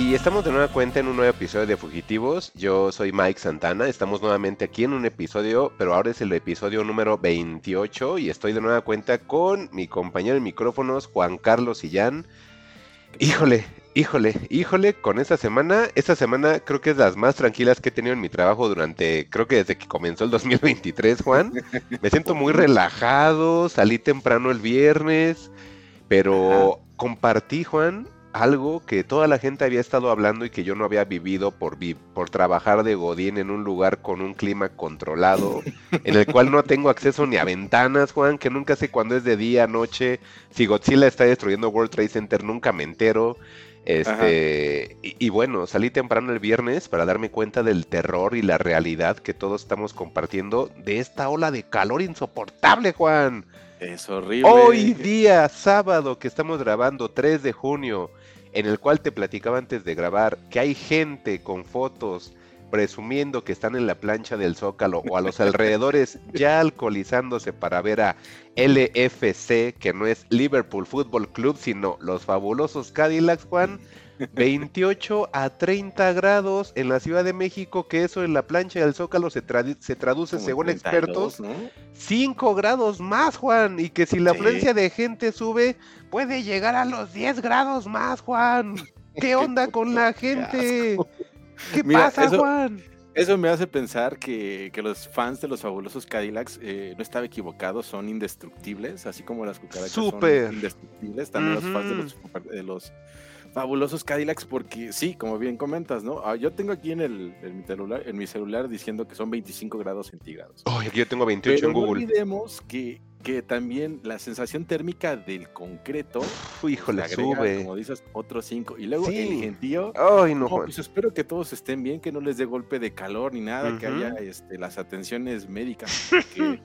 Y estamos de nueva cuenta en un nuevo episodio de Fugitivos. Yo soy Mike Santana. Estamos nuevamente aquí en un episodio, pero ahora es el episodio número 28 y estoy de nueva cuenta con mi compañero de micrófonos, Juan Carlos Sillán. Híjole, híjole, híjole, con esta semana, esta semana creo que es las más tranquilas que he tenido en mi trabajo durante, creo que desde que comenzó el 2023, Juan. Me siento muy relajado, salí temprano el viernes, pero compartí, Juan, algo que toda la gente había estado hablando y que yo no había vivido por, vi por trabajar de Godín en un lugar con un clima controlado, en el cual no tengo acceso ni a ventanas, Juan, que nunca sé cuándo es de día, noche, si Godzilla está destruyendo World Trade Center, nunca me entero. Este, y, y, bueno, salí temprano el viernes para darme cuenta del terror y la realidad que todos estamos compartiendo de esta ola de calor insoportable, Juan. Es horrible. Hoy día, sábado, que estamos grabando, 3 de junio, en el cual te platicaba antes de grabar que hay gente con fotos presumiendo que están en la plancha del Zócalo o a los alrededores ya alcoholizándose para ver a LFC, que no es Liverpool Football Club, sino los fabulosos Cadillacs, Juan. 28 a 30 grados en la Ciudad de México, que eso en la plancha del Zócalo se, se traduce, Como según 32, expertos, ¿no? 5 grados más, Juan, y que si la afluencia sí. de gente sube, puede llegar a los 10 grados más, Juan. ¿Qué onda con la gente? ¿Qué Mira, pasa, eso, Juan? Eso me hace pensar que, que, los fans de los fabulosos Cadillacs eh, no estaba equivocado, son indestructibles, así como las cucarachas Super. son indestructibles, también uh -huh. los fans de los, de los fabulosos Cadillacs porque sí, como bien comentas, ¿no? Ah, yo tengo aquí en, el, en, mi celular, en mi celular diciendo que son 25 grados centígrados. Oh, aquí yo tengo 28 Pero en Google. No olvidemos que, que también la sensación térmica del concreto Uf, híjole, agrega, sube. como dices, otros 5. Y luego Sí. el gentío. Ay, no, Juan. pues espero que todos estén bien, que no les dé golpe de calor ni nada, que Ujú. haya este, las atenciones médicas. porque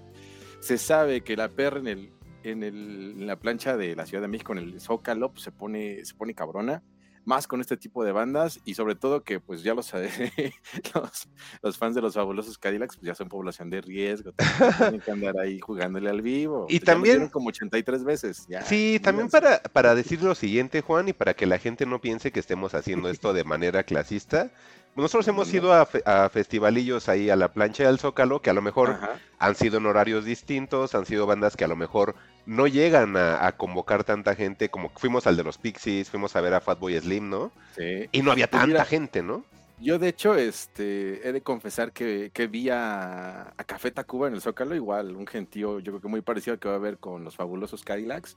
se sabe que la perra en el, en el en la plancha de la Ciudad de México, en el Zócalo, pues, se pone, se pone cabrona. Más con este tipo de bandas y sobre todo que pues ya los, los, los fans de los fabulosos Cadillacs pues ya son población de riesgo, tienen que andar ahí jugándole al vivo. Y Pues, también- como 83 veces. ya, Sí, también para, para decir lo siguiente, Juan, y para que la gente no piense que estemos haciendo esto de manera clasista. Nosotros hemos ido a, fe- a festivalillos ahí a la plancha del Zócalo, que a lo mejor Ajá. han sido en horarios distintos, han sido bandas que a lo mejor no llegan a, a convocar tanta gente, como fuimos al de los Pixies, fuimos a ver a Fatboy Slim, ¿no? Sí. Y no había Pues tanta mira, gente, ¿no? Yo, de hecho, este, he de confesar que, que vi a, a Café Tacuba en el Zócalo, igual, un gentío, yo creo que muy parecido al que va a ver con los fabulosos Cadillacs.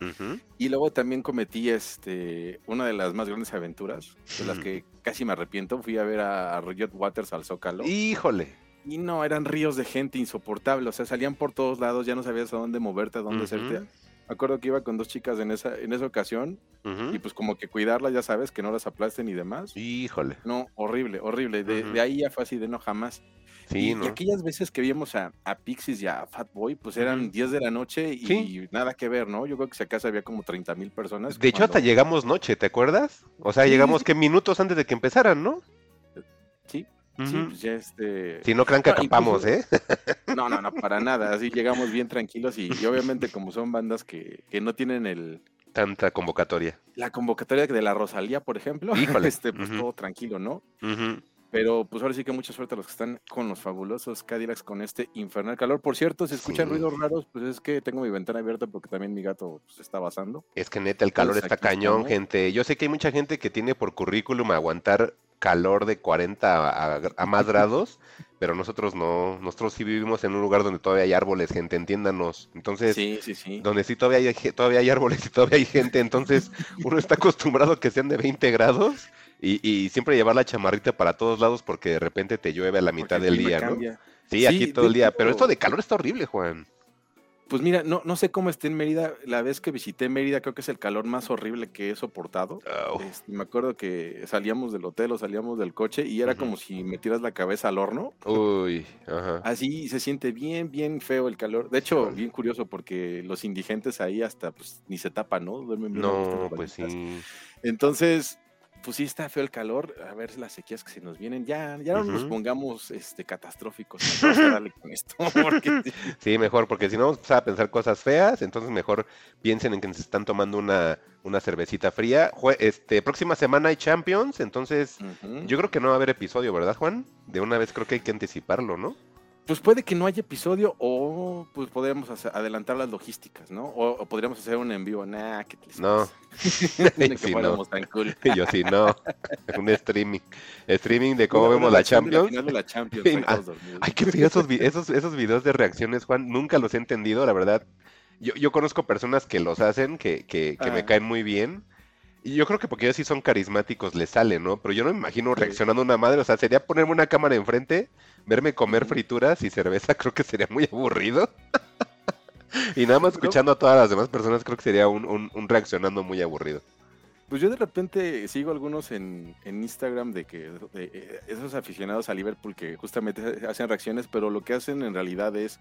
Y luego también cometí este, una de las más grandes aventuras, de las que casi me arrepiento. Fui a ver a, a Waters al Zócalo. Y... Híjole. no, eran ríos de gente insoportable. O sea, salían por todos lados, ya no sabías a dónde moverte, a dónde Ujú. hacerte. Acuerdo que iba con dos chicas en esa, en esa ocasión y pues como que cuidarlas, ya sabes, que no las aplasten y demás. Híjole. No, horrible, horrible. De, ahí ya fue así de no jamás. Sí, y, y ¿no? aquellas veces que vimos a, a Pixies y a Fatboy, pues eran Ujú. 10 de la noche y Sí. nada que ver, ¿no? Yo creo que si acaso había como 30 mil personas. De hecho, hasta llegamos noche, ¿te acuerdas? O sea, Sí, llegamos que minutos antes de que empezaran, ¿no? Sí, pues ya este... Si no crean que No, acampamos, incluso- ¿eh? No, no, no, para nada. Así llegamos bien tranquilos y, y obviamente como son bandas que, que no tienen el, Tanta convocatoria. la convocatoria de la Rosalía, por ejemplo, Híjole, este, pues todo tranquilo, ¿no? Ujú. Pero pues ahora sí que mucha suerte a los que están con los fabulosos Cadillacs con este infernal calor. Por cierto, si escuchan Sí. ruidos raros, pues es que tengo mi ventana abierta porque también mi gato se está basando. Es que neta, el calor está cañón, gente. Yo sé que hay mucha gente que tiene por currículum aguantar calor de 40 a, a más grados, pero nosotros no. Nosotros sí vivimos en un lugar donde todavía hay árboles, gente, entiéndanos. Entonces, Sí, sí, sí. donde sí todavía hay, todavía hay árboles y todavía hay gente, entonces uno está acostumbrado a que sean de 20 grados y, y siempre llevar la chamarrita para todos lados porque de repente te llueve a la mitad del día, ¿no? Sí, Sí, aquí todo el día, pero esto de calor está horrible, Juan. Pues mira, no, no sé cómo esté en Mérida. La vez que visité Mérida, creo que es el calor más horrible que he soportado. Au. Este, me acuerdo que salíamos del hotel o salíamos del coche y era como si metieras la cabeza al horno. Uy, ajá. Así se siente bien, bien feo el calor. De hecho, bien curioso porque los indigentes ahí hasta pues ni se tapan, ¿no? Duermen bien No, pues sí. Entonces, pues sí está feo el calor. A ver las sequías que se nos vienen. Ya, ya no nos pongamos este, catastróficos. Vamos a darle con esto. Porque Sí, mejor, porque si no vamos a pensar cosas feas, entonces mejor piensen en que se están tomando una, una cervecita fría. Jue- este, próxima semana hay Champions, entonces yo creo que no va a haber episodio, ¿verdad, Juan? De una vez creo que hay que anticiparlo, ¿no? Pues puede que no haya episodio o pues podríamos hacer- adelantar las logísticas, ¿no? O, o podríamos hacer un en vivo. Nah, que te No. Que Sí, no. tan cool. Yo sí, no. Un streaming. Streaming de cómo vemos la Champions. de la Champions, Sí, ahí ah, todos dormidos. Ay, qué feo esos, esos, esos videos de reacciones, Juan. Nunca los he entendido, la verdad. Yo, yo conozco personas que los hacen, que, que, que me caen muy bien. Y yo creo que porque ellos sí son carismáticos, les sale, ¿no? Pero yo no me imagino reaccionando a una madre. O sea, sería ponerme una cámara enfrente, verme comer frituras y cerveza, creo que sería muy aburrido. y nada más escuchando a todas las demás personas, creo que sería un, un- un reaccionando muy aburrido. Pues yo de repente sigo algunos en, en Instagram de que de, eh, esos aficionados a Liverpool que justamente hacen reacciones, pero lo que hacen en realidad es,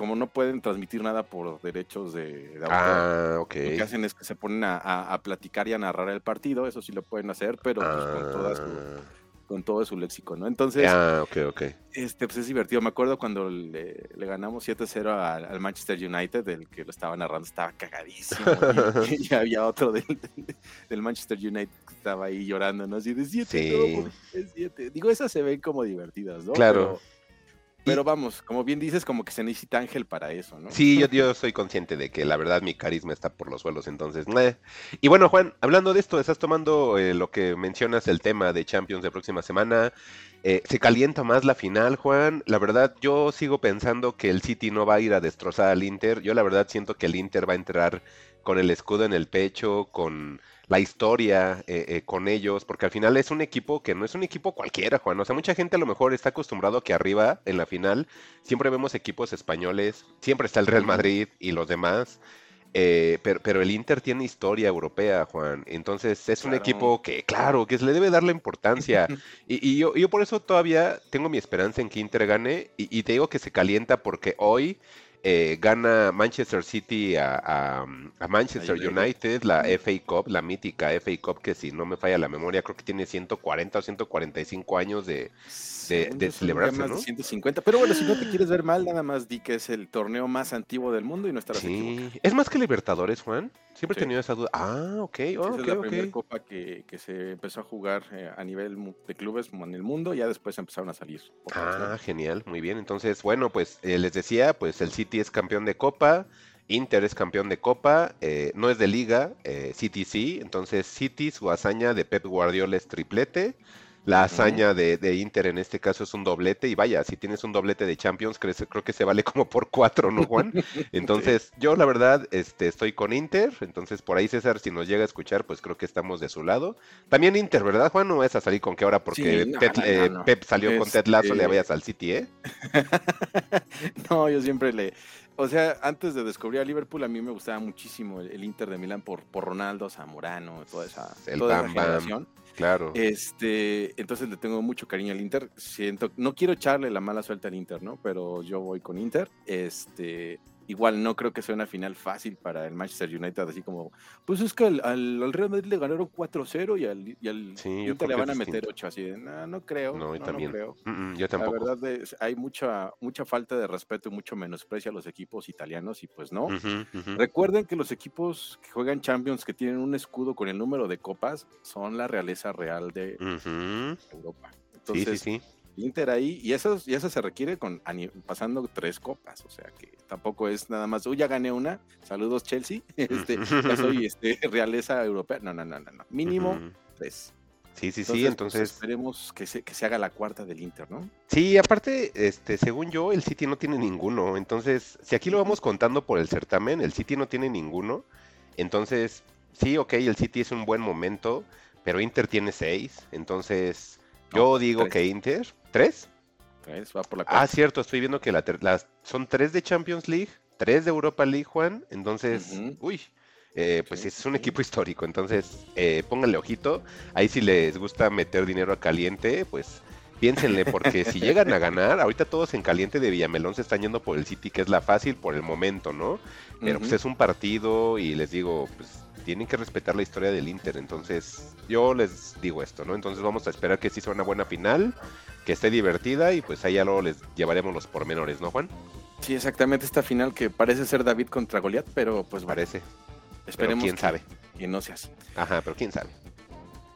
como no pueden transmitir nada por derechos de, de autor, Ah, lo que hacen es que se ponen a, a- a platicar y a narrar el partido, eso sí lo pueden hacer, pero pues, con, toda su- Ah, con todo su léxico, ¿no? Entonces, ah, este, pues es divertido. Me acuerdo cuando le, le ganamos 7-0 al, al Manchester United, el que lo estaba narrando estaba cagadísimo. y, y había otro del, del Manchester United que estaba ahí llorando, ¿no? Así de 7, Sí. es 7. Digo, esas se ven como divertidas, ¿no? Claro. Pero, pero vamos, como bien dices, como que se necesita ángel para eso, ¿no? Sí, yo, yo soy consciente de que la verdad mi carisma está por los suelos, entonces. meh. Y bueno, Juan, hablando de esto, estás tomando eh, lo que mencionas, el tema de Champions de próxima semana. Eh, se calienta más la final, Juan. La verdad, yo sigo pensando que el City no va a ir a destrozar al Inter. Yo la verdad siento que el Inter va a entrar con el escudo en el pecho, con la historia eh, eh, con ellos, porque al final es un equipo que no es un equipo cualquiera, Juan. O sea, mucha gente a lo mejor está acostumbrado a que arriba, en la final, siempre vemos equipos españoles, siempre está el Real Madrid y los demás. eh, pero, pero el Inter tiene historia europea, Juan. Entonces es un equipo que, claro, que se le debe dar la importancia. Y, y yo, yo por eso todavía tengo mi esperanza en que Inter gane. Y, y te digo que se calienta porque hoy eh, gana Manchester City a, a- a Manchester Ahí. United, la FA Cup, la mítica FA Cup, que si no me falla la memoria, creo que tiene 140 o 145 años de... De celebrarse, más de ¿no? 150. Pero bueno, si no te quieres ver mal, nada más di que es el torneo más antiguo del mundo y no estarás equivocado. Sí. ¿Es más que Libertadores, Juan? Siempre he tenido esa duda. Ah, ok, oh, esa ok, es la ok. primera copa que, que se empezó a jugar eh, a nivel de clubes en el mundo, ya después empezaron a salir. ¿no? Ah, genial, muy bien. Entonces, bueno, pues eh, les decía, pues el City es campeón de Copa, Inter es campeón de Copa, eh, no es de Liga, eh, City sí. Entonces, City, su hazaña de Pep Guardiola es triplete. La hazaña de, de Inter en este caso es un doblete. Y vaya, si tienes un doblete de Champions, creo, creo que se vale como por cuatro, ¿no, Juan? Entonces, yo la verdad este, estoy con Inter. Entonces, por ahí César, si nos llega a escuchar, pues creo que estamos de su lado. También Inter, ¿verdad, Juan? No vas a salir con que ahora porque Sí, no, Ted- no, eh, no. Pep salió con Ted Lasso, le Este- vayas al City, ¿eh? No, yo siempre le. O sea, antes de descubrir a Liverpool, a mí me gustaba muchísimo el, el Inter de Milán por, por Ronaldo, Zamorano, toda esa, El toda esa Bam Bam. generación. Claro. Este, entonces le tengo mucho cariño al Inter. Siento, no quiero echarle la mala suerte al Inter, ¿no? Pero yo voy con Inter. Este, igual no creo que sea una final fácil para el Manchester United, así como, pues es que al, al- al Real Madrid le ganaron 4-0 y al, y al Sí, Inter le van a meter distinto. 8, así de, no, no creo. No, No, yo no también. creo. Mm, mm, yo La tampoco. verdad es, hay mucha, mucha falta de respeto y mucho menosprecio a los equipos italianos y pues no. Recuerden que los equipos que juegan Champions, que tienen un escudo con el número de copas, son la realeza real de. Europa. Sí, sí, sí. Inter ahí, y eso, y eso se requiere con pasando tres copas, o sea que tampoco es nada más, uy, ya gané una, saludos Chelsea, este, ya soy este, realeza europea, no, no, no, no, no. mínimo tres. Sí, sí, sí. pues, Entonces, esperemos que se, que se haga la cuarta del Inter, ¿no? sí, aparte, este, según yo, el City no tiene ninguno. Entonces, si aquí lo vamos contando por el certamen, el City no tiene ninguno. Entonces, sí, ok, el City es un buen momento, pero Inter tiene seis. Entonces, yo No, digo tres. que Inter, ¿tres? Tres, va por la Ah, cuarta. cierto, estoy viendo que la ter- las son tres de Champions League, 3 de Europa League, Juan. Entonces, uy, eh, pues Sí, es un sí. equipo histórico. Entonces, eh, pónganle ojito. Ahí si les gusta meter dinero a caliente, pues piénsenle, porque si llegan a ganar, ahorita todos en caliente de Villamelón se están yendo por el City, que es la fácil por el momento, ¿no? Pero pues es un partido y les digo, pues tienen que respetar la historia del Inter. Entonces, yo les digo esto, ¿no? Entonces vamos a esperar que sí sea una buena final, que esté divertida y pues ahí ya luego les llevaremos los pormenores, ¿no, Juan? Sí, exactamente esta final que parece ser David contra Goliat, pero pues bueno, Parece. Pero esperemos quién que- sabe. que no sea así. Ajá, pero quién sabe.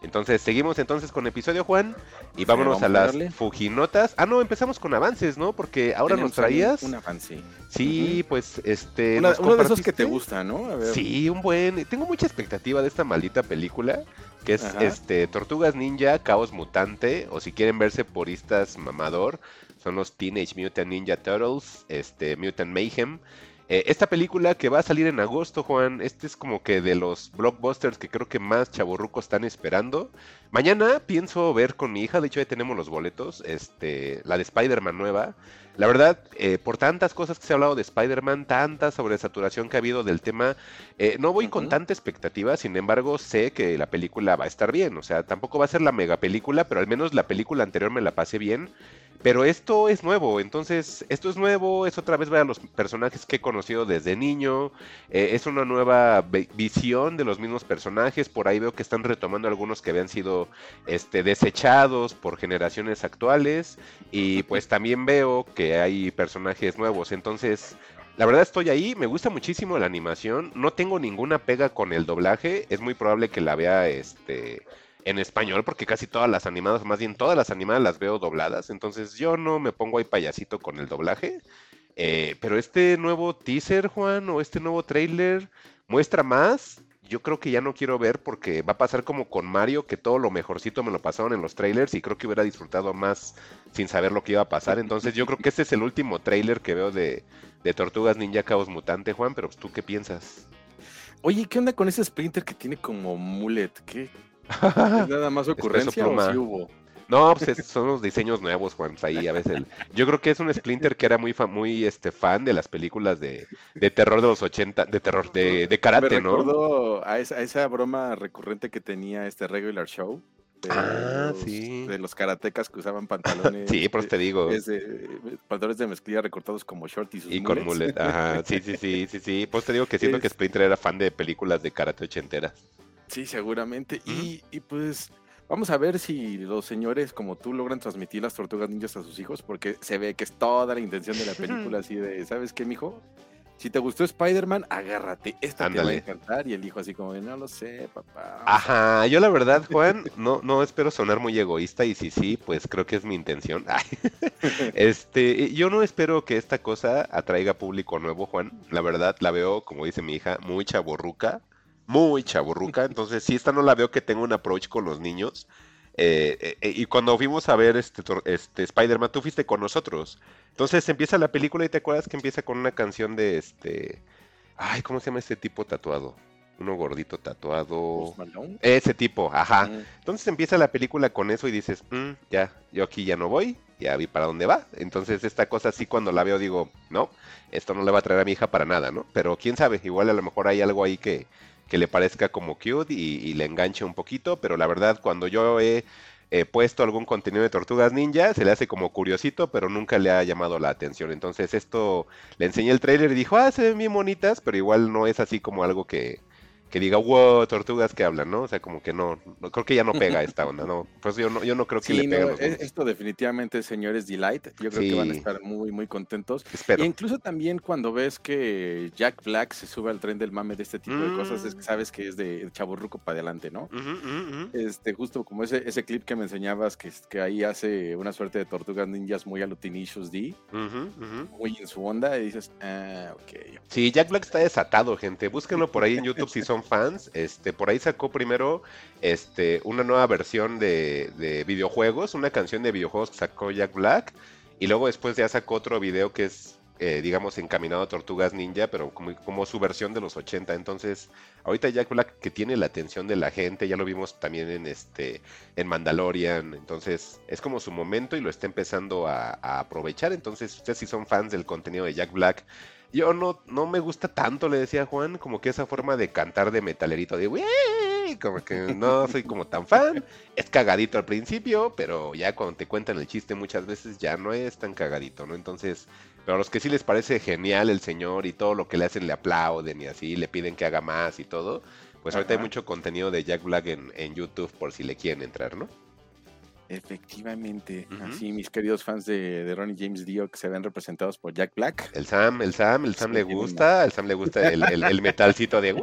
Entonces, seguimos entonces con episodio, Juan, y vámonos a a las darle. Fujinotas. Ah, no, empezamos con avances, ¿no? Porque ahora nos Tenemos traías... Un avance. Sí, pues, este... Una- uno de esos que te gusta, ¿no? A ver. Sí, un buen. Tengo mucha expectativa de esta maldita película. Que es Ajá. este Tortugas Ninja, Caos Mutante. O si quieren verse puristas mamador. Son los Teenage Mutant Ninja Turtles. Este, Mutant Mayhem. Eh, esta película que va a salir en agosto, Juan. Este es como que de los blockbusters que creo que más chavorrucos están esperando. Mañana pienso ver con mi hija. De hecho, ya tenemos los boletos. Este, la de Spider-Man nueva. La verdad, eh, por tantas cosas que se ha hablado de Spider-Man, tanta sobresaturación que ha habido del tema, eh, no voy con tanta expectativa, sin embargo, sé que la película va a estar bien. O sea, tampoco va a ser la mega película, pero al menos la película anterior me la pasé bien. Pero esto es nuevo, entonces, esto es nuevo, es otra vez ver a los personajes que he conocido desde niño, eh, es una nueva visión de los mismos personajes, por ahí veo que están retomando algunos que habían sido este, desechados por generaciones actuales, y pues también veo que hay personajes nuevos, entonces la verdad estoy ahí, me gusta muchísimo la animación, no tengo ninguna pega con el doblaje, es muy probable que la vea este en español porque casi todas las animadas, más bien todas las animadas las veo dobladas, entonces yo no me pongo ahí payasito con el doblaje. Eh, pero este nuevo teaser, Juan, o este nuevo trailer muestra más. Yo creo que ya no quiero ver porque va a pasar como con Mario, que todo lo mejorcito me lo pasaron en los trailers y creo que hubiera disfrutado más sin saber lo que iba a pasar. Entonces yo creo que este es el último trailer que veo de, de Tortugas Ninja Caos Mutante, Juan, pero tú qué piensas? Oye, ¿qué onda con ese Splinter que tiene como mullet? ¿Qué? ¿Es nada más ocurrencia o sí hubo? No, pues es- son los diseños nuevos, Juan. pues, Ahí a veces. el- Yo creo que es un Splinter que era muy fa- muy este fan de las películas de, de terror de los 80, de terror, de, de karate, Me ¿no? recordó a esa, a esa broma recurrente que tenía este regular show. De Ah, los, sí. De los karatecas que usaban pantalones. Sí, por eso te digo. pantalones de mezclilla recortados como short y sus Y con mullet, ajá, sí, sí, sí, sí, sí. Pues te digo que siento que Splinter era fan de películas de karate ochenteras. Sí, seguramente. y, y pues vamos a ver si los señores como tú logran transmitir las tortugas ninjas a sus hijos, porque se ve que es toda la intención de la película así de, ¿sabes qué, mijo? Si te gustó Spider-Man, agárrate, esta te va a Ándale. encantar. Y el hijo así como, de, no lo sé, papá. Ajá, yo la verdad, Juan, no, no espero sonar muy egoísta y si sí, pues creo que es mi intención. Ay. Este, yo no espero que esta cosa atraiga público nuevo, Juan. La verdad, la veo, como dice mi hija, muy chaborruca, muy chaborruca. Entonces, sí, esta no la veo que tenga un approach con los niños. Eh, eh, eh, y cuando fuimos a ver este, este Spider-Man, tú fuiste con nosotros. Entonces empieza la película y te acuerdas que empieza con una canción de este. Ay, ¿cómo se llama este tipo tatuado? Uno gordito tatuado. Ese tipo, ajá. Mm. Entonces empieza la película con eso y dices, "Mm, ya, yo aquí ya no voy, ya vi para dónde va. Entonces esta cosa sí cuando la veo digo, no, esto no le va a traer a mi hija para nada, ¿no? Pero quién sabe, igual a lo mejor hay algo ahí que, que le parezca como cute y, y le enganche un poquito, pero la verdad cuando yo he puesto algún contenido de Tortugas Ninja, se le hace como curiosito, pero nunca le ha llamado la atención. Entonces esto, le enseñé el trailer y dijo, ah, se ven bien bonitas, pero igual no es así como algo que, que diga, wow, tortugas que hablan, ¿no? O sea, como que no, no creo que ya no pega esta onda, ¿no? Pues yo no, yo no creo que Sí, le pegue a no, los es- esto definitivamente, señores, Delight. Yo creo que van a estar muy, muy contentos. Espero. E incluso también cuando ves que Jack Black se sube al tren del mame de este tipo de cosas, es que Mm. sabes que es de chaburruco para adelante, ¿no? Este, justo como ese, ese clip que me enseñabas, que, que ahí hace una suerte de tortugas ninjas muy a lo D, muy en su onda, y dices, ah, ok. Sí, Jack Black está desatado, gente. Búsquenlo por ahí en YouTube si son fans. Este, por ahí sacó primero este, una nueva versión de, de videojuegos, una canción de videojuegos que sacó Jack Black. Y luego después ya sacó otro video que es, eh, digamos, encaminado a Tortugas Ninja, pero como, como su versión de los 80. Entonces, ahorita Jack Black que tiene la atención de la gente, ya lo vimos también en este en Mandalorian. Entonces, es como su momento y lo está empezando a, a aprovechar. Entonces, ustedes si son fans del contenido de Jack Black yo no, no me gusta tanto, le decía Juan, como que esa forma de cantar de metalerito, de como que no soy como tan fan. Es cagadito al principio, pero ya cuando te cuentan el chiste muchas veces ya no es tan cagadito, ¿no? Entonces, pero a los que sí les parece genial el señor y todo lo que le hacen le aplauden y así, le piden que haga más y todo, pues ahorita hay mucho contenido de Jack Black en, en YouTube por si le quieren entrar, ¿no? Efectivamente. Así, mis queridos fans de, de Ronnie James Dio que se ven representados por Jack Black. El Sam, el Sam, el Sam Sí, le gusta, al Sam le gusta el, el, el metalcito de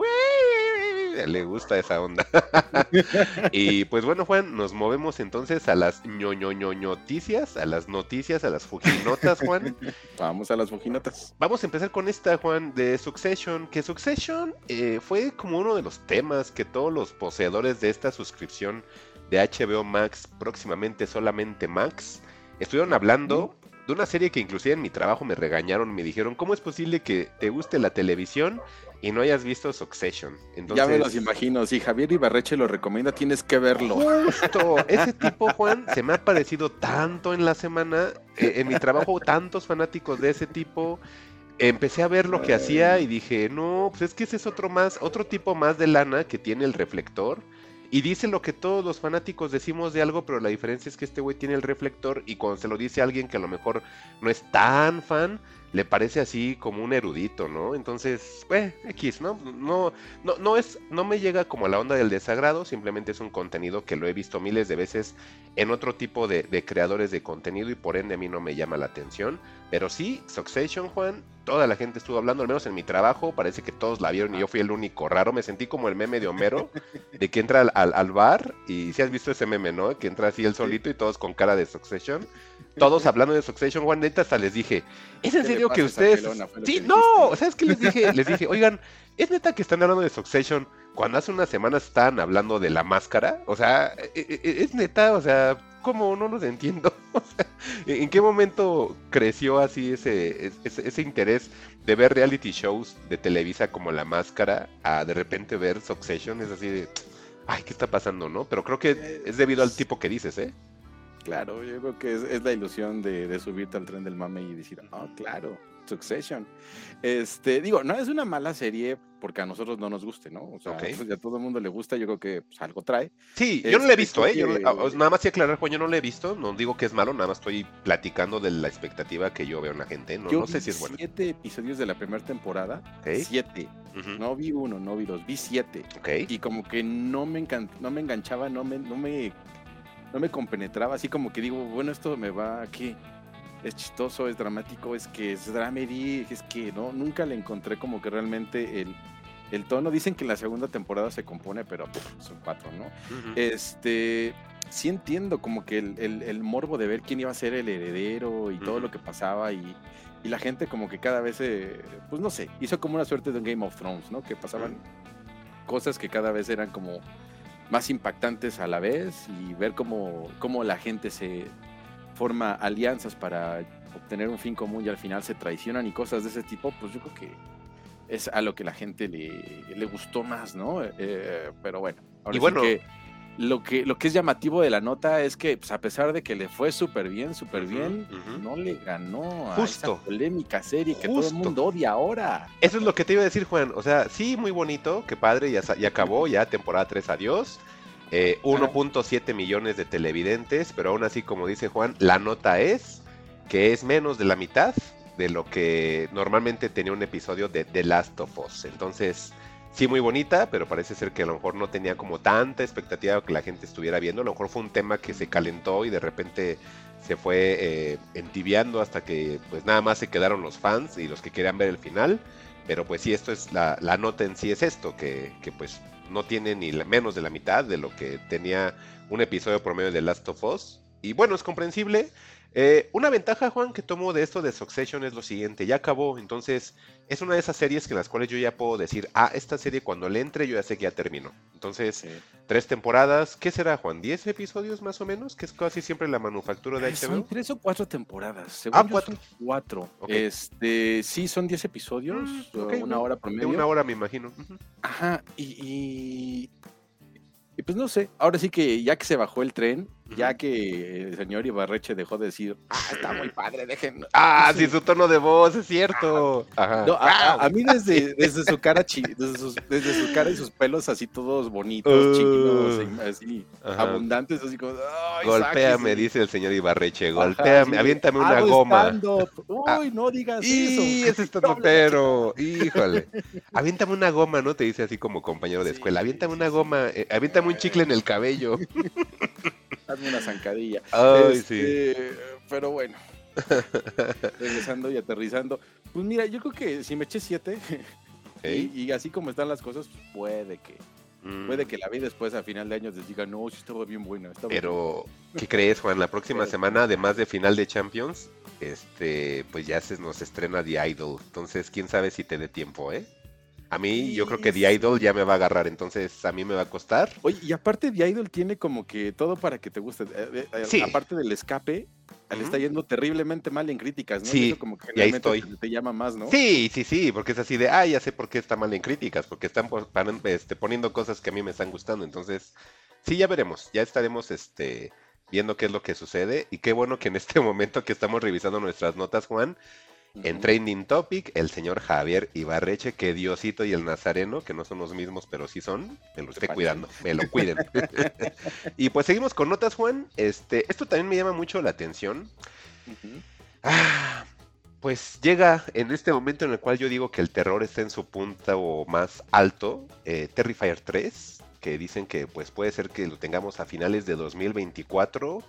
le gusta esa onda. y pues bueno, Juan, nos movemos entonces a las ñoñoñoñoticias, a las noticias, a las fujinotas, Juan. Vamos a las fujinotas. Vamos a empezar con esta, Juan, de Succession. Que Succession eh, fue como uno de los temas que todos los poseedores de esta suscripción de HBO Max, próximamente solamente Max, estuvieron hablando de una serie que inclusive en mi trabajo me regañaron me dijeron, ¿cómo es posible que te guste la televisión y no hayas visto Succession? Ya me los imagino. Si Javier Ibarreche lo recomienda, tienes que verlo. Justo, ese tipo, Juan, se me ha parecido tanto en la semana. eh, en mi trabajo, tantos fanáticos de ese tipo. Empecé a ver lo que hacía y dije, no, pues es que ese es otro más, otro tipo más de lana que tiene el reflector. Y dice lo que todos los fanáticos decimos de algo, pero la diferencia es que este güey tiene el reflector y cuando se lo dice a alguien que a lo mejor no es tan fan, le parece así como un erudito, ¿no? Entonces, pues, X, ¿no? No, no, no es, no me llega como a la onda del desagrado, simplemente es un contenido que lo he visto miles de veces en otro tipo de, de creadores de contenido y por ende a mí no me llama la atención. Pero sí, Succession, Juan, toda la gente estuvo hablando, al menos en mi trabajo, parece que todos la vieron y yo fui el único raro. Me sentí como el meme de Homero, de que entra al, al- al bar y si has visto ese meme, ¿no? Que entra así él solito y todos con cara de Succession. Todos hablando de Succession, Juan, neta, hasta les dije, ¿es en ¿Qué le serio que ustedes... pelona? Sí, que no, ¿sabes qué les dije? Les dije, oigan, ¿es neta que están hablando de Succession cuando hace unas semanas estaban hablando de la máscara? O sea, e- e- ¿es neta? O sea, ¿cómo? No los entiendo. ¿En qué momento creció así ese, ese, ese interés de ver reality shows de Televisa como La Máscara a de repente ver Succession? Es así de, ay, ¿qué está pasando, no? Pero creo que es debido al tipo que dices, ¿eh? Claro, yo creo que es, es la ilusión de, de subirte al tren del mame y decir, oh, claro, Succession. Este, digo, no es una mala serie porque a nosotros no nos guste, ¿no? O sea, Ok. pues, a todo el mundo le gusta, yo creo que pues, algo trae. Sí, yo no la he Este, visto, ¿eh? Yo que- ah, nada más que aclarar, Juan, yo no la he visto. No digo que es malo, nada más estoy platicando de la expectativa que yo veo en la gente. No, yo no sé vi si es bueno. siete episodios de la primera temporada, Ok. siete. Ujú, No vi uno, no vi dos, vi siete. ok. Y como que no me, no me enganchaba, no me, no me, no me compenetraba, así como que digo, bueno, esto me va, ¿qué? Es chistoso, es dramático, es que es dramedy, es que no, nunca le encontré como que realmente el, el tono. Dicen que en la segunda temporada se compone, pero pff, son cuatro, ¿no? Este, sí entiendo como que el, el- el morbo de ver quién iba a ser el heredero y todo lo que pasaba y, y la gente como que cada vez, eh, pues no sé, hizo como una suerte de un Game of Thrones, ¿no? Que pasaban cosas que cada vez eran como más impactantes a la vez y ver cómo, cómo la gente se forma alianzas para obtener un fin común y al final se traicionan y cosas de ese tipo, pues yo creo que es a lo que la gente le, le gustó más, ¿no? Eh, pero bueno, ahora Y sí bueno- que lo que lo que es llamativo de la nota es que pues, a pesar de que le fue súper bien, súper bien, no le ganó a Justo. esa polémica serie que todo el mundo odia ahora. Eso es lo que te iba a decir, Juan. O sea, sí, muy bonito, qué padre, ya, ya acabó, ya temporada 3, adiós. Eh, 1.7 millones de televidentes, pero aún así, como dice Juan, la nota es que es menos de la mitad de lo que normalmente tenía un episodio de The Last of Us. Entonces, sí, muy bonita, pero parece ser que a lo mejor no tenía como tanta expectativa que la gente estuviera viendo. A lo mejor fue un tema que se calentó y de repente se fue eh, entibiando hasta que pues nada más se quedaron los fans y los que querían ver el final. Pero pues sí, esto es la, la nota en sí es esto, que, que pues no tiene ni menos de la mitad de lo que tenía un episodio promedio de Last of Us. Y bueno, es comprensible. Eh, una ventaja, Juan, que tomo de esto de Succession es lo siguiente, ya acabó, entonces es una de esas series que en las cuales yo ya puedo decir, ah, esta serie cuando le entre yo ya sé que ya terminó. Entonces, Sí. tres temporadas, ¿qué será, Juan? ¿10 episodios más o menos? Que es casi siempre la manufactura de Ay, Son HBO. tres o cuatro temporadas. Según Ah, yo cuatro. son cuatro. Este, sí, son diez episodios, Mm, una no, hora De promedio. una hora, me imagino. Ajá, y, y, y pues no sé, ahora sí que ya que se bajó el tren, ya que el señor Ibarreche dejó de decir, ah, está muy padre, dejen. Ah, sí, su tono de voz, es cierto. Ajá. No, a, mí desde, desde su cara chi- desde, sus, desde su cara y sus pelos así todos bonitos, y así Ajá. abundantes, así como, ay, Golpéame, sáquese". dice el señor Ibarreche, Ajá, golpéame, sí, aviéntame una hago goma. stand-up. Uy, no digas Y eso. ese es pero, híjole. Aviéntame una goma, ¿no? Te dice así como compañero de escuela. Aviéntame una goma, eh, aviéntame un chicle en el cabello. Hazme una zancadilla. Ay, sí. Este, Pero bueno, regresando y aterrizando. Pues mira, yo creo que si me eché siete, ¿Eh? y, y así como están las cosas, puede que, Mm, puede que la vi después a final de año les diga, no, sí estaba bien buena. estaba bien Pero, ¿qué crees, Juan? La próxima semana, además de final de Champions, este, pues ya se nos estrena The Idol. Entonces, quién sabe si te dé tiempo, ¿eh? A mí, yo creo que The. Idol ya me va a agarrar, entonces a mí me va a costar. Oye, y aparte The Idol tiene como que todo para que te guste. Eh, eh, eh, Sí. Aparte del escape, le Ujú. está yendo terriblemente mal en críticas, ¿no? Sí, eso como que y ahí generalmente estoy. Te, te llama más, ¿no? Sí, sí, sí, porque es así de, ah, ya sé por qué está mal en críticas, porque están por- pan- este, poniendo cosas que a mí me están gustando. Entonces, sí, ya veremos, ya estaremos este, viendo qué es lo que sucede. Y qué bueno que en este momento que estamos revisando nuestras notas, Juan, en. Trending Topic, el señor Javier Ibarreche, que Diosito y el Nazareno, que no son los mismos, pero sí son, me lo esté cuidando, me lo cuiden. y pues seguimos con notas, Juan. Este, esto también me llama mucho la atención. Ah, pues llega en este momento en el cual yo digo que el terror está en su punta o más alto, eh, Terrifier 3, que dicen que pues puede ser que lo tengamos a finales de 2024.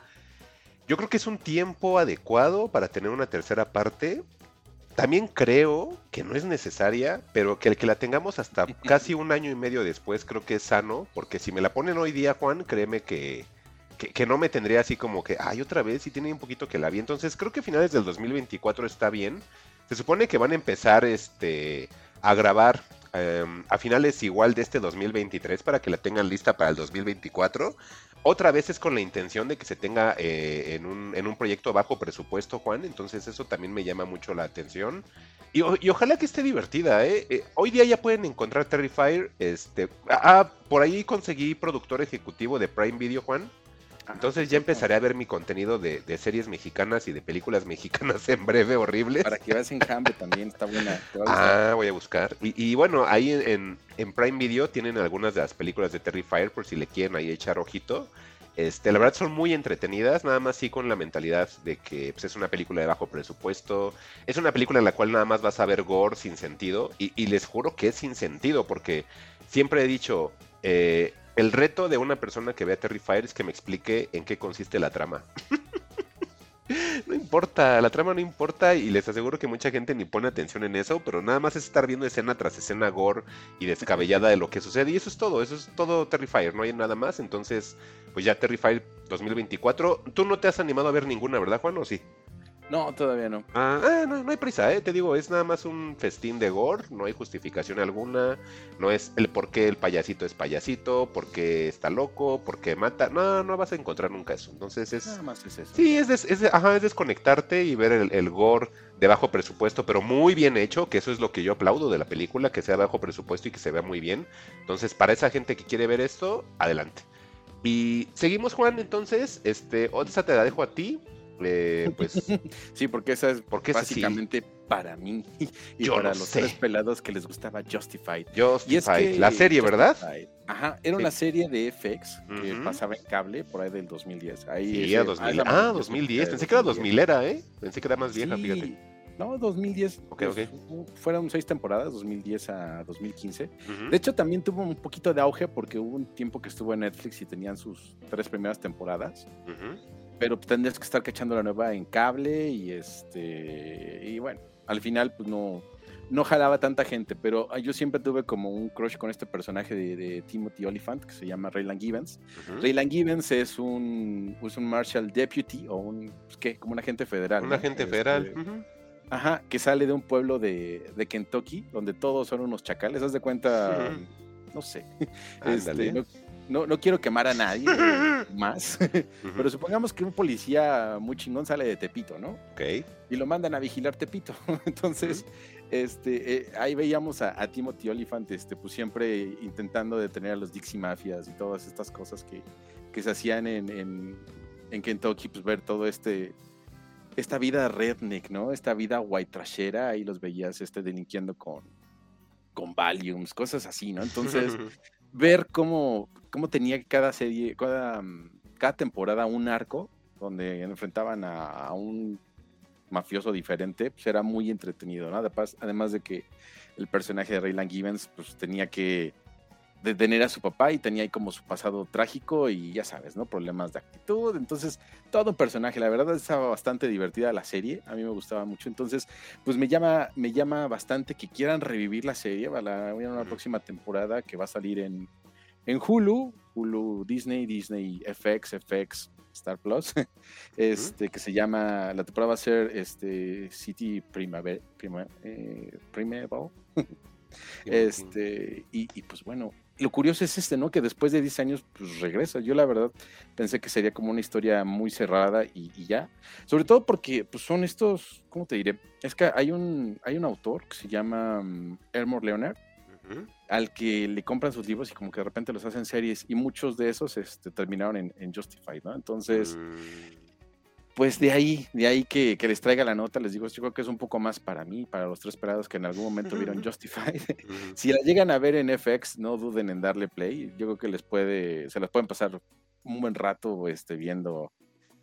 Yo creo que es un tiempo adecuado para tener una tercera parte. También creo que no es necesaria, pero que el que la tengamos hasta casi un año y medio después creo que es sano, porque si me la ponen hoy día, Juan, créeme que, que, que no me tendría así como que, ay, otra vez, y tiene un poquito que la vi. Entonces creo que finales del 2024 está bien. Se supone que van a empezar este, a grabar em, a finales igual de este 2023 para que la tengan lista para el 2024. Otra vez es con la intención de que se tenga eh, en, un, en un proyecto bajo presupuesto, Juan. Entonces eso también me llama mucho la atención. Y, ojalá que esté divertida, ¿eh? Eh, Hoy día ya pueden encontrar Terrifier. Este, ah, por ahí conseguí productor ejecutivo de Prime Video, Juan. Entonces ya empezaré a ver mi contenido de, de series mexicanas y de películas mexicanas en breve, horribles. Para que veas Enjambre también, está buena. Ah, voy a buscar. Y, y bueno, ahí en, en- Prime Video tienen algunas de las películas de Terrifier por si le quieren ahí echar ojito. Este, la verdad son muy entretenidas, nada más sí con la mentalidad de que pues, es una película de bajo presupuesto. Es una película en la cual nada más vas a ver gore sin sentido. Y, y les juro que es sin sentido, porque siempre he dicho, eh, el reto de una persona que vea Terrifier es que me explique en qué consiste la trama. No importa, la trama no importa y les aseguro que mucha gente ni pone atención en eso, pero nada más es estar viendo escena tras escena gore y descabellada de lo que sucede y eso es todo, eso es todo Terrifier, no hay nada más, entonces pues ya Terrifier 2024, tú no te has animado a ver ninguna, ¿verdad Juan? ¿O sí? No, todavía no. Ah, ah, no, no hay prisa, ¿eh? te digo, es nada más un festín de gore, no hay justificación alguna, no es el por qué el payasito es payasito, por qué está loco, por qué mata, no, no vas a encontrar nunca eso, entonces es... Nada más es eso. Sí, es, des- es ajá, es desconectarte y ver el, el gore de bajo presupuesto, pero muy bien hecho, que eso es lo que yo aplaudo de la película, que sea bajo presupuesto y que se vea muy bien. Entonces, para esa gente que quiere ver esto, adelante. Y seguimos, Juan, entonces, este, esa te la dejo a ti. Eh, pues, Sí, porque esa es porque es básicamente para mí y Yo para los sé. tres pelados que les gustaba Justified. Justified, la serie, ¿verdad? Justified, Ajá, era Sí. una serie de FX que pasaba en cable por ahí del 2010. Ahí Sí, ese- a 2000. la Ah, maravillosa 2010. época de Pensé que era 2000 era, ¿eh? Pensé que era más vieja, Sí. fíjate. No, 2010. Ok, pues, Fueron seis temporadas, 2010 a 2015. Ujú. De hecho, también tuvo un poquito de auge porque hubo un tiempo que estuvo en Netflix y tenían sus tres primeras temporadas. Ujú. Pero tendrías que estar cachando la nueva en cable y este. Y bueno, al final, pues no. No jalaba tanta gente, pero ah, yo siempre tuve como un crush con este personaje de, de Timothy Oliphant que se llama Raylan Givens. Ujú. Raylan Givens es un, es un Marshal Deputy o un, pues, ¿qué? Como un agente federal. Un ¿no? agente Este, federal. Ajá, que sale de un pueblo de, de Kentucky, donde todos son unos chacales. Haz de cuenta, no sé. Este, no, no- no quiero quemar a nadie eh, más, pero supongamos que un policía muy chingón sale de Tepito, ¿no? Ok. Y lo mandan a vigilar Tepito. Entonces, este, eh, ahí veíamos a, a Timothy Oliphant, este, pues siempre intentando detener a los Dixie Mafias y todas estas cosas que, que se hacían en, en, en Kentucky, pues ver todo este, esta vida redneck, ¿no? Esta vida white trashera, ahí los veías este, delinquiendo con, con Valiums, cosas así, ¿no? Entonces, ver cómo, cómo tenía cada serie, cada, mm, cada temporada un arco donde enfrentaban a, un mafioso diferente, pues era muy entretenido, ¿no? Además, además de que el personaje de Raylan Givens, pues tenía que detener a su papá y tenía ahí como su pasado trágico y ya sabes, ¿no? Problemas de actitud. Entonces, todo un personaje. La verdad estaba bastante divertida la serie. A mí me gustaba mucho. Entonces, pues me llama, me llama bastante que quieran revivir la serie. Va a una Ujú. próxima temporada que va a salir en, en Hulu, Hulu, Disney, Disney, FX, FX, Star Plus. Este, que se llama, la temporada va a ser este City Primavera, prima, eh, Primeval. Este, y, y, pues bueno, lo curioso es este, ¿no? Que después de 10 años, pues regresa. Yo la verdad pensé que sería como una historia muy cerrada y, y ya. Sobre todo porque pues son estos, ¿cómo te diré? Es que hay un, hay un autor que se llama um, Elmore Leonard, al que le compran sus libros y como que de repente los hacen series y muchos de esos este, terminaron en, en Justified, ¿no? Entonces, Mm, pues de ahí, de ahí que, que les traiga la nota, les digo, yo creo que es un poco más para mí, para los tres pelados que en algún momento vieron Justified. si la llegan a ver en FX, no duden en darle play. Yo creo que les puede, se las pueden pasar un buen rato este, viendo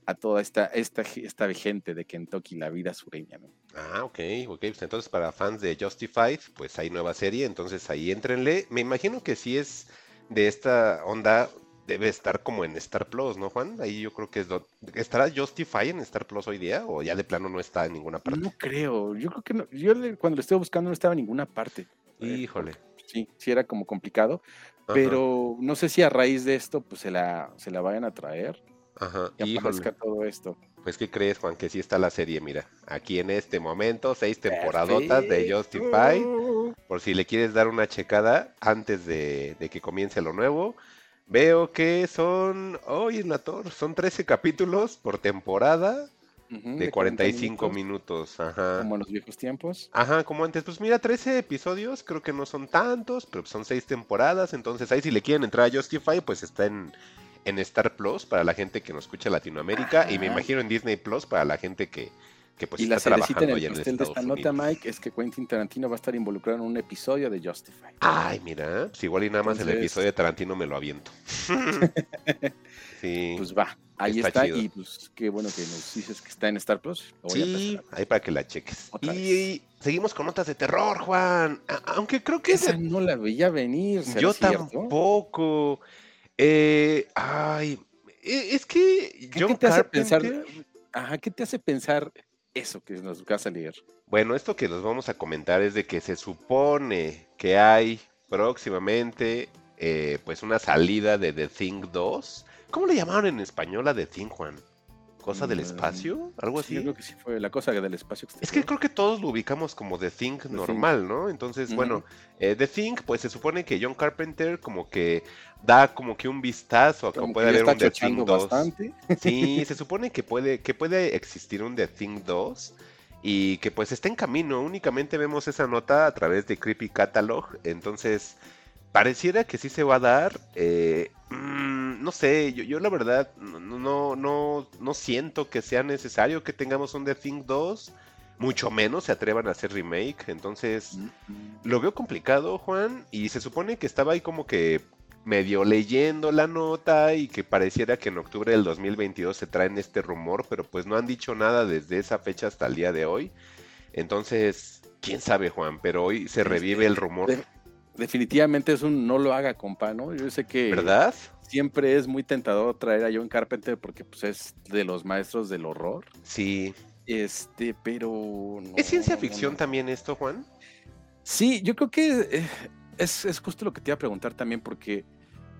a toda esta, esta, esta gente de Kentucky, la vida sureña, ¿no? Ah, ok, ok. Pues entonces para fans de Justified, pues hay nueva serie, entonces ahí éntrenle. Me imagino que si es de esta onda, debe estar como en Star Plus, ¿no, Juan? Ahí yo creo que es... do- ¿Estará Justified en Star Plus hoy día o ya de plano no está en ninguna parte? No creo, yo creo que no, yo le- cuando lo estuve buscando no estaba en ninguna parte. Híjole. Sí, sí era como complicado, Ajá, pero no sé si a raíz de esto pues se la, se la vayan a traer Ajá, y híjole. aparezca todo esto. Pues ¿qué crees, Juan? Que sí está la serie, mira. Aquí en este momento, seis temporadotas de. Perfecto. Por si le quieres dar una checada antes de, de que comience lo nuevo. Veo que son, hoy en la torre, son 13 capítulos por temporada de 40 45 minutos. Ajá. Como en los viejos tiempos. Ajá, como antes. Pues mira, 13 episodios, creo que no son tantos, pero son 6 temporadas. Entonces ahí si le quieren entrar a Justify, pues está en, en Star Plus para la gente que nos escucha Latinoamérica. Y me imagino en Disney Plus para la gente que, que pues y la está en trabajando el en pastel de esta nota. Mike, es que Quentin Tarantino va a estar involucrado en un episodio de Justified. Ay, mira, pues igual y nada más el Entonces- episodio de Tarantino me lo aviento. sí. Pues va, ahí Está está, y pues qué bueno que nos dices que está en Star Plus. Lo voy a Sí, empezar. ahí para que la cheques. Otra Y seguimos con notas de terror, Juan. A- Aunque creo que Esa esa- no la veía venir, ¿será yo cierto? tampoco. Eh, ay, e- es que ¿Qué, John te hace pensar? Carpenter- Ajá, ¿qué te hace pensar eso que nos vas a leer? Bueno, esto que les vamos a comentar es de que se supone que hay próximamente eh, pues una salida de The Thing 2. ¿Cómo le llamaron en español a The Thing, Juan? ¿Cosa del Mm, espacio? ¿Algo Sí, así? yo creo que sí fue la cosa del espacio Es exterior. que creo que todos lo ubicamos como The Thing normal, ¿no? Entonces, bueno, eh, The Thing, pues se supone que John Carpenter como que da como que un vistazo a que puede haber un The Thing chochando 2. bastante. Sí, se supone que puede, que puede existir un The Thing 2 y que pues está en camino. Únicamente vemos esa nota a través de Creepy Catalog. Entonces, pareciera que sí se va a dar. eh, mm, no sé, yo, yo la verdad no, no, no, no siento que sea necesario que tengamos un The Thing 2. Mucho menos se atrevan a hacer remake. Entonces, lo veo complicado, Juan, y se supone que estaba ahí como que medio leyendo la nota y que pareciera que en octubre del 2022 se traen este rumor, pero pues no han dicho nada desde esa fecha hasta el día de hoy. Entonces, quién sabe, Juan, pero hoy se revive el rumor, Definitivamente es un no lo haga, compa, ¿no? Yo sé que ¿verdad? siempre es muy tentador traer a John Carpenter porque pues es de los maestros del horror. Sí. Este, pero no, ¿Es ciencia ficción no. también esto, Juan? Sí, yo creo que eh, es, es justo lo que te iba a preguntar también, porque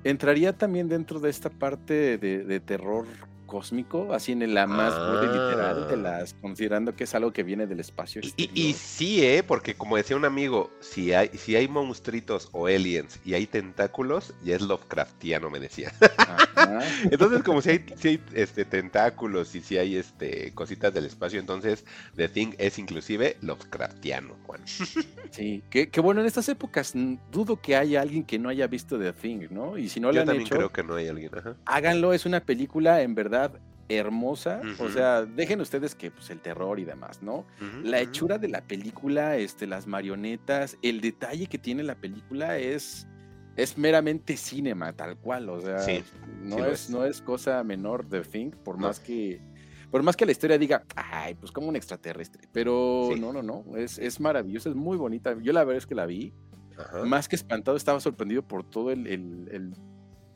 entraría también dentro de esta parte de, de terror cósmico, así en la más literal de Ah. las, considerando que es algo que viene del espacio Y, y- y sí, ¿eh? Porque como decía un amigo, si hay, si hay monstruitos o aliens y hay tentáculos, ya es Lovecraftiano, me decía. Ajá. Entonces, como si hay, si hay, este, tentáculos y si hay este, cositas del espacio, entonces The Thing es inclusive Lovecraftiano, Juan. Sí, que, que bueno, en estas épocas dudo que haya alguien que no haya visto The Thing, ¿no? Y si no lo Yo han también hecho, creo que no hay alguien. Ajá. háganlo, es una película en verdad hermosa. O sea, dejen ustedes que pues, el terror y demás, ¿no? La hechura de la película, este, las marionetas, el detalle que tiene la película es, es meramente cinema, tal cual. O sea, Sí, no, sí es, es. no es cosa menor de Think, por No. más que. Por más que la historia diga, ay, pues como un extraterrestre. Pero Sí. no, no, no. Es, es maravillosa, es muy bonita. Yo la verdad es que la vi. Ajá. Más que espantado, estaba sorprendido por todo el, el- el-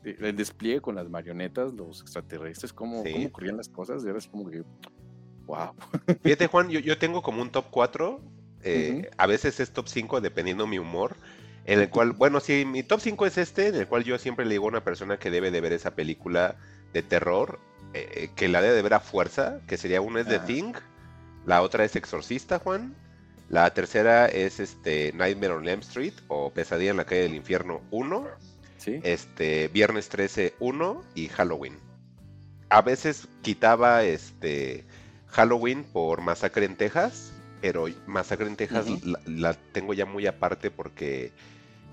el despliegue con las marionetas, los extraterrestres, cómo, Sí. cómo ocurrían las cosas. Y era como que, wow. Fíjate, Juan, yo, yo tengo como un top 4. eh. A veces es top 5 dependiendo mi humor. En el cual, bueno, sí, mi top 5 es este, en el cual yo siempre le digo a una persona que debe de ver esa película de terror, eh, que la debe de ver a fuerza, que sería una es The Ah. Thing, la otra es Exorcista, Juan, la tercera es este Nightmare on Elm Street o Pesadilla en la calle del infierno 1, Sí. este Viernes 13 1 y Halloween. A veces quitaba este Halloween por Masacre en Texas, pero Masacre en Texas la tengo ya muy aparte porque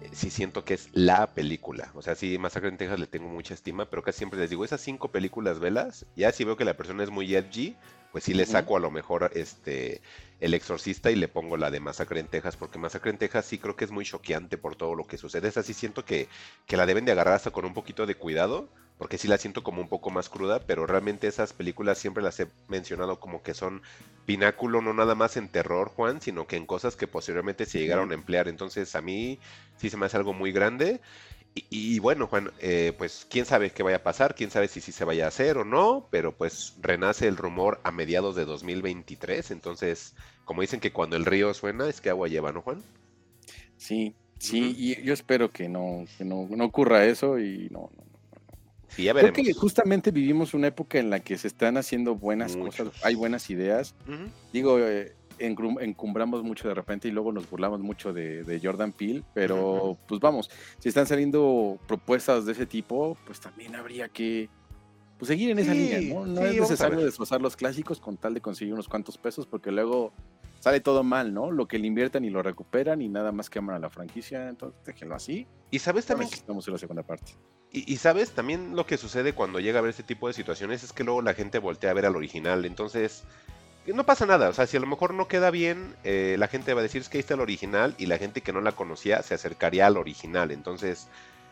eh, sí siento que es la película. O sea, sí, Masacre en Texas le tengo mucha estima, pero casi siempre les digo, esas cinco películas velas, ya si veo que la persona es muy edgy, pues sí le saco a lo mejor este El Exorcista y le pongo la de Masacre en Texas, porque Masacre en Texas sí creo que es muy choqueante por todo lo que sucede. Esa sí siento que, que la deben de agarrar hasta con un poquito de cuidado, porque sí la siento como un poco más cruda, pero realmente esas películas siempre las he mencionado como que son pináculo no nada más en terror, Juan, sino que en cosas que posteriormente se llegaron a emplear. Entonces a mí sí se me hace algo muy grande. Y, y bueno, Juan, eh, pues quién sabe qué vaya a pasar, quién sabe si sí se vaya a hacer o no, pero pues renace el rumor a mediados de 2023. Entonces, como dicen que cuando el río suena es que agua lleva, ¿no, Juan? Sí, sí, y yo espero que no, que no, no ocurra eso y no, no, no. Sí, ya Creo que justamente vivimos una época en la que se están haciendo buenas Muchos. cosas, hay buenas ideas. Digo, eh, encumbramos mucho de repente y luego nos burlamos mucho de, de Jordan Peele, pero pues vamos, si están saliendo propuestas de ese tipo, pues también habría que pues, seguir en esa línea, ¿no? No sí, es necesario destrozar los clásicos con tal de conseguir unos cuantos pesos, porque luego sale todo mal, ¿no? Lo que le inviertan y lo recuperan y nada más queman a la franquicia, entonces déjenlo así. Y sabes también necesitamos la segunda parte. Y, y sabes, también lo que sucede cuando llega a ver este tipo de situaciones es que luego la gente voltea a ver al original. Entonces, no pasa nada. O sea, si a lo mejor no queda bien, eh, la gente va a decir es que ahí está el original y la gente que no la conocía se acercaría al original. Entonces,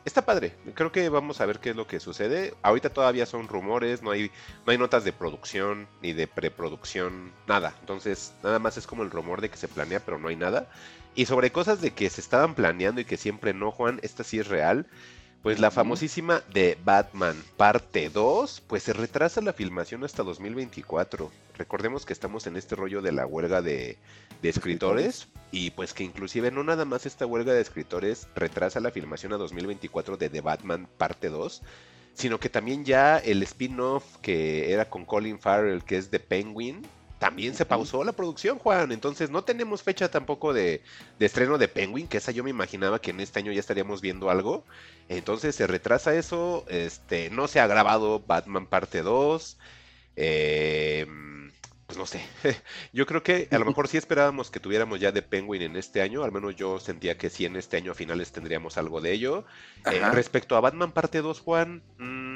está padre. Creo que vamos a ver qué es lo que sucede. Ahorita todavía son rumores, no hay, no hay notas de producción ni de preproducción, nada. Entonces, nada más es como el rumor de que se planea, pero no hay nada. Y sobre cosas de que se estaban planeando y que siempre no, Juan, esta sí es real. Pues la famosísima de Batman parte 2, pues se retrasa la filmación hasta 2024. Recordemos que estamos en este rollo de la huelga de, de escritores y pues que inclusive no nada más esta huelga de escritores retrasa la filmación a 2024 de The Batman parte 2, sino que también ya el spin-off que era con Colin Farrell, que es The Penguin, también se pausó la producción, Juan. Entonces no tenemos fecha tampoco de, de estreno de Penguin, que esa yo me imaginaba que en este año ya estaríamos viendo algo. Entonces se retrasa eso, este, no se ha grabado Batman parte 2. eh, pues no sé, yo creo que a lo mejor sí esperábamos que tuviéramos ya de Penguin en este año, al menos yo sentía que sí en este año a finales tendríamos algo de ello. Eh, respecto a Batman parte 2, Juan, mm,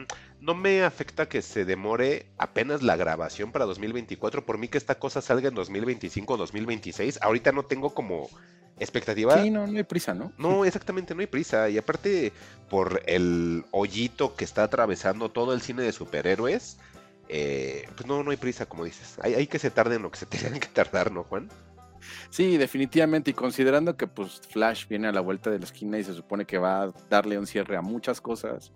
no me afecta que se demore apenas la grabación para 2024, por mí que esta cosa salga en 2025 o 2026, ahorita no tengo como expectativa. Sí, no, no hay prisa, ¿no? No, exactamente, no hay prisa. Y aparte, por el hoyito que está atravesando todo el cine de superhéroes, eh, pues no, no hay prisa, como dices. Hay, hay que se tarden lo que se tengan que tardar, ¿no, Juan? Sí, definitivamente. Y considerando que pues Flash viene a la vuelta de la esquina y se supone que va a darle un cierre a muchas cosas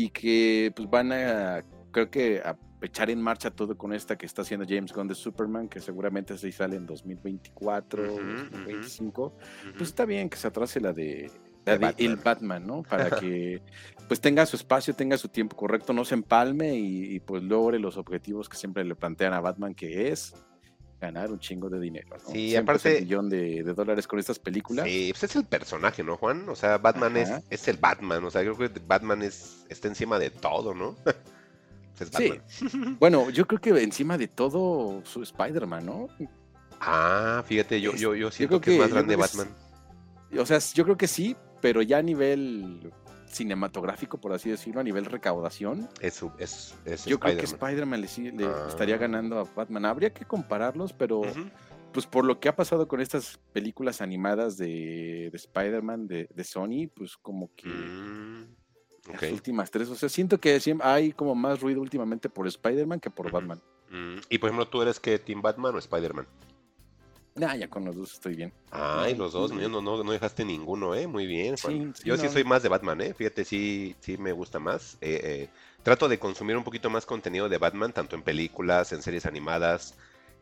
y que pues van a, creo que a echar en marcha todo con esta que está haciendo James Gunn de Superman, que seguramente se sale en 2024, Ujú, ujú. 2025. Pues está bien que se atrase la de, la de Batman. el Batman, ¿no? Para que pues tenga su espacio, tenga su tiempo correcto, no se empalme y, y, pues logre los objetivos que siempre le plantean a Batman, que es ganar un chingo de dinero, ¿no? Sí, Siempre es el aparte- millón de, de dólares con estas películas. Sí, pues es el personaje, ¿no, Juan? O sea, Batman es, es el Batman. O sea, creo que Batman es, está encima de todo, ¿no? Es Sí. Batman. Bueno, yo creo que encima de todo su Spider-Man, ¿no? Ah, fíjate, yo, yo, yo yo siento creo que, es más grande es- Batman. O sea, yo creo que sí, pero ya a nivel cinematográfico, por así decirlo, a nivel recaudación, Es, es, es yo creo que Spider-Man. Le, le Ah. estaría ganando a Batman. Habría que compararlos, pero pues por lo que ha pasado con estas películas animadas de, de Spider-Man de, de Sony, pues como que Mm, las últimas tres, o sea, siento que siempre hay como más ruido últimamente por Spider-Man que por. Batman. Mm, Y por ejemplo, ¿tú eres que Team Batman o Spider-Man? Nah, ya con los dos estoy bien. Ay, los dos, no, no, no, no dejaste ninguno, ¿eh? Muy bien, Juan. Sí, Yo sí soy más de Batman, ¿eh? Fíjate, sí, sí me gusta más. Eh, eh, trato de consumir un poquito más contenido de Batman, tanto en películas, en series animadas,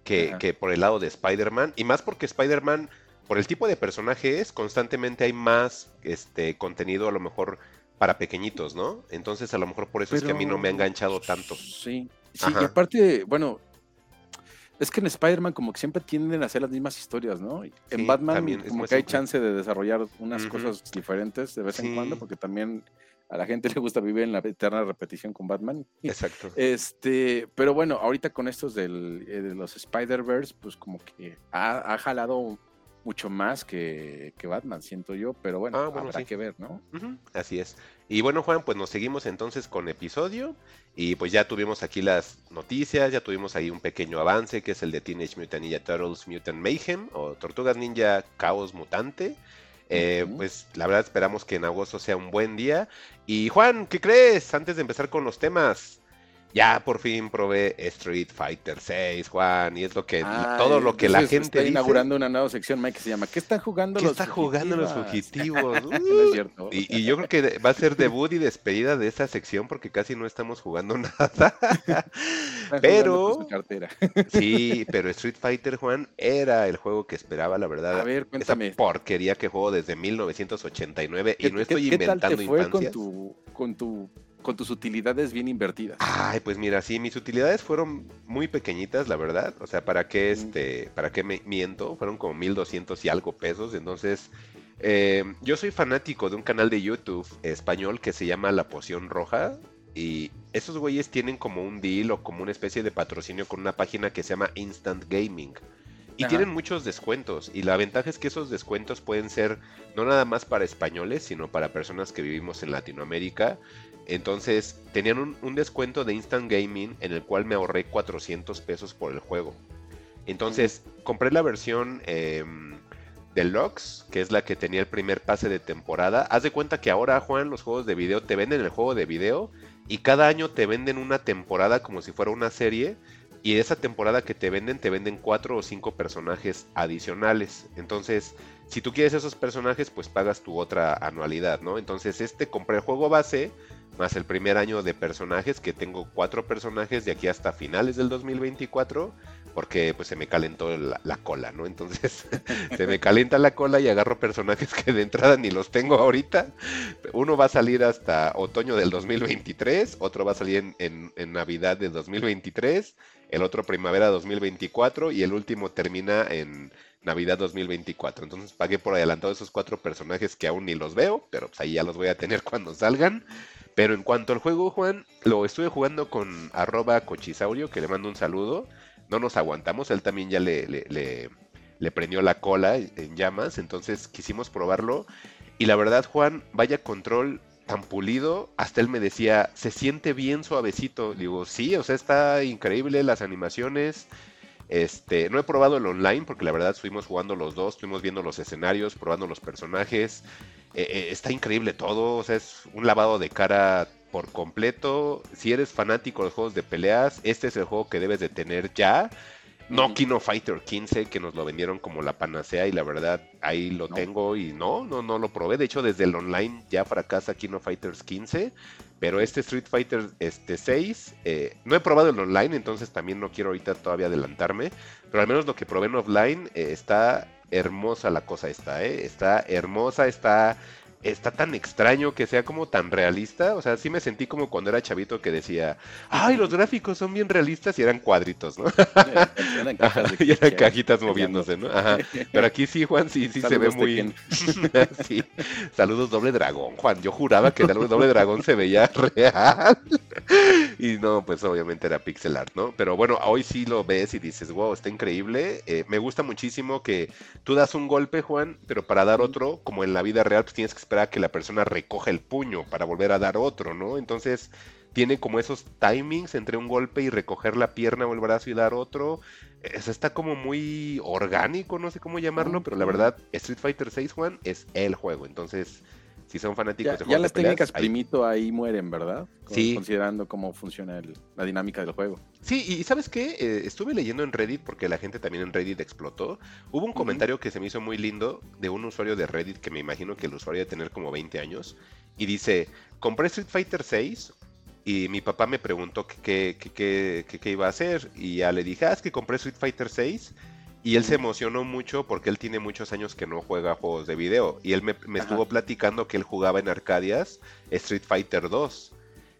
que, que por el lado de Spider-Man. Y más porque Spider-Man, por el tipo de personaje es, constantemente hay más este contenido a lo mejor para pequeñitos, ¿no? Entonces a lo mejor por eso es que a mí no me ha enganchado tanto. Sí, sí, Ajá. y aparte, bueno, es que en Spider-Man como que siempre tienden a hacer las mismas historias, ¿no? En Batman también, como que hay simple. chance de desarrollar unas cosas diferentes de vez Sí. en cuando, porque también a la gente le gusta vivir en la eterna repetición con Batman. Exacto. Este, pero bueno, ahorita con estos del, eh, de los Spider-Verse, pues como que ha, ha jalado mucho más que, que Batman, siento yo, pero bueno, Ah, bueno, habrá sí. que ver, ¿no? Así es. Y bueno, Juan, pues nos seguimos entonces con episodio. Y pues ya tuvimos aquí las noticias, ya tuvimos ahí un pequeño avance que es el de Teenage Mutant Ninja Turtles Mutant Mayhem o Tortugas Ninja Caos Mutante. Eh. Pues la verdad esperamos que en agosto sea un buen día. Y Juan, ¿qué crees? Antes de empezar con los temas, ya por fin probé Street Fighter 6, Juan, y es lo que Ah, todo lo que la gente está dice. inaugurando una nueva sección, Mike, que se llama ¿Qué están jugando ¿Qué los está jugando los fugitivas?" fugitivos? no es cierto. Y, y yo creo que va a ser debut y despedida de esta sección porque casi no estamos jugando nada. Están pero-. Sí, pero Street Fighter, Juan, era el juego que esperaba, la verdad. A ver, Esa cuéntame. porquería que juego desde 1989 y ¿Qué, no qué- estoy qué tal inventando te fue con tu, con tu con tus utilidades bien invertidas? Ay, pues mira, sí, mis utilidades fueron muy pequeñitas, la verdad. O sea, ¿para qué, este, para qué me miento? Fueron como 1200 y algo pesos. Entonces, eh, yo soy fanático de un canal de YouTube español que se llama La Poción Roja. Y esos güeyes tienen como un deal o como una especie de patrocinio con una página que se llama Instant Gaming. Y Ajá. tienen muchos descuentos. Y la ventaja es que esos descuentos pueden ser no nada más para españoles, sino para personas que vivimos en Latinoamérica. Entonces, tenían un, descuento de Instant Gaming en el cual me ahorré 400 pesos por el juego. Entonces, compré la versión em, Deluxe, que es la que tenía el primer pase de temporada. Haz de cuenta que ahora, Juan, los juegos de video te venden el juego de video y cada año te venden una temporada como si fuera una serie. Y esa temporada que te venden, te venden cuatro o cinco personajes adicionales. Entonces, si tú quieres esos personajes, pues pagas tu otra anualidad, ¿no? Entonces, este compré el juego base, más el primer año de personajes, que tengo cuatro personajes de aquí hasta finales del 2024, porque pues se me calentó la, la cola, ¿no? Entonces, se me calienta la cola y agarro personajes que de entrada ni los tengo ahorita. Uno va a salir hasta otoño del 2023, otro va a salir en, en- en Navidad del 2023, el otro primavera 2024 y el último termina en Navidad 2024. Entonces pagué por adelantado esos cuatro personajes que aún ni los veo, pero pues ahí ya los voy a tener cuando salgan. Pero en cuanto al juego, Juan, lo estuve jugando con arroba cochisaurio, que le mando un saludo. No nos aguantamos, él también ya le, le, le- prendió la cola en llamas, entonces quisimos probarlo. Y la verdad, Juan, vaya control tan pulido, hasta él me decía, se siente bien suavecito. Digo, sí, o sea, está increíble las animaciones. Este, no he probado el online porque la verdad estuvimos jugando los dos, estuvimos viendo los escenarios, probando los personajes. Eh, eh, está increíble todo, o sea, es un lavado de cara por completo. Si eres fanático de los juegos de peleas, este es el juego que debes de tener ya. No. Kino Fighter 15, que nos lo vendieron como la panacea y la verdad ahí lo No. tengo y no, no, no lo probé. De hecho, desde el online ya fracasa Kino Fighters 15, pero este Street Fighter este 6, eh, no he probado el online, entonces también no quiero ahorita todavía adelantarme, pero al menos lo que probé en offline eh, está hermosa la cosa esta, ¿eh? Está hermosa, está... Está tan extraño que sea como tan realista. O sea, sí me sentí como cuando era chavito que decía, ay, los gráficos son bien realistas y eran cuadritos, ¿no? Eran Ajá, cajas de y eran cajitas moviéndose, ¿no? Ajá. Pero aquí sí, Juan, sí, sí se ve muy. Sí. Saludos, doble dragón, Juan. Yo juraba que el doble dragón se veía real. y no, pues obviamente era pixel art, ¿no? Pero bueno, hoy sí lo ves y dices, wow, está increíble. Eh, me gusta muchísimo que tú das un golpe, Juan, pero para dar otro, como en la vida real, pues tienes que esperar a que la persona recoja el puño para volver a dar otro, ¿no? Entonces tiene como esos timings entre un golpe y recoger la pierna o el brazo y dar otro. Eso está como muy orgánico, no sé cómo llamarlo, pero la verdad, Street Fighter 6, Juan, es el juego. Entonces, si son fanáticos ya, de ya las de peleas, técnicas ahí- primito ahí mueren, ¿verdad? Con- Sí. Considerando cómo funciona el- la dinámica del juego. Sí, y ¿sabes qué? Eh, estuve leyendo en Reddit, porque la gente también en Reddit explotó. Hubo un comentario que se me hizo muy lindo de un usuario de Reddit que me imagino que el usuario debe tener como 20 años. Y dice, compré Street Fighter 6 y mi papá me preguntó qué, qué, qué- qué- qué- qué iba a hacer. Y ya le dije, ah, es que compré Street Fighter 6. Y él se emocionó mucho porque él tiene muchos años que no juega juegos de video. Y él me, estuvo platicando que él jugaba en Arcadias Street Fighter 2.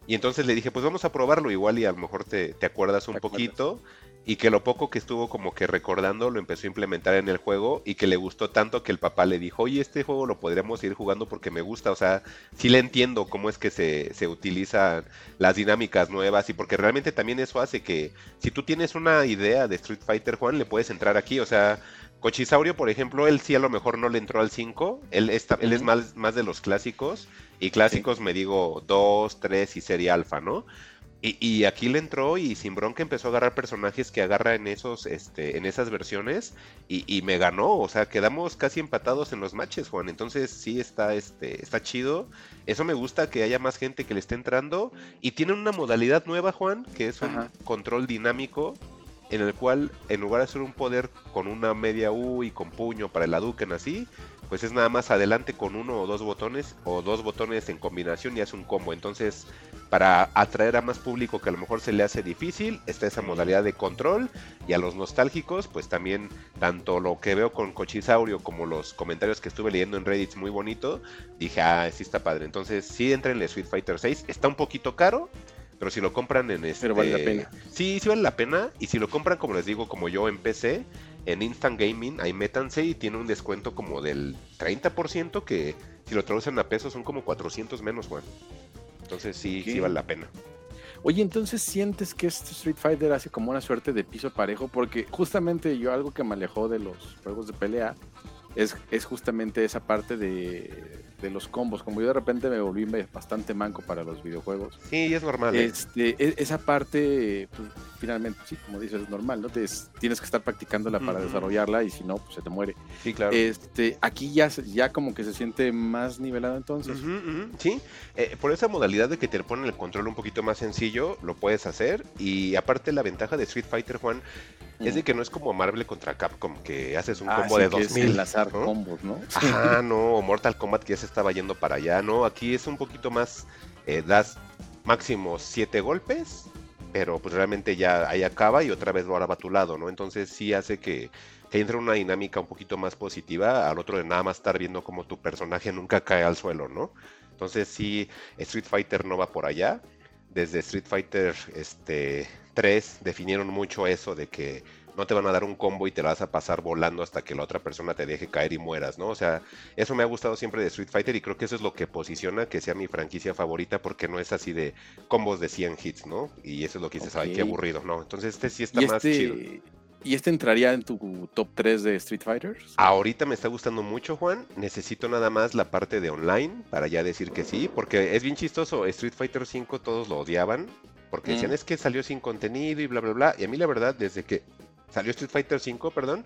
Y entonces le dije, pues vamos a probarlo igual y a lo mejor te, te acuerdas un ¿Te acuerdas? Y que lo poco que estuvo como que recordando lo empezó a implementar en el juego y que le gustó tanto que el papá le dijo, oye, este juego lo podríamos ir jugando porque me gusta. O sea, sí le entiendo cómo es que se, se utilizan las dinámicas nuevas y porque realmente también eso hace que si tú tienes una idea de Street Fighter, Juan, le puedes entrar aquí. O sea, Cochisaurio, por ejemplo, él sí a lo mejor no le entró al 5. Él, está, él es más, más de los clásicos. Y clásicos me digo 2, 3 y serie alfa, ¿no? Y, y aquí le entró y sin bronca empezó a agarrar personajes que agarra en esos, este, en esas versiones y, y me ganó, o sea, quedamos casi empatados en los matches, Juan. Entonces sí está, este, está chido. Eso me gusta que haya más gente que le esté entrando y tiene una modalidad nueva, Juan, que es un Ajá. control dinámico en el cual en lugar de hacer un poder con una media U y con puño para el Hadouken así, pues es nada más adelante con uno o dos botones o dos botones en combinación y hace un combo. Entonces, para atraer a más público que a lo mejor se le hace difícil, está esa modalidad de control y a los nostálgicos, pues también tanto lo que veo con Cochisaurio como los comentarios que estuve leyendo en Reddit muy bonito, dije, ah, sí está padre. Entonces, sí entra en el Street Fighter 6, está un poquito caro. Pero si lo compran en este... Pero vale la pena. Sí, sí vale la pena. Y si lo compran, como les digo, como yo en PC, en Instant Gaming, ahí métanse y tiene un descuento como del 30% que si lo traducen a pesos son como 400 menos, Juan. Entonces sí, sí vale la pena. Oye, entonces sientes que este Street Fighter hace como una suerte de piso parejo, porque justamente yo algo que me alejó de los juegos de pelea es, es justamente esa parte de, de los combos. Como yo de repente me volví bastante manco para los videojuegos. Sí, es normal. ¿eh? Este, e- esa parte, pues, finalmente, sí, como dices, es normal, ¿no? Te- tienes que estar practicándola para desarrollarla y si no, pues se te muere. Sí, claro. Este, aquí ya, ya como que se siente más nivelado entonces. Sí, eh, por esa modalidad de que te ponen el control un poquito más sencillo, lo puedes hacer. Y aparte la ventaja de Street Fighter, Juan, es de que no es como Marvel contra Capcom, que haces un Ah, combo sí, de que es 2000. enlazar ¿no? combos, ¿no? Ajá, no, o Mortal Kombat que ya se estaba yendo para allá, ¿no? Aquí es un poquito más, eh, das máximo siete golpes, pero pues realmente ya ahí acaba y otra vez ahora va a tu lado, ¿no? Entonces sí hace que, que entre una dinámica un poquito más positiva al otro de nada más estar viendo como tu personaje nunca cae al suelo, ¿no? Entonces sí, Street Fighter no va por allá. Desde Street Fighter este, 3 definieron mucho eso de que no te van a dar un combo y te la vas a pasar volando hasta que la otra persona te deje caer y mueras, ¿no? O sea, eso me ha gustado siempre de Street Fighter y creo que eso es lo que posiciona que sea mi franquicia favorita porque no es así de combos de 100 hits, ¿no? Y eso es lo que dices, ay, qué aburrido, ¿no? Entonces este sí está más chido. este, ¿Y este entraría en tu top 3 de Street Fighters? Ahorita me está gustando mucho, Juan. Necesito nada más la parte de online para ya decir que sí, porque es bien chistoso. Street Fighter 5 todos lo odiaban, porque decían Mm. es que salió sin contenido y bla, bla, bla. Y a mí la verdad, desde que salió Street Fighter 5, perdón,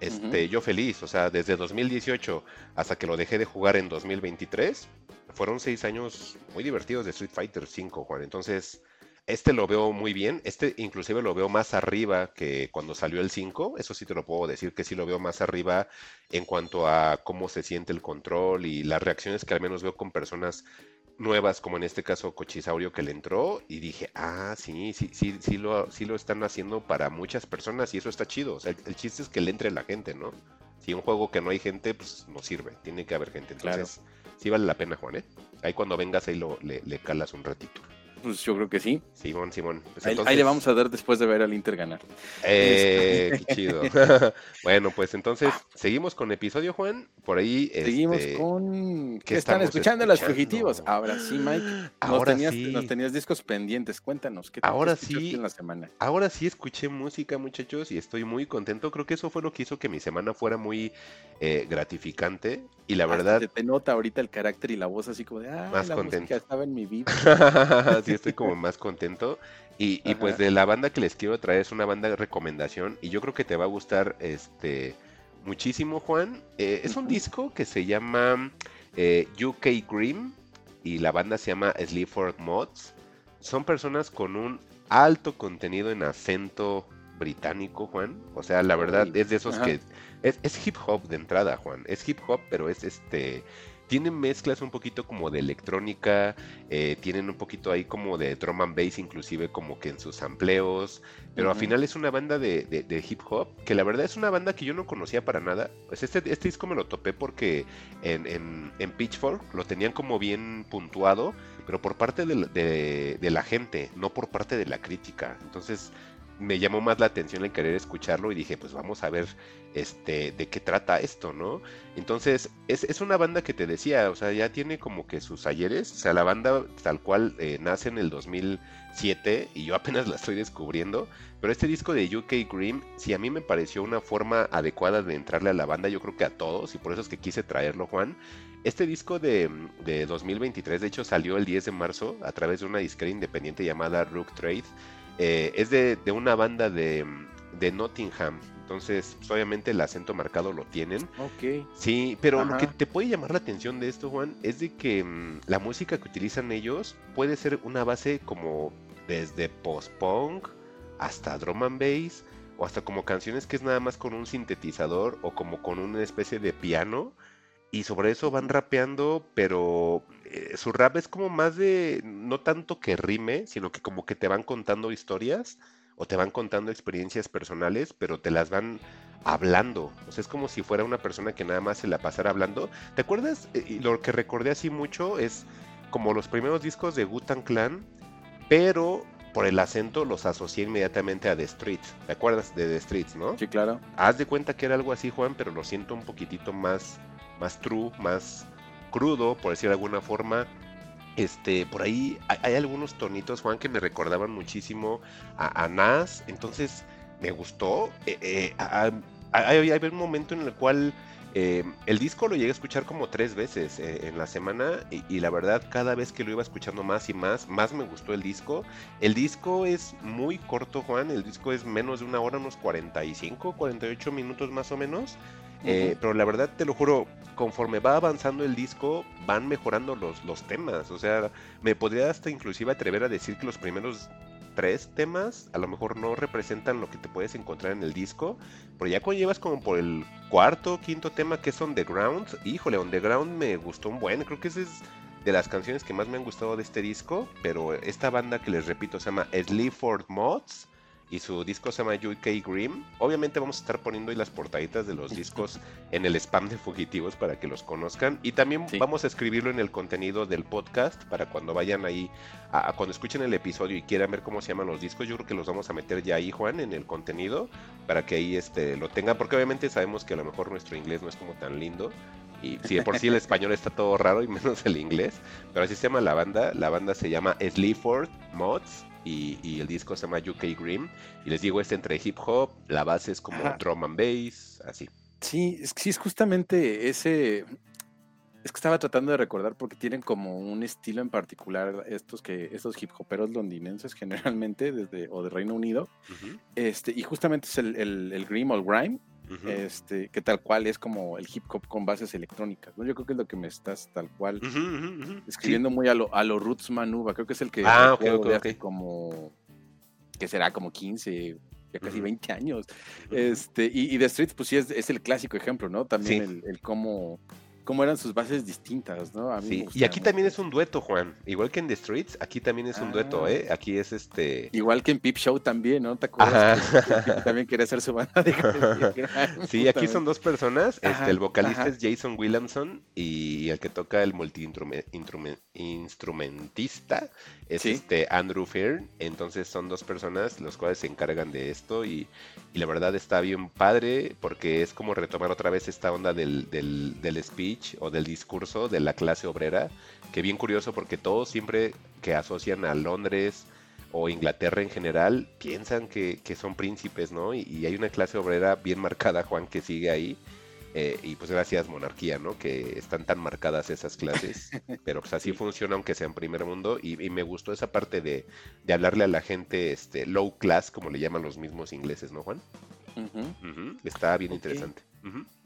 este, yo feliz. O sea, desde 2018 hasta que lo dejé de jugar en 2023, fueron seis años muy divertidos de Street Fighter 5, Juan. Entonces, este lo veo muy bien. Este inclusive lo veo más arriba que cuando salió el 5. Eso sí te lo puedo decir que sí lo veo más arriba en cuanto a cómo se siente el control y las reacciones que al menos veo con personas nuevas, como en este caso Cochisaurio que le entró y dije, ah, sí, sí, sí, sí lo, sí lo están haciendo para muchas personas y eso está chido. O sea, el, el chiste es que le entre la gente, ¿no? Si un juego que no hay gente, pues no sirve, tiene que haber gente. Claro. Entonces, sí vale la pena, Juan, ¿eh? Ahí cuando vengas ahí lo, le, le calas un ratito. Pues yo creo que sí. Simón, Simón. Pues ahí, le vamos a dar después de ver al Inter ganar. Eh, qué chido. bueno, pues entonces, seguimos con episodio, Juan. Por ahí. Seguimos este, con... ¿qué ¿Qué están escuchando escuchando? fugitivos? Ahora sí, Mike. Nos, Ahora tenías, sí. nos tenías discos pendientes. Cuéntanos. ¿Qué, Ahora sí. en la semana? Ahora sí escuché música, muchachos, y estoy muy contento. Creo que eso fue lo que hizo que mi semana fuera muy eh, gratificante. Y la Hasta verdad, Se te nota ahorita el carácter y la voz así como de, ah, Más la contento. música estaba en mi vida. sí estoy como más contento. Y, y pues de la banda que les quiero traer es una banda de recomendación. Y yo creo que te va a gustar este muchísimo, Juan. Eh, es un disco que se llama eh, UK Cream. Y la banda se llama Sleaford Mods. Son personas con un alto contenido en acento británico, Juan. O sea, la verdad es de esos ajá. que es, es hip hop de entrada, Juan. Es hip hop, pero es este. Tienen mezclas un poquito como de electrónica, eh, tienen un poquito ahí como de drum and bass, inclusive como que en sus amplios. Pero al Ujú. final es una banda de, de- de hip hop, que la verdad es una banda que yo no conocía para nada. Pues este, este disco me lo topé porque en, en- en Pitchfork lo tenían como bien puntuado, pero por parte de, la- de- de la gente, no por parte de la crítica. Entonces me llamó más la atención el querer escucharlo y dije, pues vamos a ver este, de qué trata esto, ¿no? Entonces, es, es una banda que te decía, o sea, ya tiene como que sus ayeres, o sea, la banda tal cual eh, nace en el 2007 y yo apenas la estoy descubriendo, pero este disco de UK Cream, sí a mí me pareció una forma adecuada de entrarle a la banda, yo creo que a todos, y por eso es que quise traerlo, Juan. Este disco de, de 2023, de hecho, salió el 10 de marzo a través de una disquera independiente llamada Rook Trade. Eh, es de, de una banda de, de Nottingham, entonces pues, obviamente el acento marcado lo tienen. Ok. Sí, pero lo que te puede llamar la atención de esto, Juan, es de que mm, la música que utilizan ellos puede ser una base como desde post-punk hasta drum and bass, o hasta como canciones que es nada más con un sintetizador o como con una especie de piano. Y sobre eso van rapeando, pero eh, su rap es como más de, no tanto que rime, sino que como que te van contando historias o te van contando experiencias personales, pero te las van hablando. O sea, es como si fuera una persona que nada más se la pasara hablando. ¿Te acuerdas? Eh, y lo que recordé así mucho es como los primeros discos de Gutan Clan, pero por el acento los asocié inmediatamente a The Streets. ¿Te acuerdas de The Streets, no? Sí, claro. Haz de cuenta que era algo así, Juan, pero lo siento un poquitito más, más true, más crudo, por decir de alguna forma. Este, por ahí hay, algunos tonitos, Juan, que me recordaban muchísimo a, Nas, entonces me gustó. Eh, eh, hay, un momento en el cual eh, el disco lo llegué a escuchar como tres veces eh, en la semana y, y la verdad cada vez que lo iba escuchando más y más, más me gustó el disco. El disco es muy corto, Juan, el disco es menos de una hora, unos 45, 48 minutos más o menos. Eh, pero la verdad, te lo juro, conforme va avanzando el disco, van mejorando los, los temas. O sea, me podría hasta inclusive atrever a decir que los primeros tres temas a lo mejor no representan lo que te puedes encontrar en el disco. Pero ya cuando llevas como por el cuarto, quinto tema que es On The Ground, híjole, On The Ground me gustó un buen. Creo que ese es de las canciones que más me han gustado de este disco. Pero esta banda que les repito se llama Sleaford Mods y su disco se llama UK Grim. Obviamente vamos a estar poniendo ahí las portaditas de los discos en el spam de fugitivos para que los conozcan y también Sí. vamos a escribirlo en el contenido del podcast para cuando vayan ahí a, a cuando escuchen el episodio y quieran ver cómo se llaman los discos, yo creo que los vamos a meter ya ahí, Juan, en el contenido para que ahí este lo tengan porque obviamente sabemos que a lo mejor nuestro inglés no es como tan lindo. Y si de por sí el español está todo raro y menos el inglés, pero así se llama la banda. La banda se llama Sleaford Mods y, y el disco se llama UK Grim. Y les digo, es entre hip hop, la base es como Ajá. drum and bass, así. Sí, es, sí, es justamente ese. Es que estaba tratando de recordar porque tienen como un estilo en particular estos que estos hip hoperos londinenses generalmente desde o de Reino Unido. Este, y justamente es el, el, el Grim o el Grime, este, que tal cual es como el hip hop con bases electrónicas. ¿no? Yo creo que es lo que me estás tal cual escribiendo muy a lo, a lo Roots Manuba. Creo que es el que Ah, como que será como 15, ya casi Ujú. 20 años. Este, y, y The Streets, pues sí, es, es el clásico ejemplo, ¿no? También Sí. el, el cómo, cómo eran sus bases distintas, ¿no? A mí me Sí, y aquí mucho también es un dueto, Juan. Igual que en The Streets, aquí también es un dueto, Ah. ¿eh? Aquí es este. Igual que en Peep Show también, ¿no? ¿Te acuerdas? Ajá. Que, que también quería hacer su banda de Sí, aquí son dos personas. Ajá, Este, el vocalista ajá. es Jason Williamson y el que toca el multi-instrumentista es Sí. este Andrew Fairn. Entonces son dos personas los cuales se encargan de esto y, y la verdad está bien padre porque es como retomar otra vez esta onda del, del, del speech o del discurso de la clase obrera, que bien curioso porque todos siempre que asocian a Londres o Inglaterra en general piensan que, que son príncipes, ¿no? Y, y hay una clase obrera bien marcada, Juan, que sigue ahí. eh, y pues gracias monarquía, ¿no? Que están tan marcadas esas clases, pero pues así Sí. funciona aunque sea en primer mundo y, y me gustó esa parte de, de hablarle a la gente este, low class, como le llaman los mismos ingleses, ¿no, Juan? Está bien interesante.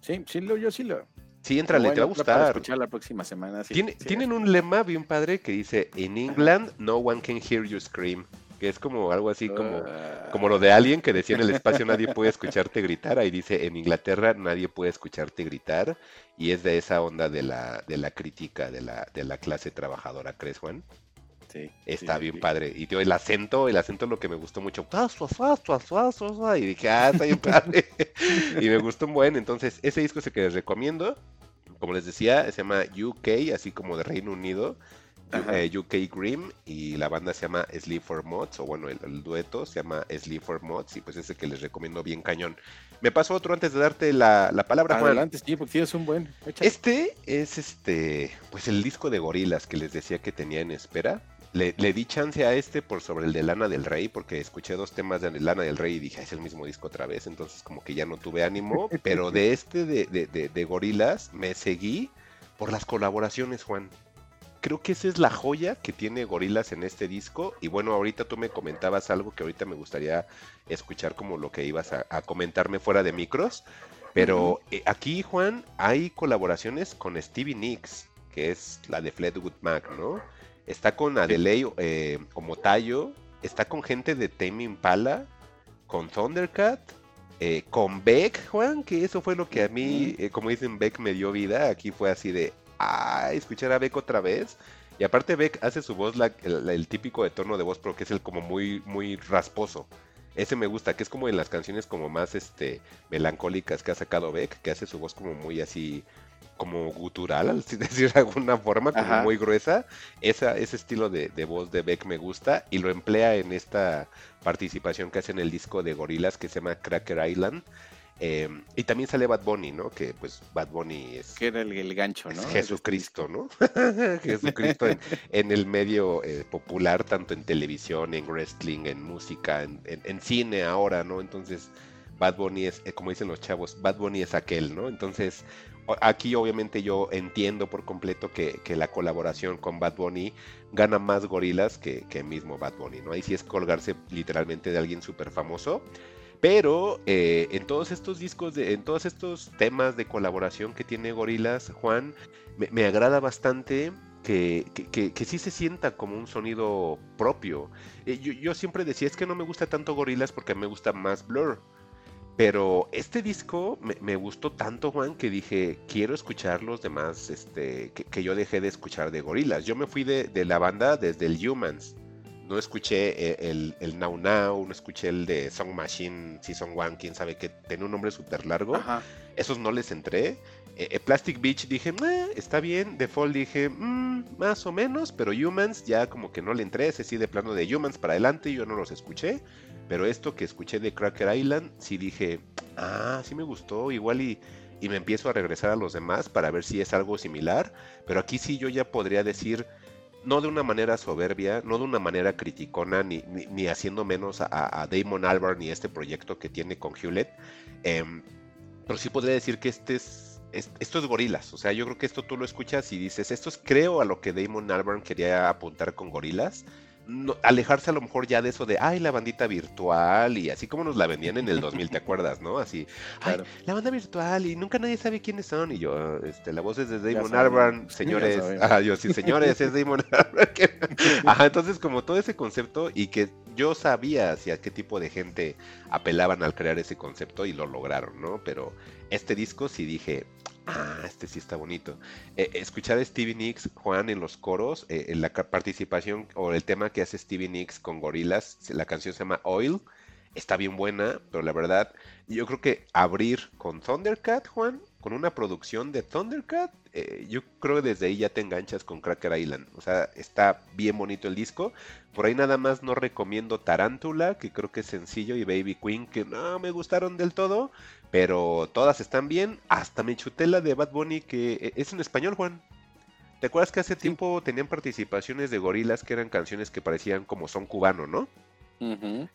Sí, sí, lo, yo sí lo. Sí, entrale, te va a Bueno, para gustar. escuchar la próxima semana. sí, Tiene- sí. tienen un lema bien padre que dice, in England no one can hear you scream, que es como algo así como... Ah, Como lo de Alien que decía en el espacio nadie puede escucharte gritar, ahí dice en Inglaterra nadie puede escucharte gritar y es de esa onda de la, de la crítica de la, de la clase trabajadora, ¿crees Juan? Sí, Está sí, bien sí. padre. Y tío, el acento, el acento es lo que me gustó mucho. Y dije, ah, está bien padre. y me gustó un buen. Entonces, ese disco es el que les recomiendo. Como les decía, se llama UK, así como de Reino Unido. Ajá. eh, UK Grim y la banda se llama Sleep for Mods, o bueno, el, el dueto se llama Sleep for Mods, y pues ese que les recomiendo bien cañón. Me pasó otro antes de darte la, la palabra, Juan. Adelante, sí, porque tienes un buen. échale. Este es este, pues el disco de gorilas que les decía que tenía en espera. Le, le di chance a este por sobre el de Lana del Rey, porque escuché dos temas de Lana del Rey y dije, "Ah, es el mismo disco otra vez, entonces como que ya no tuve ánimo, pero de este de, de, de, de gorilas me seguí por las colaboraciones, Juan. Creo que esa es la joya que tiene Gorilas en este disco. Y bueno, ahorita tú me comentabas algo que ahorita me gustaría escuchar como lo que ibas a, a comentarme fuera de micros. Pero eh, aquí, Juan, hay colaboraciones con Stevie Nicks, que es la de Fleetwood Mac, ¿no? Está con Adelaide eh, como Tayo, está con gente de Tame Impala, con Thundercat, eh, con Beck, Juan, que eso fue lo que a mí, eh, como dicen, Beck me dio vida. Aquí fue así de, ah, escuchar a Beck otra vez. Y aparte Beck hace su voz, la- el, el típico de tono de voz, pero que es el como muy, muy rasposo. Ese me gusta, que es como en las canciones como más este melancólicas que ha sacado Beck, que hace su voz como muy así, como gutural, al decir de alguna forma, como Ajá. muy gruesa. Esa, ese estilo de, de voz de Beck me gusta y lo emplea en esta participación que hace en el disco de Gorilas que se llama Cracker Island. Eh, y también sale Bad Bunny, ¿no? Que pues Bad Bunny es, Que era el, el gancho, es ¿no? Jesucristo, ¿no? Jesucristo en, en el medio eh, popular, tanto en televisión, en wrestling, en música, en, en- en cine ahora, ¿no? Entonces, Bad Bunny es, eh, como dicen los chavos, Bad Bunny es aquel, ¿no? Entonces, aquí obviamente yo entiendo por completo que, la colaboración con Bad Bunny gana más gorilas que, que mismo Bad Bunny, ¿no? Ahí sí es colgarse literalmente de alguien súper famoso. Pero eh, en todos estos discos, en todos estos temas de colaboración que tiene Gorilas, Juan, me, agrada bastante que sí se sienta como un sonido propio. Eh, yo, yo siempre decía, es que no me gusta tanto Gorilas porque me gusta más Blur. Pero este disco me, me gustó tanto, Juan, que dije, quiero escuchar los demás este, que, que yo dejé de escuchar de Gorilas. Yo me fui de, de la banda desde el Humans. No escuché eh, el, el Now Now, no escuché el de Song Machine Season 1, quién sabe que tiene un nombre súper largo. Ajá. Esos no les entré. Eh, eh, Plastic Beach dije, "Meh, está bien. The Fall dije, "Mm, más o menos. Pero Humans ya como que no le entré. Ese sí de plano de Humans para adelante yo no los escuché. Pero esto que escuché de Cracker Island, sí dije, ah, sí me gustó. Igual y, y me empiezo a regresar a los demás para ver si es algo similar. Pero aquí sí yo ya podría decir, no de una manera soberbia, no de una manera criticona, ni, ni, ni haciendo menos a, Damon Albarn y este proyecto que tiene con Hewlett. em, pero sí podría decir que este es, es- esto es gorilas. O sea, yo creo que esto tú lo escuchas y dices, esto es creo a lo que Damon Albarn quería apuntar con gorilas. No- alejarse a lo mejor ya de eso de, ay, la bandita virtual y así como nos la vendían en el 2000, ¿te acuerdas, no? Así, ay, Claro. la banda virtual y nunca nadie sabe quiénes son. Y yo, "Ah, este, la voz es de Damon ya señores. Ajá, yo, sí, señores, es Damon que- Ajá, entonces como todo ese concepto y que yo sabía hacia qué tipo de gente apelaban al crear ese concepto y lo lograron, ¿no? Pero este disco sí dije, Ah, este sí está bonito. Eh, escuchar a Stevie Nicks, Juan, en los coros, eh, en la participación o el tema que hace Stevie Nicks con Gorilas, la canción se llama Oil, está bien buena, pero la verdad, yo creo que abrir con Thundercat, Juan, con una producción de Thundercat, eh, yo creo que desde ahí ya te enganchas con Cracker Island. O sea, está bien bonito el disco. Por ahí nada más no recomiendo Tarántula, que creo que es sencillo, y Baby Queen, que no me gustaron del todo. Pero todas están bien. Hasta me chuté la de Bad Bunny, que eh, es en español, Juan. ¿Te acuerdas que hace tiempo tenían participaciones de gorilas que eran canciones que parecían como son cubano, ¿no?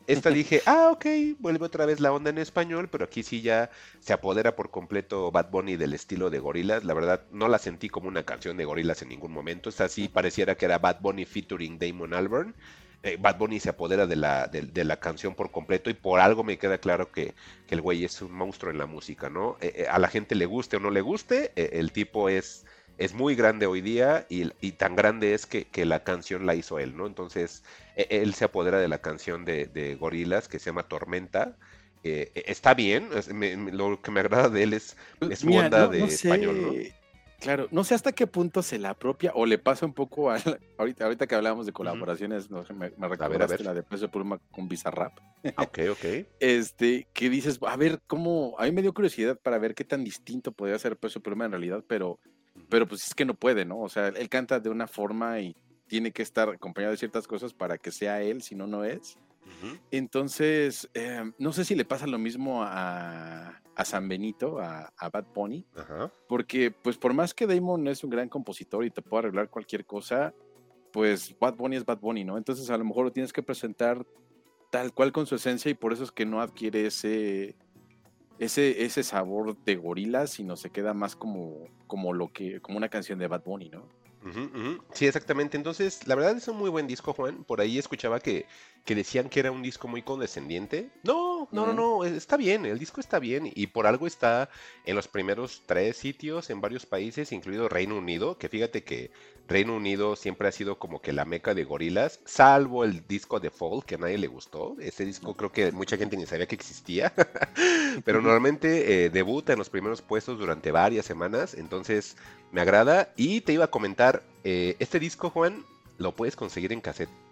Esta dije, ah, ok, vuelve otra vez la onda en español, pero aquí sí ya se apodera por completo Bad Bunny del estilo de gorilas. La verdad, no la sentí como una canción de gorilas en ningún momento. Esta sí pareciera que era Bad Bunny featuring Damon Albarn. Eh, Bad Bunny se apodera de la, de, de la canción por completo y por algo me queda claro que, que el güey es un monstruo en la música, ¿no? Eh, eh, a la gente le guste o no le guste, eh, el tipo es, es muy grande hoy día y, y tan grande es que, que la canción la hizo él, ¿no? Entonces, eh, él se apodera de la canción de, de Gorilas que se llama Tormenta. Eh, eh, está bien, es- me- me- lo que me agrada de él es, es su Mira, onda no- de no sé, español, ¿no? Claro, no sé hasta qué punto se la apropia o le pasa un poco a ahorita, ahorita que hablábamos de colaboraciones, no me, me ver, a ver. la de Peso Pluma con Bizarrap. Ah, Ok, ok. Este, que dices, a ver cómo, a mí me dio curiosidad para ver qué tan distinto podría ser Peso Pluma en realidad, pero, pero pues es que no puede, ¿no? O sea, él canta de una forma y tiene que estar acompañado de ciertas cosas para que sea él, si no, no es. Entonces, eh, no sé si le pasa lo mismo a, a San Benito, a, a Bad Bunny, Ajá. porque pues por más que Damon es un gran compositor y te puede arreglar cualquier cosa, pues Bad Bunny es Bad Bunny, ¿no? Entonces a lo mejor lo tienes que presentar tal cual con su esencia y por eso es que no adquiere ese ese, ese sabor de gorila, sino se queda más como, como lo que, como una canción de Bad Bunny, ¿no? Sí, exactamente. Entonces, la verdad es un muy buen disco, Juan. Por ahí escuchaba que, que decían que era un disco muy condescendiente. No, no, no, no, eh, está bien, el disco está bien y por algo está en los primeros tres sitios en varios países, incluido Reino Unido, que fíjate que Reino Unido siempre ha sido como que la meca de gorilas, salvo el disco de Fall, que a nadie le gustó. Ese disco creo que mucha gente ni sabía que existía, pero normalmente eh, debuta en los primeros puestos durante varias semanas, entonces me agrada. Y te iba a comentar, eh, este disco, Juan, lo puedes conseguir en cassette.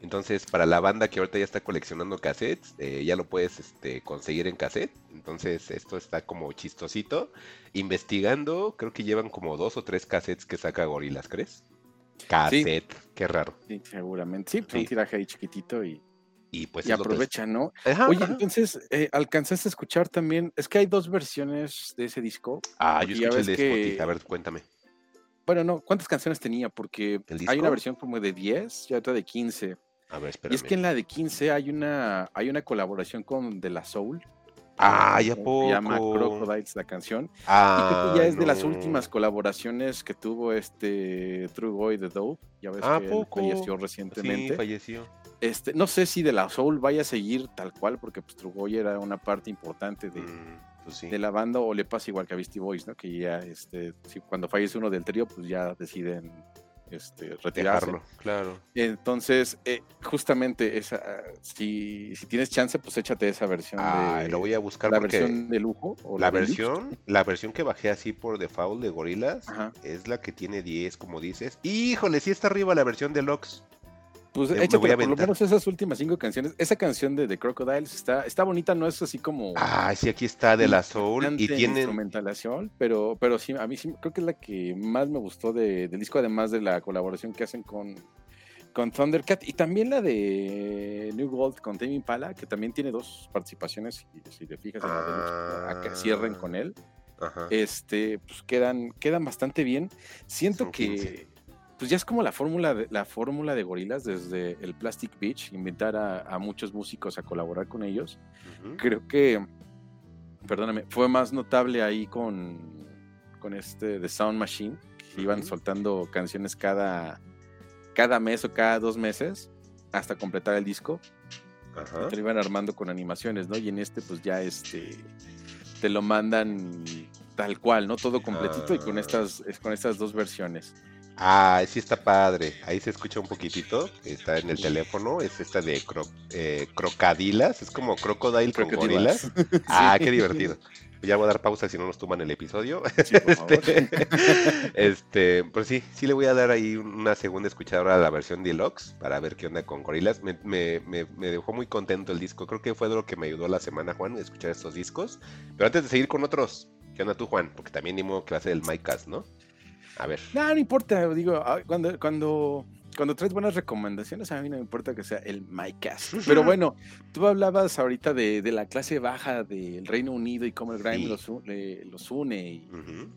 Entonces, para la banda que ahorita ya está coleccionando cassettes, eh, ya lo puedes este, conseguir en cassette. Entonces, esto está como chistosito. Investigando, creo que llevan como dos o tres cassettes que saca Gorilas, ¿crees? Cassette, qué raro. Sí, seguramente. Sí, pues Sí. un tiraje ahí chiquitito y, Y pues y es aprovecha, ¿no? Ajá, Oye, ajá. entonces, eh, ¿alcanzaste a escuchar también? Es que hay dos versiones de ese disco. Ah, yo escuché el de que- Spotify. A ver, cuéntame. Bueno, no, ¿cuántas canciones tenía? Porque ¿El hay una versión como de 10 y otra de 15. A ver, Y es que en la de 15 hay una, hay una colaboración con De La Soul. Ah, ¿ya Se llama poco? Crocodiles la canción. y Ah, creo que ya es de las últimas colaboraciones que tuvo este True Boy de Dope. Ya ves ¿A que él poco? falleció Sí, recientemente. falleció. este, no sé si De La Soul vaya a seguir tal cual, porque pues, True Boy era una parte importante de, Mm, pues sí. de la banda, o le pasa igual que a Beastie Boys, ¿no? Que ya, este, si cuando fallece uno del trío, pues ya deciden este, retirarse. Dejarlo, claro. Entonces, eh, justamente esa, si, si tienes chance, pues échate esa versión Ah, de lo voy a buscar la versión de lujo. o la versión, la versión que bajé así por default de Gorilas Ajá. es la que tiene 10, como dices. Híjole, sí está arriba la versión deluxe. Pues échate por lo menos esas últimas cinco canciones. Esa canción de The Crocodiles está, está bonita, no es así como Ah, sí, aquí está de la Soul y tienen instrumentalación, pero, pero sí, a mí sí, creo que es la que más me gustó de- del disco, además de la colaboración que hacen con, con Thundercat y también la de New Gold con Tame Impala, que también tiene dos participaciones, si, si te fijas en la que cierren con él. Ajá. este, pues quedan, quedan bastante bien. Siento Son que 15. Pues ya es como la fórmula de, la fórmula de gorilas desde el Plastic Beach, invitar a, a muchos músicos a colaborar con ellos. Creo que, perdóname, fue más notable ahí con, con este The Sound Machine, que iban soltando canciones cada, cada mes o cada dos meses hasta completar el disco Ajá. te lo iban armando con animaciones, ¿no? Y en este, pues ya este te lo mandan tal cual, ¿no? Todo completito y con Ah. estas, es- con estas dos versiones. Ah, sí está padre. Ahí se escucha un poquitito. Está en el teléfono. Es esta de cro- eh, crocadilas. Es como crocodile con gorilas. Ah, qué divertido. Ya voy a dar pausa si no nos tuman el episodio. Sí, por favor. Este, este, pues sí, sí le voy a dar ahí una segunda escuchadora a la versión deluxe para ver qué onda con Gorillaz. Me, me- me- me dejó muy contento el disco. Creo que fue de lo que me ayudó la semana, Juan, escuchar estos discos. Pero antes de seguir con otros, ¿qué onda tú, Juan? Porque también ni modo que va a ser el MyCast, ¿no? A ver. No, no importa, digo, ah, cuando, cuando, cuando traes buenas recomendaciones, a mí no me importa que sea el MyCast. Pero bueno, tú hablabas ahorita de, de la clase baja del Reino Unido y cómo el grime Sí. los, u- le- los une y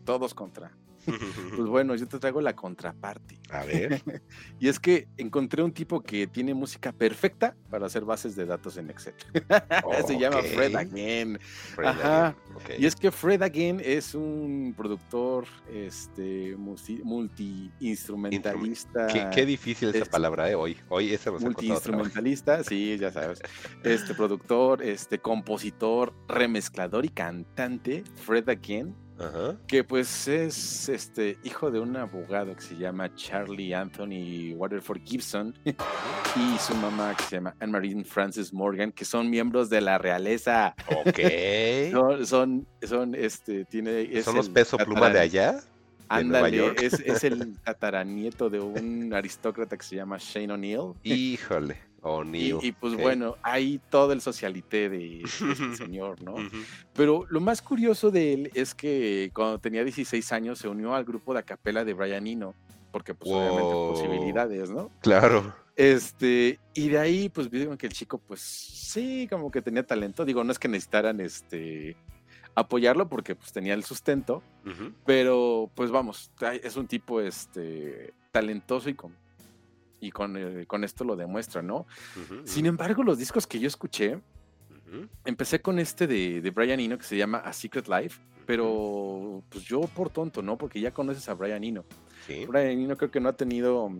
todos contra. Pues bueno, yo te traigo la contraparte. A ver. Y es que encontré un tipo que tiene música perfecta para hacer bases de datos en Excel. Se llama. Fred Again. Fred Ajá. Again. Y es que Fred Again es un productor este, multi- multi-instrumentalista. Qué, qué difícil esa este, palabra, ¿eh? Hoy, hoy trabajo. multiinstrumentalista, sí, ya sabes. Este productor, este compositor, remezclador y cantante, Fred Again, Ajá. que pues es este hijo de un abogado que se llama Charlie Anthony Waterford Gibson y su mamá que se llama Anne-Marie Frances Morgan, que son miembros de la realeza. Ok. Son, son, son, este, tiene. es ¿Son los peso pluma de allá? Ándale, es, es el tataranieto de un aristócrata que se llama Shane O'Neill. Híjole. Y, pues bueno, hay todo el socialité de, de este señor, ¿no? Pero lo más curioso de él es que cuando tenía 16 años se unió al grupo de acapela de Brian Eno, porque pues obviamente posibilidades, ¿no? Claro. Este, y de ahí pues vieron que el chico pues sí, como que tenía talento, digo, no es que necesitaran este apoyarlo porque pues tenía el sustento, pero pues vamos, es un tipo este talentoso y con y con, eh, con esto lo demuestra, ¿no? Sin embargo, los discos que yo escuché, empecé con este de, de Brian Eno que se llama A Secret Life, pero pues yo por tonto, ¿no? Porque ya conoces a Brian Eno. Sí. Brian Eno creo que no ha tenido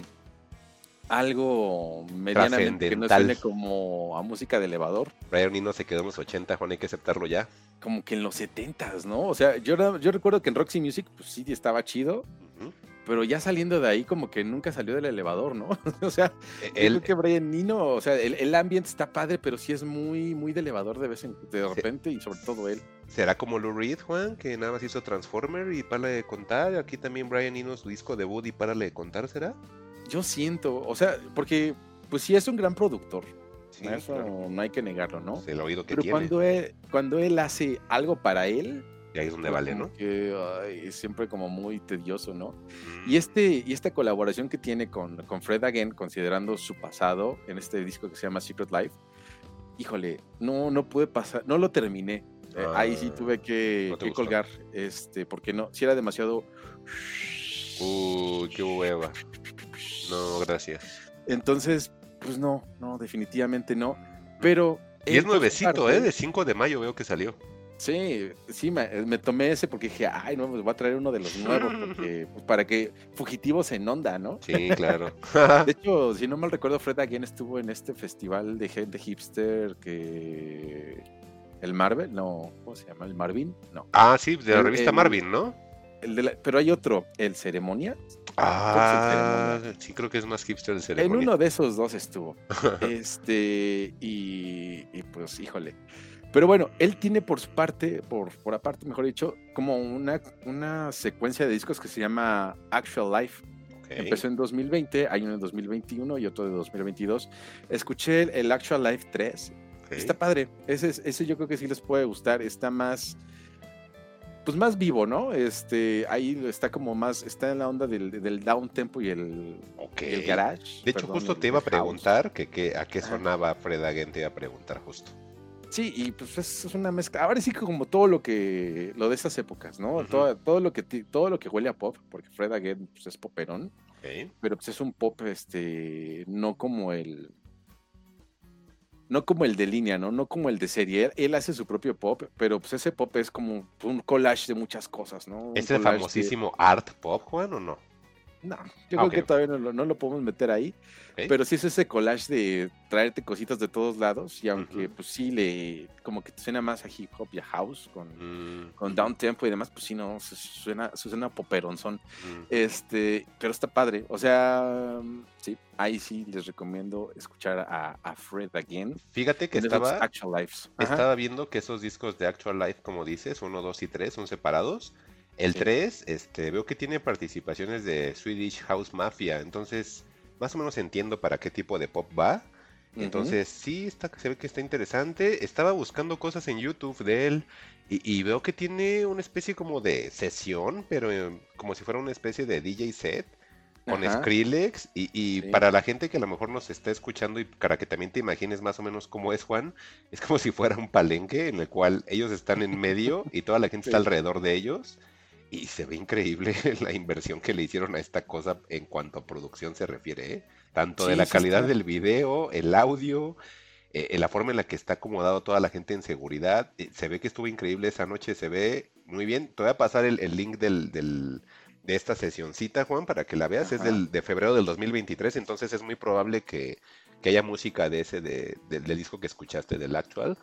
algo medianamente que no suene como a música de elevador, Brian Eno se quedó en los 80, Juan, hay que aceptarlo ya. como que en los 70s, ¿no? O sea, yo, yo recuerdo que en Roxy Music pues sí estaba chido, Ujú. Pero ya saliendo de ahí como que nunca salió del elevador, ¿no? o sea, E- Él, creo que Brian Eno, o sea, el, el ambiente está padre, pero sí es muy, muy de elevador de vez en de repente y sobre todo él. ¿Será como Lou Reed, Juan, que nada más hizo Transformer y para de contar? Aquí también Brian Eno, su disco debut y para de contar, ¿será? Yo siento, o sea, porque pues sí es un gran productor, Sí, eso claro. no hay que negarlo, ¿no? El oído que Pero tiene. cuando él, cuando él hace algo para él, Y ahí es donde vale, ¿no? que ay, es siempre como muy tedioso, ¿no? Mm. Y este, y esta colaboración que tiene con, con Fred Again, considerando su pasado en este disco que se llama Secret Life, híjole, no, no pude pasar, no lo terminé. Eh, ahí sí Ah, tuve que, no te que colgar, este, porque no, si era demasiado. Uy, qué hueva. No, gracias. Entonces, pues no, no, definitivamente no. Pero. Y es nuevecito, parte, ¿eh? De 5 de mayo veo que salió. Sí, sí, me, me tomé ese porque dije, ay, no, pues voy a traer uno de los nuevos, porque, pues, para que fugitivos en onda, ¿no? Sí, claro. De hecho, si no mal recuerdo, Fred Again estuvo en este festival de gente hipster que. El Marvel, no, ¿cómo se llama? ¿El Marvin? No. ah, sí, de la El- revista el- Marvin, ¿no? El de la- pero hay otro, el Ceremonia. Ah, sí, creo que es más hipster En ceremonia. uno de esos dos estuvo. este, y, y pues, híjole. Pero bueno, él tiene por su parte, por, por aparte, mejor dicho, como una, una secuencia de discos que se llama Actual Life. Empezó en 2020, hay uno en 2021 y otro de 2022. Escuché el, el Actual Life 3. ok. Está padre. Ese, es- ese yo creo que sí les puede gustar. Está más. Pues más vivo, ¿no? Este, ahí está como más, está en la onda del, del down tempo y el, garage. De hecho, perdón, justo te iba a preguntar que, que- a qué sonaba Fred Again, te iba a preguntar justo. Sí, y pues es, es una mezcla. Ahora sí que como todo lo que, lo de esas épocas, ¿no? Todo, todo, lo que, todo lo que huele a pop, porque Fred Again pues, es poperón, pero pues es un pop, este, no como el, no como el de línea, ¿no? No como el de serie. Él, él hace su propio pop, pero pues ese pop es como un collage de muchas cosas, ¿no? Un ¿Es el collage de- famosísimo art pop, Juan, o no? No, yo Ah, creo que todavía no, lo- no lo podemos meter ahí. Ok. Pero sí es ese collage de traerte cositas de todos lados. Y aunque pues sí le como que suena más a hip hop y a house con, Mm, con down tempo y demás, pues sí, no, suena, suena poperonzón. mm. Este, pero está padre. O sea, sí, ahí sí les recomiendo escuchar a, a Fred Again. Fíjate que estaba, Actual Lives. Ajá. estaba viendo que esos discos de Actual Life, como dices, 1, 2 y 3 son separados. El Sí. 3, este, veo que tiene participaciones de Swedish House Mafia, entonces más o menos entiendo para qué tipo de pop va. Entonces, sí, está, se ve que está interesante. Estaba buscando cosas en YouTube de él y, y veo que tiene una especie como de sesión, pero eh, como si fuera una especie de DJ set con Ajá. Skrillex. Y, y Sí. para la gente que a lo mejor nos está escuchando y para que también te imagines más o menos cómo es Juan, es como si fuera un palenque en el cual ellos están en medio y toda la gente está alrededor de ellos. Y se ve increíble la inversión que le hicieron a esta cosa en cuanto a producción se refiere, ¿eh? Tanto de la sí calidad está. del video, el audio, eh, eh, la forma en la que está acomodado toda la gente en seguridad. eh, se ve que estuvo increíble esa noche, se ve muy bien. Te voy a pasar el, el link del, del- de esta sesioncita, Juan, para que la veas. Es del, de febrero del 2023, entonces es muy probable que, que haya música de ese, de- del- del disco que escuchaste, del actual.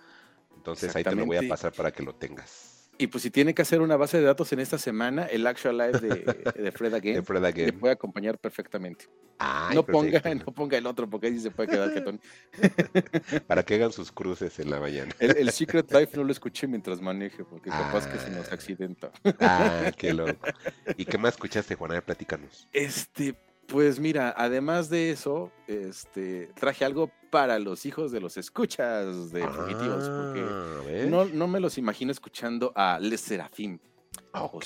Entonces ahí te lo voy a pasar para que lo tengas. Y pues si tiene que hacer una base de datos en esta semana, el Actual Live de, de Fred De Again Fred le Again. puede acompañar perfectamente. Ay, no, ponga, no ponga el otro porque ahí sí se puede quedar jetón. Para que hagan sus cruces en la mañana. El, el Secret Life no lo escuché mientras maneje porque capaz que se nos Ah. accidenta. Ah, qué loco. ¿Y qué más escuchaste, Juan? A ver, platícanos. Este, pues mira, además de eso, este, traje algo para los hijos de los escuchas de Fugitivos, porque Ah, no, no me los imagino escuchando a Les Serafim. Ok,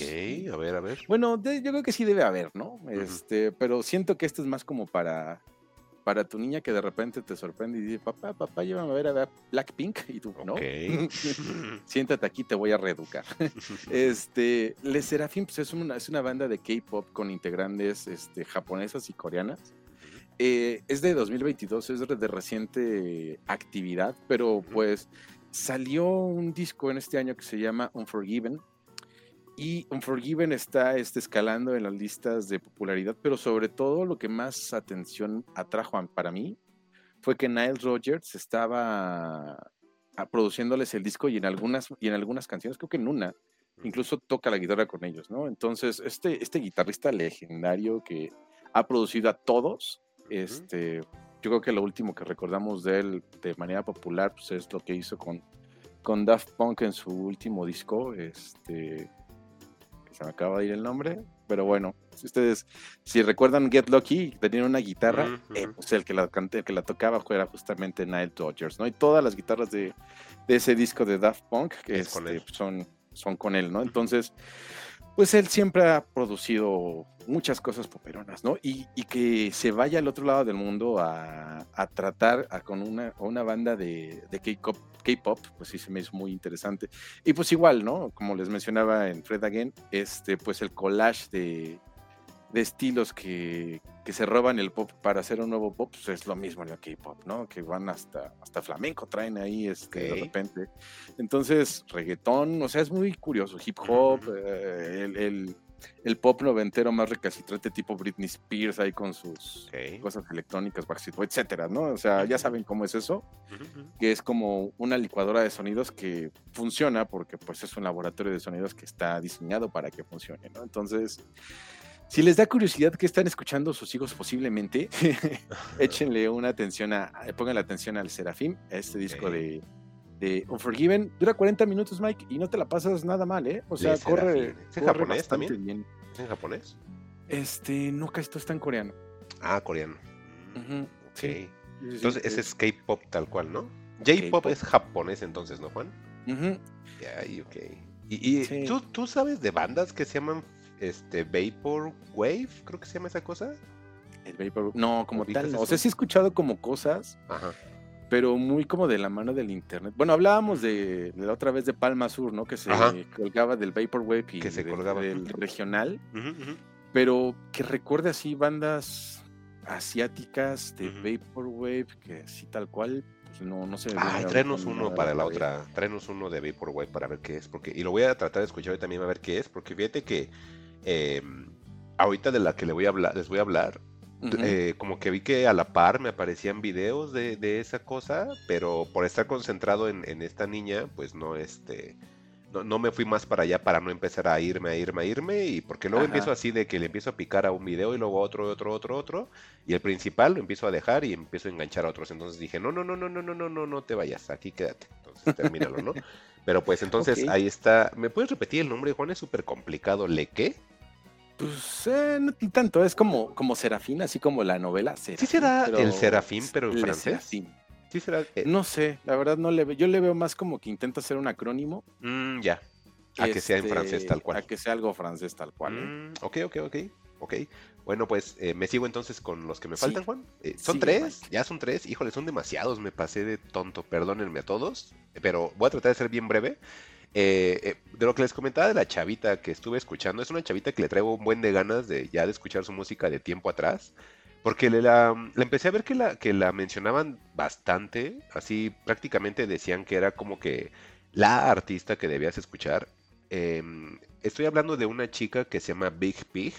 a ver, a ver. Bueno, de- yo creo que sí debe haber, ¿no? Este, pero siento que esto es más como para, para tu niña que de repente te sorprende y dice, papá, papá, llévame a ver a Blackpink, y tú, ¿no? Siéntate aquí, te voy a reeducar. Este, Les Serafim pues, es, una, es una banda de K-pop con integrantes este, japonesas y coreanas. Eh, es de 2022, es de reciente actividad, pero pues salió un disco en este año que se llama Unforgiven. Y Unforgiven está este, escalando en las listas de popularidad, pero sobre todo lo que más atención atrajo para mí fue que Nile Rodgers estaba ah, produciéndoles el disco y en algunas, y en algunas canciones, creo que en una, incluso toca la guitarra con ellos, ¿no? Entonces, este, este guitarrista legendario que ha producido a todos, este, yo creo que lo último que recordamos de él de manera popular, pues es lo que hizo con, con Daft Punk en su último disco, este, que se me acaba de ir el nombre, pero bueno, si ustedes, si recuerdan Get Lucky, tenían una guitarra, Ujú, eh, pues el que la, el que la tocaba era justamente Nile Rodgers, ¿no? Y todas las guitarras de, de ese disco de Daft Punk que Es este, él. son, son con él, ¿no? Entonces, pues él siempre ha producido muchas cosas poperonas, ¿no? Y, y que se vaya al otro lado del mundo a, a tratar con una, una banda de, de K-pop, K-pop, pues sí se me hizo muy interesante. Y pues igual, ¿no? Como les mencionaba en Fred Again, este, pues el collage de, de estilos que, que se roban el pop para hacer un nuevo pop, pues es lo mismo en el K-pop, ¿no? Que van hasta, hasta flamenco, traen ahí este, de Ok. repente. Entonces, reggaetón, o sea, es muy curioso. Hip hop, eh, el, el- el pop noventero más recalcitrante, tipo Britney Spears, ahí con sus cosas electrónicas, Backstreet etcétera, ¿no? O sea, ya saben cómo es eso que es como una licuadora de sonidos que funciona porque pues es un laboratorio de sonidos que está diseñado para que funcione, ¿no? Entonces, si les da curiosidad que están escuchando sus hijos posiblemente, échenle una atención a, pongan la atención al Serafín, a este disco de, de Unforgiven. Dura 40 minutos, Mike, y no te la pasas nada mal, ¿eh? O sea, corre. ¿Es en corre japonés también? bien. ¿Es en japonés? Este, no, casi todo está en coreano. Ah, coreano. Mm, sí. Sí, sí, sí, Entonces, ese es- K-pop tal cual, ¿no? J-pop es japonés entonces, ¿no, Juan? Ujú. Ay, ok. ¿Y, y Sí. ¿tú, tú sabes de bandas que se llaman este Vapor Wave? Creo que se llama esa cosa. El Vapor- No, como ¿Ubicas tal, no. O sea, sí he escuchado como cosas, Ajá. pero muy como de la mano del internet. Bueno, hablábamos de, de la otra vez de Palma Sur, ¿no? Que se Ajá. colgaba del Vaporwave y Que se del- colgaba. del regional, pero que recuerde así bandas asiáticas de Ujú. Vaporwave, que así tal cual, pues no, no viene Ay, tráenos uno para la otra. Tráenos uno de Vaporwave para ver qué es. Porque, y lo voy a tratar de escuchar hoy también a ver qué es. Porque fíjate que eh, ahorita de la que le voy a hablar, les voy a hablar, eh, como que vi que a la par me aparecían videos de, de esa cosa, pero por estar concentrado en, en esta niña, pues no, este, no, no me fui más para allá para no empezar a irme, a irme, a irme, y porque luego Ajá. empiezo así de que le empiezo a picar a un video y luego a otro, otro, otro, otro, y el principal lo empiezo a dejar y empiezo a enganchar a otros. Entonces dije, no, no, no, no, no, no, no, no, no te vayas, aquí quédate. Entonces termínalo, ¿no? Pero pues entonces ahí está. ¿Me puedes repetir el nombre, Juan? Es súper complicado. ¿Le qué? Pues eh, no tanto, es como, como Serafín, así como la novela Serafín. será pero- el Serafín, pero en francés? Serafín. Sí, será. eh, No sé, la verdad no le veo. Yo le veo más como que intenta hacer un acrónimo. mm, ya. A que sea en este, francés tal cual. A que sea algo francés tal cual. ¿eh? Mm, ok, ok, ok. Ok. Bueno, pues eh, me sigo entonces con los que me Sí. faltan, Juan. Eh, son tres, Mike. ya son tres. Híjole, son demasiados. Me pasé de tonto. Perdónenme a todos. Pero voy a tratar de ser bien breve. Eh, eh, de lo que les comentaba de la chavita que estuve escuchando, es una chavita que le traigo un buen de ganas de ya de escuchar su música de tiempo atrás. Porque le la, empecé a ver que la, que la mencionaban bastante. Así prácticamente decían que era como que la artista que debías escuchar. Em, estoy hablando de una chica que se llama Big Pig.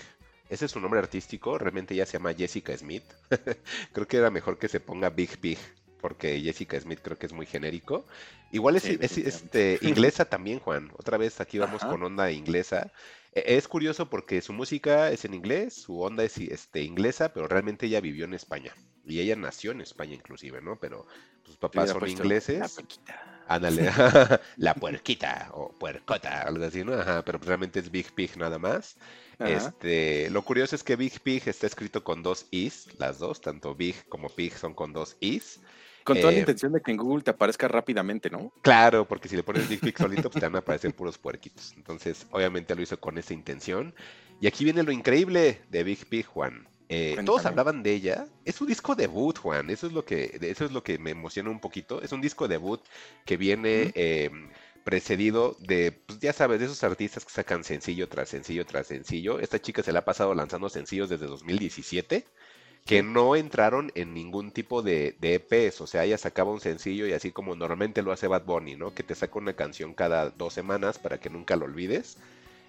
Ese es su nombre artístico. Realmente ella se llama Jessica Smith. creo que era mejor que se ponga Big Pig. Porque Jessica Smith creo que es muy genérico. Igual es, Sí, es, este, inglesa también, Juan. Otra vez aquí vamos Ajá. con onda inglesa. E- Es curioso porque su música es en inglés, su onda es este, inglesa, pero realmente ella vivió en España. Y ella nació en España inclusive, ¿no? Pero sus papás son ingleses. La pequita. Ándale, la puerquita o puercota, algo así, ¿no? Ajá, pero realmente es Big Pig nada más. Ajá. Este, lo curioso es que Big Pig está escrito con dos is, las dos, tanto Big como Pig son con dos is. Con toda eh, la intención de que en Google te aparezca rápidamente, ¿no? Claro, porque si le pones Big Pig solito, pues te van a aparecer puros puerquitos. Entonces, obviamente lo hizo con esa intención. Y aquí viene lo increíble de Big Pig, Juan. Eh, todos hablaban de ella. Es un disco debut, Juan. Eso es lo que, eso es lo que me emociona un poquito. Es un disco debut que viene eh, precedido de, pues ya sabes, de esos artistas que sacan sencillo tras sencillo tras sencillo. Esta chica se la ha pasado lanzando sencillos desde 2017 que no entraron en ningún tipo de, de EPs, o sea, ella sacaba un sencillo y así como normalmente lo hace Bad Bunny, ¿no? Que te saca una canción cada dos semanas para que nunca lo olvides.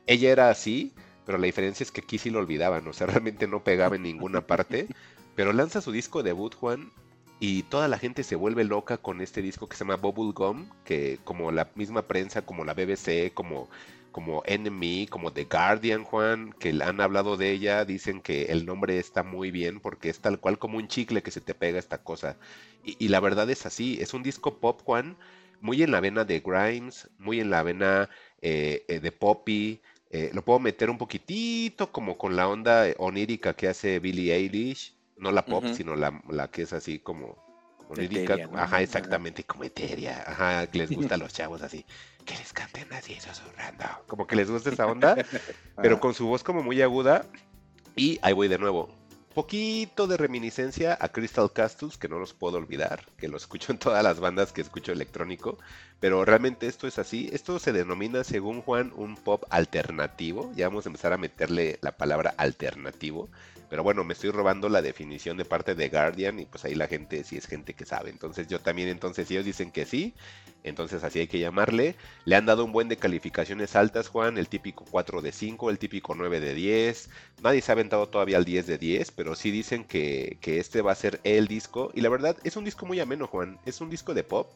Ella era así, pero la diferencia es que aquí sí lo olvidaban, o sea, realmente no pegaba en ninguna parte. Pero lanza su disco debut, Juan, y toda la gente se vuelve loca con este disco que se llama Bubblegum, que como la misma prensa, como la BBC, como, como Enemy, como The Guardian, Juan, que han hablado de ella, dicen que el nombre está muy bien porque es tal cual como un chicle que se te pega esta cosa. Y, y la verdad es así, es un disco pop, Juan, muy en la vena de Grimes, muy en la vena eh, eh, de Poppy. eh, lo puedo meter un poquitito como con la onda onírica que hace Billie Eilish, no la pop, sino la, la que es así como onírica, Etérea, ¿no? ajá, exactamente, como etérea, ajá, que les gusta a los chavos así, que les canten así susurrando, como que les gusta esa onda, pero Ajá. con su voz como muy aguda. Y ahí voy de nuevo. Poquito de reminiscencia a Crystal Castles, que no los puedo olvidar, que lo escucho en todas las bandas que escucho electrónico, pero realmente esto es así. Esto se denomina, según Juan, un pop alternativo. Ya vamos a empezar a meterle la palabra alternativo. Pero bueno, me estoy robando la definición de parte de Guardian y pues ahí la gente sí es gente que sabe. Entonces yo también, entonces ellos dicen que sí, entonces así hay que llamarle. Le han dado un buen de calificaciones altas, Juan, el típico 4 de 5, el típico 9 de 10. Nadie se ha aventado todavía al 10 de 10, pero sí dicen que, que este va a ser el disco. Y la verdad, es un disco muy ameno, Juan. Es un disco de pop,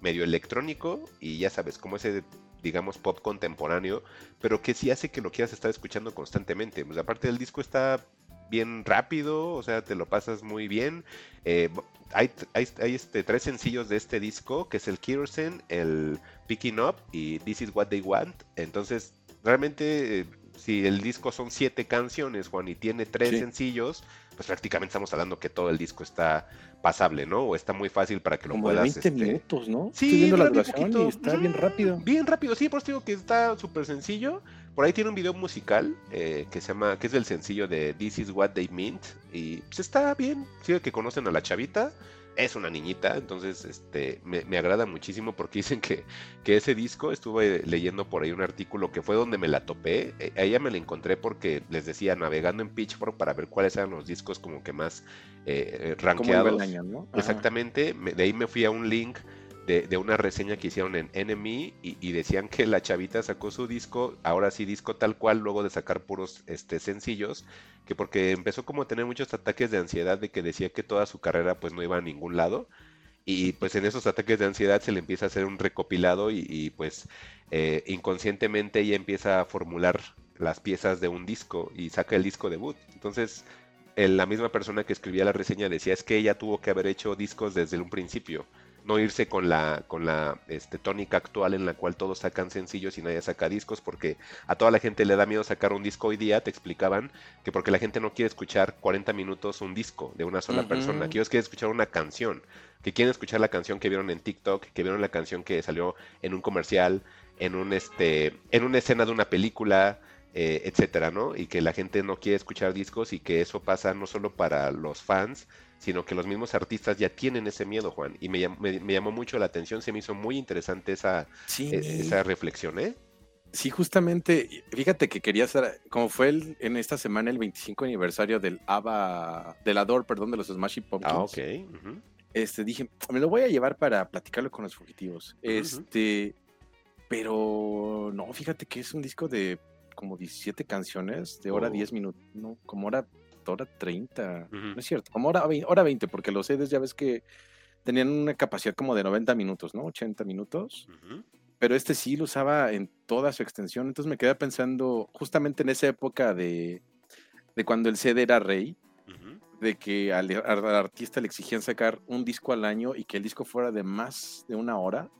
medio electrónico y ya sabes, como ese digamos pop contemporáneo, pero que sí hace que lo quieras estar escuchando constantemente. Pues aparte del disco está bien rápido, o sea, te lo pasas muy bien. Eh, hay hay, hay este, tres sencillos de este disco, que es el Kirsten, el Picking Up y This Is What They Want. Entonces, realmente, eh, si el disco son siete canciones, Juan, y tiene tres Sí. sencillos, pues prácticamente estamos hablando que todo el disco está pasable, ¿no? O está muy fácil para que lo Como puedas... 20 este, minutos, ¿no? Sí, Estoy viendo la duración y está bien rápido. Bien rápido, sí, por eso digo que está súper sencillo. Por ahí tiene un video musical eh, que se llama, que es el sencillo de This Is What They Meant. Y pues está bien. Sí, que conocen a la chavita. Es una niñita, entonces este me, me agrada muchísimo porque dicen que, que ese disco, estuve leyendo por ahí un artículo que fue donde me la topé. Eh, a ella me la encontré porque les decía, navegando en Pitchfork para ver cuáles eran los discos como que más eh, eh, ¿Cómo iba el rankeados. año, no? Exactamente, me- de ahí me fui a un link de, una reseña que hicieron en Enemy y, decían que la chavita sacó su disco, ahora sí disco tal cual, luego de sacar puros este, sencillos, que porque empezó como a tener muchos ataques de ansiedad de que decía que toda su carrera pues no iba a ningún lado. Y pues en esos ataques de ansiedad se le empieza a hacer un recopilado y, y, pues eh, inconscientemente ella empieza a formular las piezas de un disco y saca el disco debut. Entonces el- la misma persona que escribía la reseña decía es que ella tuvo que haber hecho discos desde un principio, no irse con la, con la este, tónica actual en la cual todos sacan sencillos y nadie saca discos, porque a toda la gente le da miedo sacar un disco hoy día, te explicaban que porque la gente no quiere escuchar 40 minutos un disco de una sola persona, que ellos quieren escuchar una canción, que quieren escuchar la canción que vieron en TikTok, que vieron la canción que salió en un comercial, en un este, en una escena de una película, eh, etcétera, ¿no? Y que la gente no quiere escuchar discos y que eso pasa no solo para los fans, sino que los mismos artistas ya tienen ese miedo, Juan. Y me, me- me llamó mucho la atención, se me hizo muy interesante esa, Sí, e- esa reflexión, ¿eh? sí, justamente, fíjate que quería hacer, como fue el- en esta semana el 25 aniversario del ABBA, del Ador, perdón, de los Smashing Pumpkins. Ah, ok. este, dije, me lo voy a llevar para platicarlo con los fugitivos. Este, pero no, fíjate que es un disco de como 17 canciones, de hora Oh. 10 minutos, no, como hora, hora 30, Ujú. no es cierto, como hora, hora 20, porque los CDs ya ves que tenían una capacidad como de 90 minutos, ¿no? 80 minutos, pero este sí lo usaba en toda su extensión, entonces me quedé pensando justamente en esa época de, de cuando el CD era rey, de que al, al artista le exigían sacar un disco al año y que el disco fuera de más de una hora,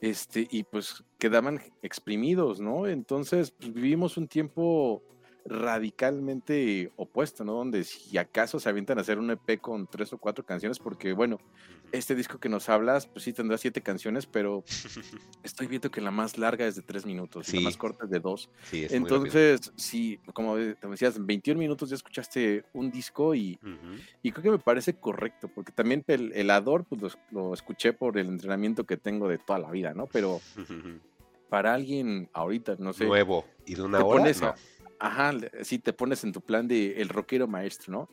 este, y pues quedaban exprimidos, ¿no? Entonces pues, vivimos un tiempo radicalmente opuesto, ¿no? Donde si acaso se avientan a hacer un EP con tres o cuatro canciones, porque bueno, este disco que nos hablas, pues sí tendrá siete canciones, pero estoy viendo que la más larga es de tres minutos y la más corta es de dos. Sí, es. Entonces, sí, como te decías, en 21 minutos ya escuchaste un disco y, creo que me parece correcto, porque también el, el Ador, pues lo, lo escuché por el entrenamiento que tengo de toda la vida, ¿no? Pero para alguien ahorita, no sé, Nuevo. ¿Y de una hora? No. Ajá, sí te pones en tu plan de el rockero maestro, ¿no?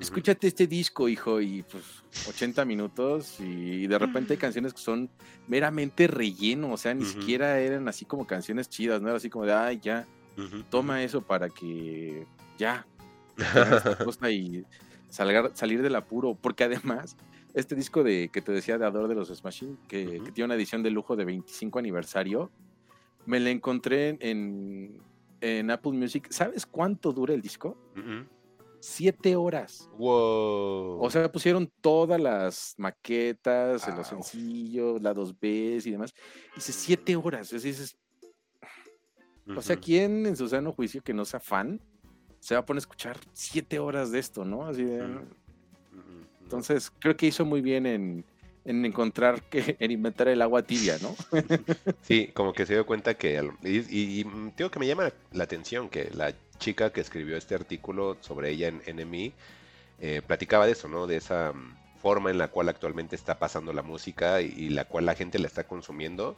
Escúchate este disco, hijo, y pues 80 minutos y de repente hay canciones que son meramente relleno, o sea, ni siquiera eran así como canciones chidas, no era así como de, ay, ya, toma eso para que ya esta cosa y salgar, salir del apuro, porque además este disco de que te decía de Ador de los Smashing, que, que tiene una edición de lujo de 25 aniversario, me la encontré en, en Apple Music. ¿Sabes cuánto dura el disco? Siete horas. Wow. O sea, pusieron todas las maquetas, los sencillos, lados B y demás. Dice siete horas. Así dices, o sea. ¿quién en su sano juicio que no sea fan se va a poner a escuchar siete horas de esto, no? Así de. Entonces, creo que hizo muy bien en, en encontrar que, en inventar el agua tibia, ¿no? Sí, como que se dio cuenta que... Y, y, y, mm, digo que me llama la atención que la chica que escribió este artículo sobre ella en NME eh, platicaba de eso, ¿no? De esa mm, forma en la cual actualmente está pasando la música y, y la cual la gente la está consumiendo.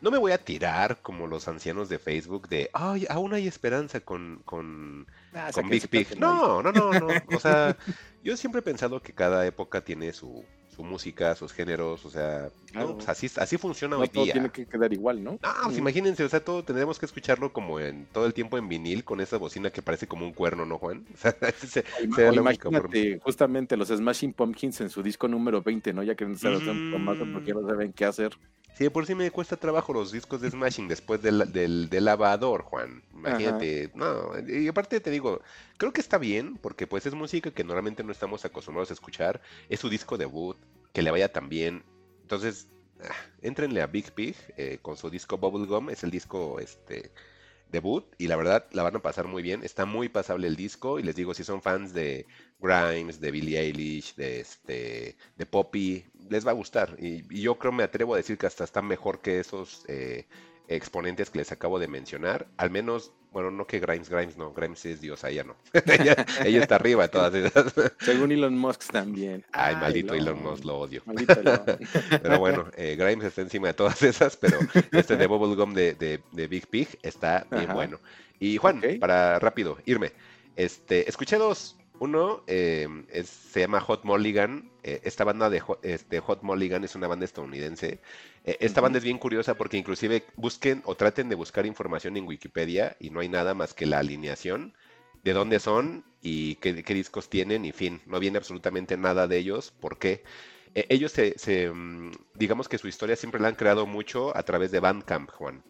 No me voy a tirar como los ancianos de Facebook de, ay, aún hay esperanza con, con, Ah, con Big Pig. No, no, no, no. O sea, yo siempre he pensado que cada época tiene su, su música, sus géneros, o sea, Claro. no, pues así, así funciona No hoy todo día. tiene que quedar igual, ¿no? No, pues Mm. imagínense, o sea, todo tendremos que escucharlo como en todo el tiempo en vinil con esa bocina que parece como un cuerno, ¿no, Juan? O sea, ese O forma. imagínate justamente los Smashing Pumpkins en su disco número 20, ¿no? Ya que se tomando Mm. porque no saben qué hacer. Sí, de por sí me cuesta trabajo los discos de Smashing después del, del, del lavador, Juan. Imagínate. No, y aparte te digo, creo que está bien, porque pues es música que normalmente no estamos acostumbrados a escuchar. Es su disco debut, que le vaya tan bien. Entonces, ah, éntrenle a Big Pig eh, con su disco Bubblegum, es el disco este debut, y la verdad la van a pasar muy bien. Está muy pasable el disco, y les digo, si son fans de Grimes, de Billie Eilish, de este, de Poppy, les va a gustar. Y, yo creo, me atrevo a decir que hasta está mejor que esos eh, exponentes que les acabo de mencionar. Al menos, bueno, no que Grimes, Grimes no, Grimes es diosa, ella no. ella, ella está arriba de todas esas. Según Elon Musk también. Ay, maldito Elon Elon. Musk, lo odio. Maldito Elon. Pero bueno, eh, Grimes está encima de todas esas, pero este de Bubblegum de, de, de Big Pig está bien Ajá. bueno. Y Juan, para rápido irme, este, escuché dos Uno eh, es- se llama Hot Mulligan. Eh, esta banda de Hot, este, Hot Mulligan es una banda estadounidense. Eh, esta banda es bien curiosa porque inclusive busquen o traten de buscar información en Wikipedia y no hay nada más que la alineación de dónde son y qué, qué discos tienen y fin. No viene absolutamente nada de ellos. ¿Por qué? Ellos se, se, mm, digamos que su historia siempre la han creado mucho a través de Bandcamp, Juan.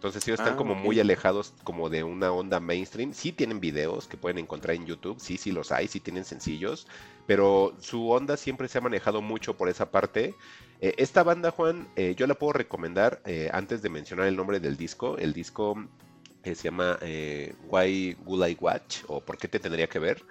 Entonces ellos están Ah, como muy alejados como de una onda mainstream. Sí tienen videos que pueden encontrar en YouTube, sí, sí los hay, sí tienen sencillos, pero su onda siempre se ha manejado mucho por esa parte. Eh, esta banda, Juan, eh, yo la puedo recomendar eh, antes de mencionar el nombre del disco. El disco se llama Why Would I Watch o ¿Por qué te tendría que ver?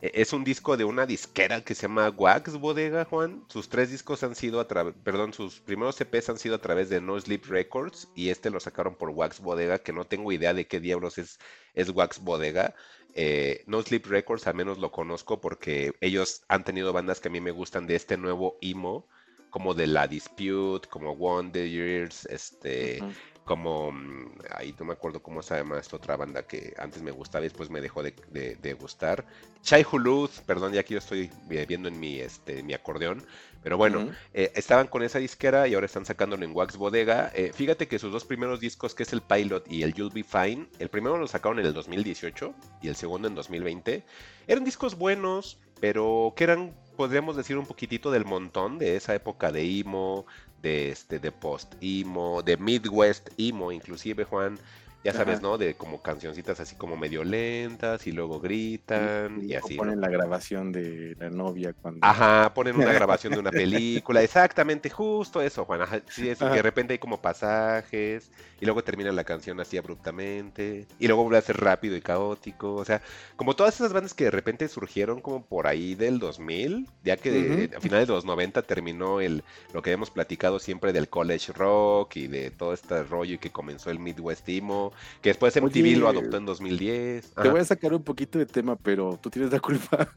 Eh, Es un disco de una disquera que se llama Wax Bodega, Juan. Sus tres discos han sido a través, perdón, sus primeros EPs han sido a través de No Sleep Records y este lo sacaron por Wax Bodega, que no tengo idea de qué diablos es, es Wax Bodega. Eh, no Sleep Records al menos lo conozco porque ellos han tenido bandas que a mí me gustan de este nuevo emo, como de La Dispute, como Wonders, este, Ujú. Como mm, ahí no me acuerdo cómo se llama esta otra banda que antes me gustaba y después me dejó de, de- de gustar. Chai Hulud, perdón, ya que yo estoy viendo en mi este mi acordeón, pero bueno, eh, estaban con esa disquera y ahora están sacándolo en Wax Bodega. Eh, fíjate que sus dos primeros discos, que es el Pilot y el You'll Be Fine, el primero lo sacaron en el 2018 y el segundo en 2020. Eran discos buenos, pero que eran, podríamos decir, un poquitito del montón de esa época de emo, de este, de post emo, de Midwest emo, inclusive Juan. Ya sabes, Ajá. ¿no? De como cancioncitas así como medio lentas y luego gritan y, así. ponen la grabación de la novia cuando. Ajá, ponen una grabación de una película, exactamente, justo eso, Juan. Ajá, sí, eso, que Ajá. de repente hay como pasajes y luego termina la canción así abruptamente y luego vuelve a ser rápido y caótico, o sea, como todas esas bandas que de repente surgieron como por ahí del 2000, ya que a finales de los 90 terminó el lo que hemos platicado siempre del college rock y de todo este rollo y que comenzó el Midwest emo, que después MTV lo Oye, adoptó en 2010. Te Ajá, voy a sacar un poquito de tema, pero tú tienes la culpa.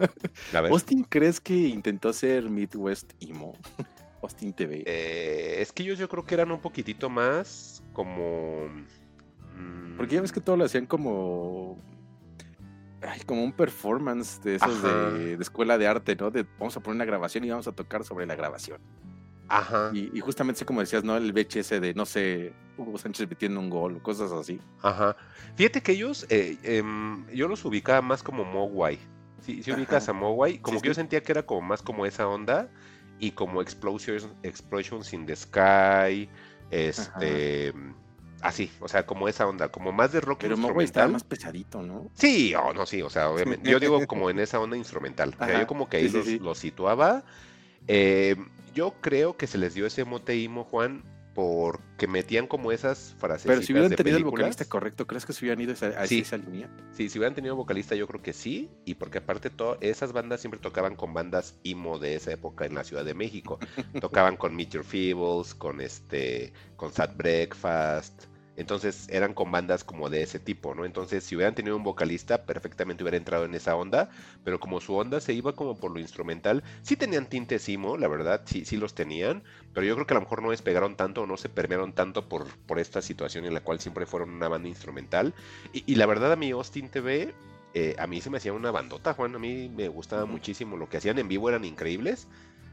a ver. ¿Austin crees que intentó ser Midwest Emo? Austin TV. Eh, es que ellos yo creo que eran un poquitito más como... mm, Porque ya ves que todo lo hacían como. Ay, como un performance de esos de, de escuela de arte, ¿no? De vamos a poner una grabación y vamos a tocar sobre la grabación. Ajá, Y, y justamente así como decías, ¿no? El VHS de, no sé, Hugo Sánchez metiendo un gol, cosas así. ajá. Fíjate que ellos, eh, em, yo los ubicaba más como Mogwai. Si si ubicas a Mogwai, como Sí, que yo sentía que era como más como esa onda y como Explosions, Explosions in the Sky, este... Así, o sea, como esa onda, como más de rock Pero Mogwai estaba más pesadito, ¿no? Sí, o no, sí, o sea, obviamente. Yo digo como en esa onda instrumental. O sea, yo como que ahí sí, sí, los, sí. los situaba. Eh, yo creo que se les dio ese mote imo, Juan, porque metían como esas frases. Pero si hubieran de tenido el vocalista correcto, ¿crees que se hubieran ido a esa, a Sí. esa línea? Sí, si hubieran tenido vocalista, yo creo que sí. Y porque aparte, to- esas bandas siempre tocaban con bandas emo de esa época en la Ciudad de México. tocaban con Meet Your Feebles, con este, con Sad Breakfast. Entonces eran con bandas como de ese tipo, ¿no? Entonces, si hubieran tenido un vocalista, perfectamente hubiera entrado en esa onda. Pero como su onda se iba como por lo instrumental, sí tenían tintes emo, la verdad, sí, sí los tenían. Pero yo creo que a lo mejor no despegaron tanto o no se permearon tanto por, por esta situación en la cual siempre fueron una banda instrumental. Y, y la verdad, a mí Austin TV, eh, a mí se me hacía una bandota, Juan. A mí me gustaba muchísimo. Lo que hacían en vivo eran increíbles.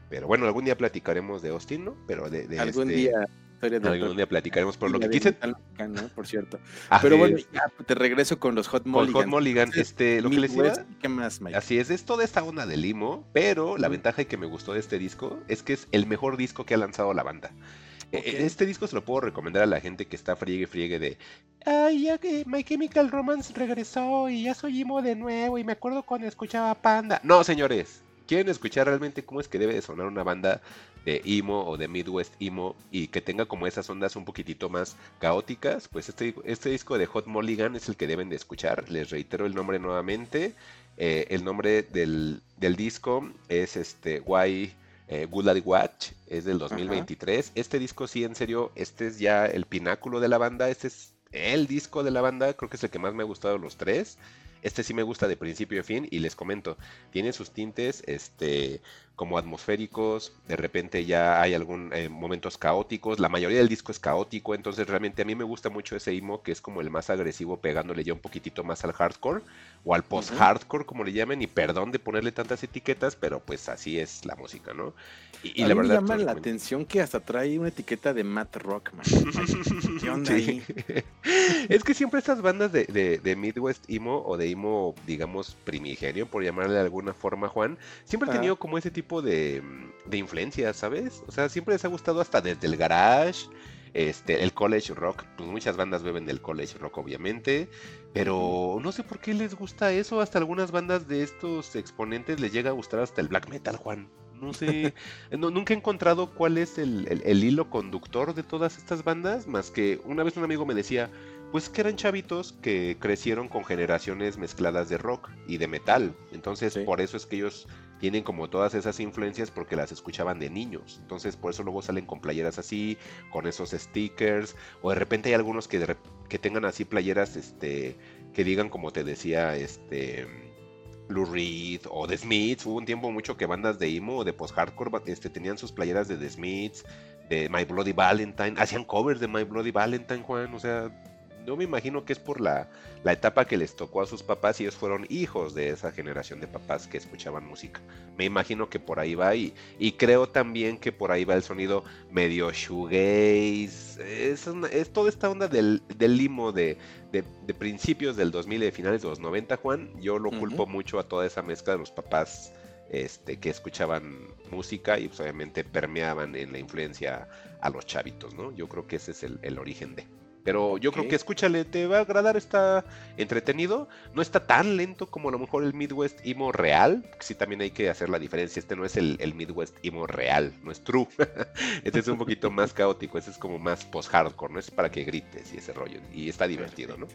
Pero bueno, algún día platicaremos de Austin, ¿no? Pero de, de Algún este- día. Historia del algún día platicaremos. Por lo que quise. de mexicano, por cierto. Así Pero bueno, ya te regreso con los Hot con Mulligans. Hot Mulligan, este, lo que les iba, ¿Qué más, Mike? Así es, es toda esta onda de limo, pero la Ujú. ventaja que me gustó de este disco es que es el mejor disco que ha lanzado la banda. E- Ok. Este disco se lo puedo recomendar a la gente que está friegue friegue de Ay, ya que My Chemical Romance regresó y ya soy emo de nuevo y me acuerdo cuando escuchaba Panda. No, señores, quieren escuchar realmente cómo es que debe de sonar una banda de emo o de Midwest emo y que tenga como esas ondas un poquitito más caóticas, pues este, este disco de Hot Mulligan es el que deben de escuchar. Les reitero el nombre nuevamente. Eh, el nombre del, del disco es este Why eh, Good Light Watch, es del 2023. Este disco sí, en serio, este es ya el pináculo de la banda, este es el disco de la banda, creo que es el que más me ha gustado de los tres. Este sí me gusta de principio a fin y les comento, tiene sus tintes este como atmosféricos, de repente ya hay algún eh, momentos caóticos, la mayoría del disco es caótico, entonces realmente a mí me gusta mucho ese emo que es como el más agresivo pegándole ya un poquitito más al hardcore o al post-hardcore como le llamen y perdón de ponerle tantas etiquetas, pero pues así es la música, ¿no? Y, la verdad me llama la atención que hasta trae una etiqueta de Matt Rockman. ¿Qué onda ahí? es que siempre estas bandas de, de, Midwest emo o de emo, digamos, primigenio, por llamarle de alguna forma, Juan, siempre han tenido como ese tipo de, de influencia, ¿sabes? O sea, siempre les ha gustado hasta desde el garage, este, el college rock, pues muchas bandas beben del college rock obviamente, pero no sé por qué les gusta eso, hasta algunas bandas de estos exponentes les llega a gustar hasta el black metal, Juan. No sé, nunca he encontrado cuál es el, el, hilo conductor de todas estas bandas, más que una vez un amigo me decía, pues que eran chavitos que crecieron con generaciones mezcladas de rock y de metal. Entonces, por eso es que ellos tienen como todas esas influencias porque las escuchaban de niños. Entonces, por eso luego salen con playeras así, con esos stickers, o de repente hay algunos que, que tengan así playeras este que digan como te decía este Lou Reed o The Smiths. Hubo un tiempo mucho que bandas de emo o de post-hardcore este, tenían sus playeras de The Smiths, de My Bloody Valentine. Hacían covers de My Bloody Valentine, Juan. O sea, yo me imagino que es por la, etapa que les tocó a sus papás y ellos fueron hijos de esa generación de papás que escuchaban música. Me imagino que por ahí va y, y creo también que por ahí va el sonido medio shoegaze. Es, es toda esta onda del, limo de, principios del 2000 y de finales de los 90, Juan. Yo lo culpo mucho a toda esa mezcla de los papás este, que escuchaban música y pues, obviamente permeaban en la influencia a los chavitos, ¿no? Yo creo que ese es el origen de... Pero yo creo que escúchale, te va a agradar, está entretenido. No está tan lento como a lo mejor el Midwest Emo real. Sí, también hay que hacer la diferencia. Este no es el, Midwest Emo real, no es true. este es un poquito más caótico, este es como más post-hardcore, ¿no? Es para que grites y ese rollo. Y está divertido, ¿no?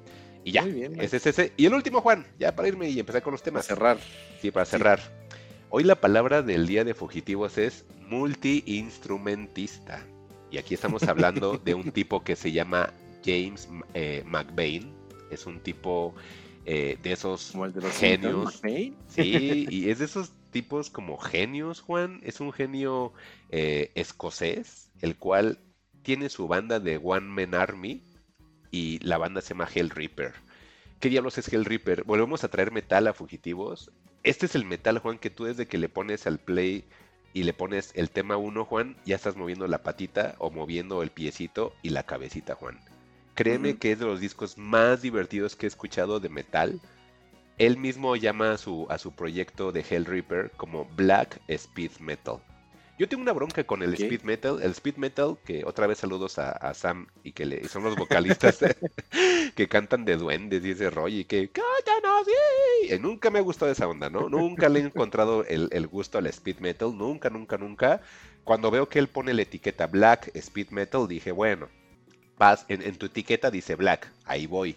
Y ya, ese es ese. Y el último, Juan, ya para irme y empezar con los temas. Para cerrar. Sí, para cerrar. Hoy la palabra del día de fugitivos es multi-instrumentista. Y aquí estamos hablando de un tipo que se llama James eh, McBain. Es un tipo eh, de esos genios. Sí, y es de esos tipos como genios, Juan. Es un genio eh, escocés, el cual tiene su banda de One Man Army y la banda se llama Hell Reaper. ¿Qué diablos es Hell Reaper? Volvemos a traer metal a fugitivos. Este es el metal, Juan, que tú desde que le pones al play y le pones el tema 1, Juan, ya estás moviendo la patita o moviendo el piecito y la cabecita, Juan. Créeme que es de los discos más divertidos que he escuchado de metal. Él mismo llama a su, a su proyecto de Hell Reaper como Black Speed Metal. Yo tengo una bronca con el speed metal. El speed metal, que otra vez saludos a, Sam y que le, son los vocalistas que cantan de duendes y ese rollo y que ¡Cállanos! Y nunca me ha gustado esa onda, ¿no? Nunca le he encontrado el, el, gusto al speed metal. Nunca, nunca, nunca. Cuando veo que él pone la etiqueta Black Speed Metal, dije, bueno, en, tu etiqueta dice Black, ahí voy.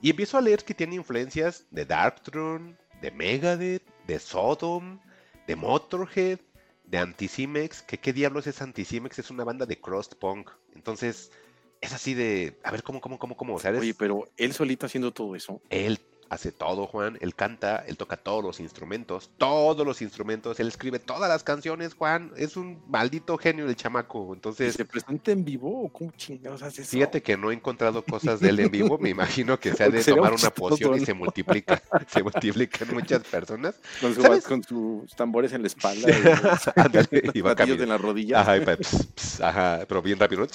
Y empiezo a leer que tiene influencias de Darkthrone, de Megadeth, de Sodom, de Motorhead, de Anticimex. Que qué diablos es Anticimex? Es una banda de crust punk. Entonces, es así de. A ver, ¿cómo, cómo, cómo, cómo? Oye, pero él solito haciendo todo eso. Él hace todo, Juan. Él canta, él toca todos los instrumentos, todos los instrumentos. Él escribe todas las canciones, Juan. Es un maldito genio el chamaco. Entonces. ¿Se presenta en vivo o cómo chingados hace eso? Fíjate que no he encontrado cosas de él en vivo. Me imagino que se ha de tomar una poción y se multiplica. se multiplican muchas personas. Con, sus tambores en la espalda. y, va en la rodilla. Ajá, pero bien rápido.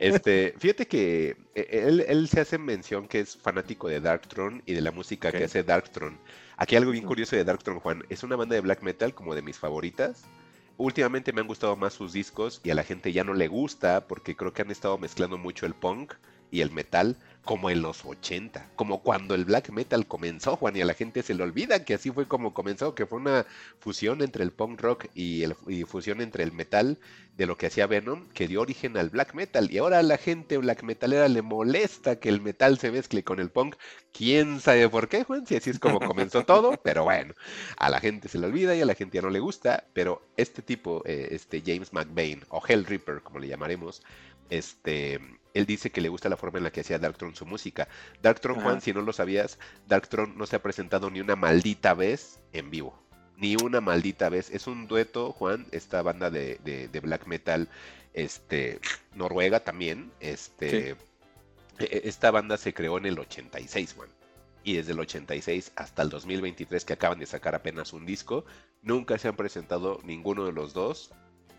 este, fíjate que eh, él, él se hace mención que es fanático de Darkthrone y de la música que hace Darkthrone. Aquí algo bien curioso de Darkthrone, Juan. Es una banda de black metal como de mis favoritas. Últimamente me han gustado más sus discos y a la gente ya no le gusta porque creo que han estado mezclando mucho el punk y el metal como en los 80, como cuando el black metal comenzó, Juan, y a la gente se le olvida que así fue como comenzó, que fue una fusión entre el punk rock y, el, fusión entre el metal de lo que hacía Venom, que dio origen al black metal, y ahora a la gente black metalera le molesta que el metal se mezcle con el punk, quién sabe por qué, Juan, si así es como comenzó todo, pero bueno, a la gente se le olvida y a la gente ya no le gusta, pero este tipo, eh, este James McBain, o Hell Reaper, como le llamaremos, este él dice que le gusta la forma en la que hacía Darktron su música. Darktron, Juan, si no lo sabías, Darktron no se ha presentado ni una maldita vez en vivo. Ni una maldita vez. Es un dueto, Juan, esta banda de, black metal, este, noruega también. Este, e, e, Esta banda se creó en el 86, Juan. Y desde el 86 hasta el 2023, que acaban de sacar apenas un disco, nunca se han presentado ninguno de los dos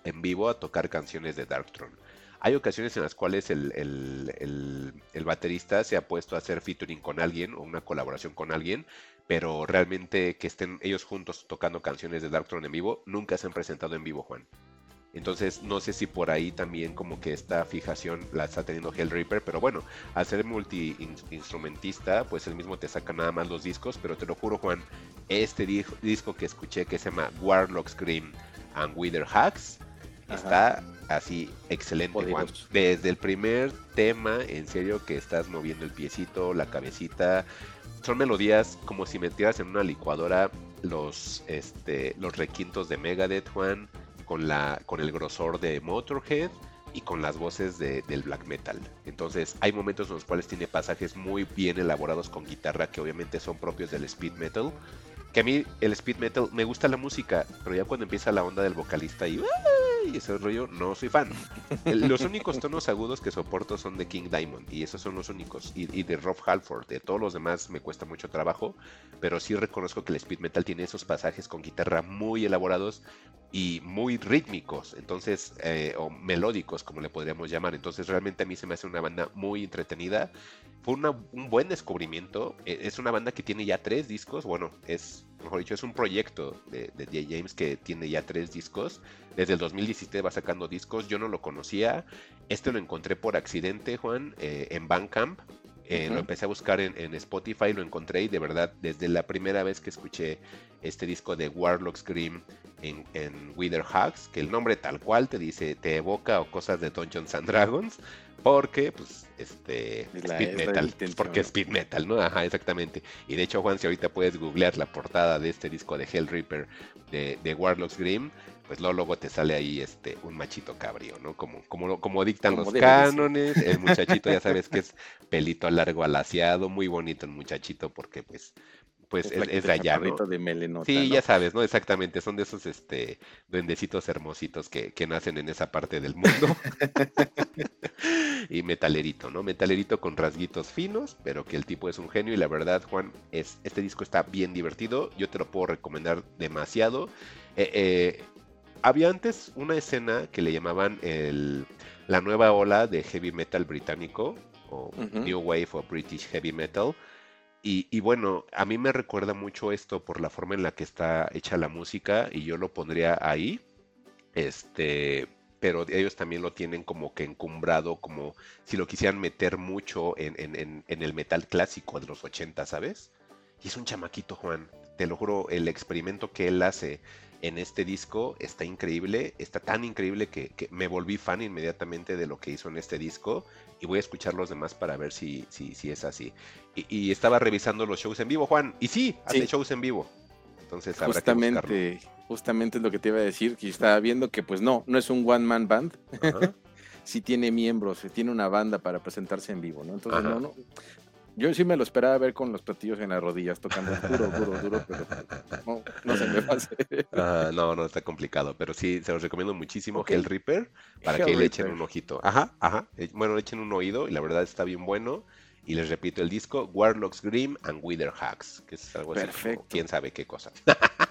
en vivo a tocar canciones de Darkthrone. Hay ocasiones en las cuales el, baterista se ha puesto a hacer featuring con alguien o una colaboración con alguien, pero realmente que estén ellos juntos tocando canciones de Darkthrone en vivo, nunca se han presentado en vivo, Juan. Entonces no sé si por ahí también como que esta fijación la está teniendo Hellreaper, pero bueno, al ser multi-instrumentista, pues él mismo te saca nada más los discos, pero te lo juro Juan, este disco que escuché que se llama Warlock Scream and Wither Hacks, está así excelente, Juan. Desde el primer tema, en serio, que estás moviendo el piecito, la cabecita. Son melodías como si metieras en una licuadora los, este, los requintos de Megadeth, Juan, con, la, con el grosor de Motorhead y con las voces de, del black metal. Entonces hay momentos en los cuales tiene pasajes muy bien elaborados con guitarra que obviamente son propios del speed metal. Que a mí el speed metal me gusta la música, pero ya cuando empieza la onda del vocalista y y ese rollo, no soy fan. los únicos tonos agudos que soporto son de King Diamond y esos son los únicos. Y, de Rob Halford, de todos los demás me cuesta mucho trabajo, pero sí reconozco que el speed metal tiene esos pasajes con guitarra muy elaborados y muy rítmicos, entonces, eh, o melódicos, como le podríamos llamar. Entonces, realmente a mí se me hace una banda muy entretenida. Fue un buen descubrimiento. E, es una banda que tiene ya tres discos. Bueno, es, mejor dicho, es un proyecto de, de James que tiene ya tres discos. Desde el 2017 va sacando discos. Yo no lo conocía. Este lo encontré por accidente, Juan, eh, en Bandcamp. Eh, lo empecé a buscar en, en, Spotify, lo encontré y de verdad, desde la primera vez que escuché este disco de Warlock Scream en, en Wither Hugs, que el nombre tal cual te dice, te evoca o cosas de Dungeons and Dragons, porque, pues, este, speed metal, porque speed metal, ¿no? Ajá, exactamente. Y de hecho, Juan, si ahorita puedes googlear la portada de este disco de Hell Reaper de, de Warlock Scream, pues luego te sale ahí este un machito cabrío, ¿no? Como, como, como dictan los cánones, el muchachito ya sabes que es pelito largo alaciado, muy bonito el muchachito porque pues pues es, es, de allá, ¿no? de sí, ya sabes, ¿no? Exactamente, son de esos este duendecitos hermositos que, que nacen en esa parte del mundo. y metalerito, ¿no? Metalerito con rasguitos finos, pero que el tipo es un genio y la verdad, Juan, es este disco está bien divertido, yo te lo puedo recomendar demasiado. Eh, eh, había antes una escena que le llamaban el, la nueva ola de heavy metal británico, o New Wave of British Heavy Metal. Y, bueno, a mí me recuerda mucho esto por la forma en la que está hecha la música y yo lo pondría ahí. Este, pero ellos también lo tienen como que encumbrado, como si lo quisieran meter mucho en, en, en el metal clásico de los 80, ¿sabes? Y es un chamaquito, Juan. Te lo juro, el experimento que él hace en este disco está increíble, está tan increíble que, me volví fan inmediatamente de lo que hizo en este disco y voy a escuchar los demás para ver si, si, si es así. Y, estaba revisando los shows en vivo, Juan, y sí, hace shows en vivo. Entonces habrá justamente, que Justamente es lo que te iba a decir, que estaba viendo que pues no, no es un one man band. sí tiene miembros, tiene una banda para presentarse en vivo, ¿no? Entonces, no, no, yo sí me lo esperaba ver con los platillos en las rodillas, tocando duro, duro, duro, pero no, no se me pase. no, no, está complicado, pero sí, se los recomiendo muchísimo, Hell Reaper, para que le echen un ojito. Ajá, ajá. Eh, bueno, le echen un oído y la verdad está bien bueno. Y les repito el disco, Warlocks Grim and Wither Hacks, que es algo Perfecto. así quién sabe qué cosa.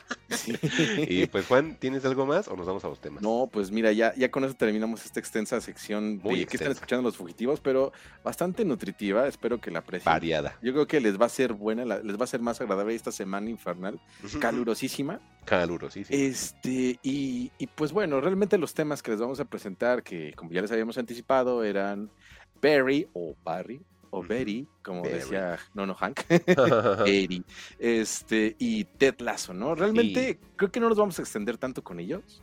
y pues Juan, ¿tienes algo más o nos vamos a los temas? No, pues mira, ya, ya con eso terminamos esta extensa sección Muy de que están escuchando los fugitivos, pero bastante nutritiva, espero que la aprecien. Variada. Yo creo que les va a ser buena, les va a ser más agradable esta semana infernal, calurosísima. Calurosísima. Este, y, y pues bueno, realmente los temas que les vamos a presentar, que como ya les habíamos anticipado, eran Barry o Barry, o Betty, como decía Nono Hank, Betty, este, y Ted Lasso, ¿no? Realmente creo que no nos vamos a extender tanto con ellos.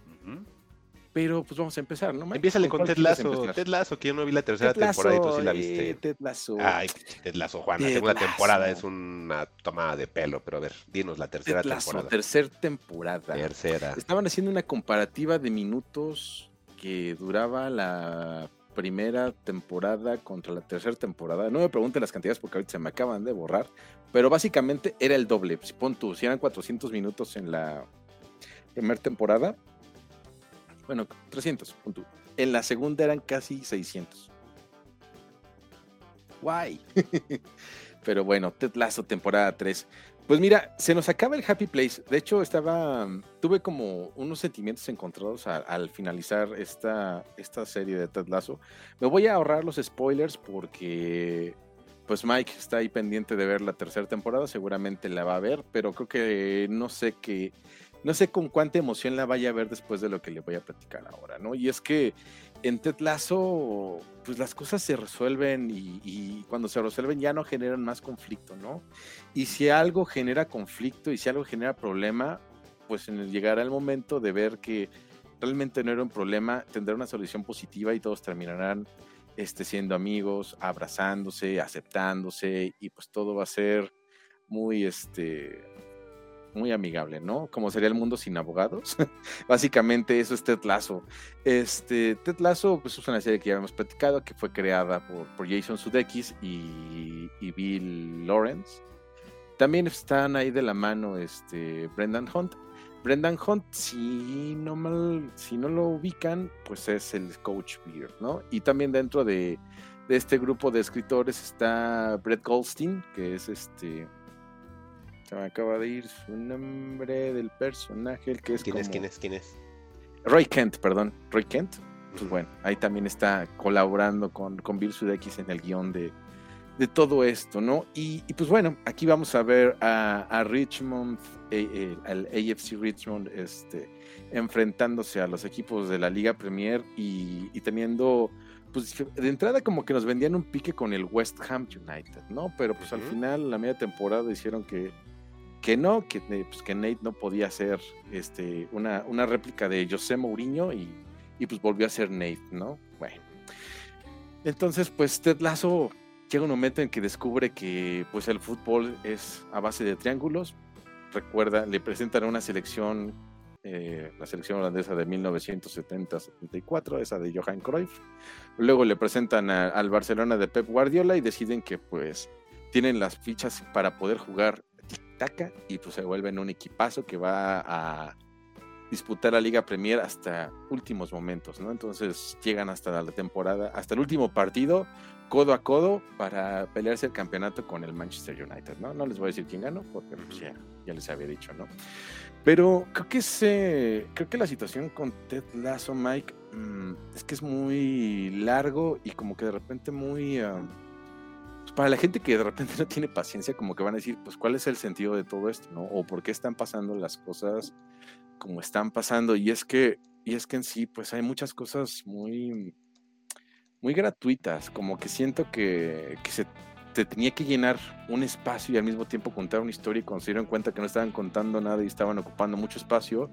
Pero pues vamos a empezar, ¿no? Empiezale con Ted Lasso. Ted Lasso, que yo no vi la tercera temporada y tú sí la viste. Eh, Ted Lasso. Ay, Ted Lasso, Juan. la segunda temporada es una toma de pelo, pero a ver, dinos la tercera Ted temporada. Tercera temporada. Tercera. Estaban haciendo una comparativa de minutos que duraba la primera temporada contra la tercera temporada. No me pregunten las cantidades porque ahorita se me acaban de borrar, pero básicamente era el doble. Si pon tú, si eran 400 minutos en la primera temporada. Bueno, 300. punto. En la segunda eran casi 600. Guay. Pero bueno, Ted Lasso, temporada 3. Pues mira, se nos acaba el Happy Place. De hecho, estaba. Tuve como unos sentimientos encontrados al finalizar esta, esta serie de Ted Lasso. Me voy a ahorrar los spoilers porque. Pues Mike está ahí pendiente de ver la tercera temporada. Seguramente la va a ver, pero creo que no sé qué. No sé con cuánta emoción la vaya a ver después de lo que le voy a platicar ahora, ¿no? Y es que en Ted Lasso, pues las cosas se resuelven y, y cuando se resuelven ya no generan más conflicto, ¿no? Y si algo genera conflicto y si algo genera problema, pues en el- llegará el momento de ver que realmente no era un problema, tendrá una solución positiva y todos terminarán este, siendo amigos, abrazándose, aceptándose y pues todo va a ser muy, este, muy amigable, ¿no? Como sería el mundo sin abogados. Básicamente eso es Ted Lasso. Este, Ted Lasso pues, es una serie que ya hemos platicado, que fue creada por, Jason Sudeikis y, Bill Lawrence. También están ahí de la mano este, Brendan Hunt. Brendan Hunt, si no mal, si no lo ubican, pues es el coach Beard, ¿no? Y también dentro de, de este grupo de escritores está Brett Goldstein, que es este. Se me acaba de ir su nombre del personaje, el que es ¿Quién es? ¿Quién es? ¿Quién es? Roy Kent, perdón, Roy Kent. Pues bueno, ahí también está colaborando con, con Bill Sudeikis en el guion de, de todo esto, ¿no? Y, y pues bueno, aquí vamos a ver a, a Richmond, eh, eh, al AFC Richmond, este, enfrentándose a los equipos de la Liga Premier y, y teniendo, pues de entrada como que nos vendían un pique con el West Ham United, ¿no? Pero pues al final, la media temporada hicieron que, que no, que, eh, pues, que Nate no podía ser este, una, una réplica de José Mourinho y, y pues volvió a ser Nate, ¿no? Bueno. Entonces, pues Ted Lasso llega un momento en que descubre que pues el fútbol es a base de triángulos. Recuerda, le presentan una selección, eh, la selección holandesa de 1970-74, esa de Johan Cruyff. Luego le presentan al Barcelona de Pep Guardiola y deciden que pues tienen las fichas para poder jugar y pues se vuelven un equipazo que va a disputar la Liga Premier hasta últimos momentos, ¿no? Entonces llegan hasta la temporada, hasta el último partido, codo a codo, para pelearse el campeonato con el Manchester United, ¿no? No les voy a decir quién ganó, porque pues, ya, ya les había dicho, ¿no? Pero creo que ese, creo que la situación con Ted Lasso, Mike, mm, es que es muy largo y como que de repente muy... ah, para la gente que de repente no tiene paciencia, como que van a decir, pues, ¿cuál es el sentido de todo esto, no? O por qué están pasando las cosas como están pasando. Y es que, y es que en sí, pues hay muchas cosas muy, muy gratuitas. Como que siento que, que se te tenía que llenar un espacio y al mismo tiempo contar una historia y cuando se dieron cuenta que no estaban contando nada y estaban ocupando mucho espacio,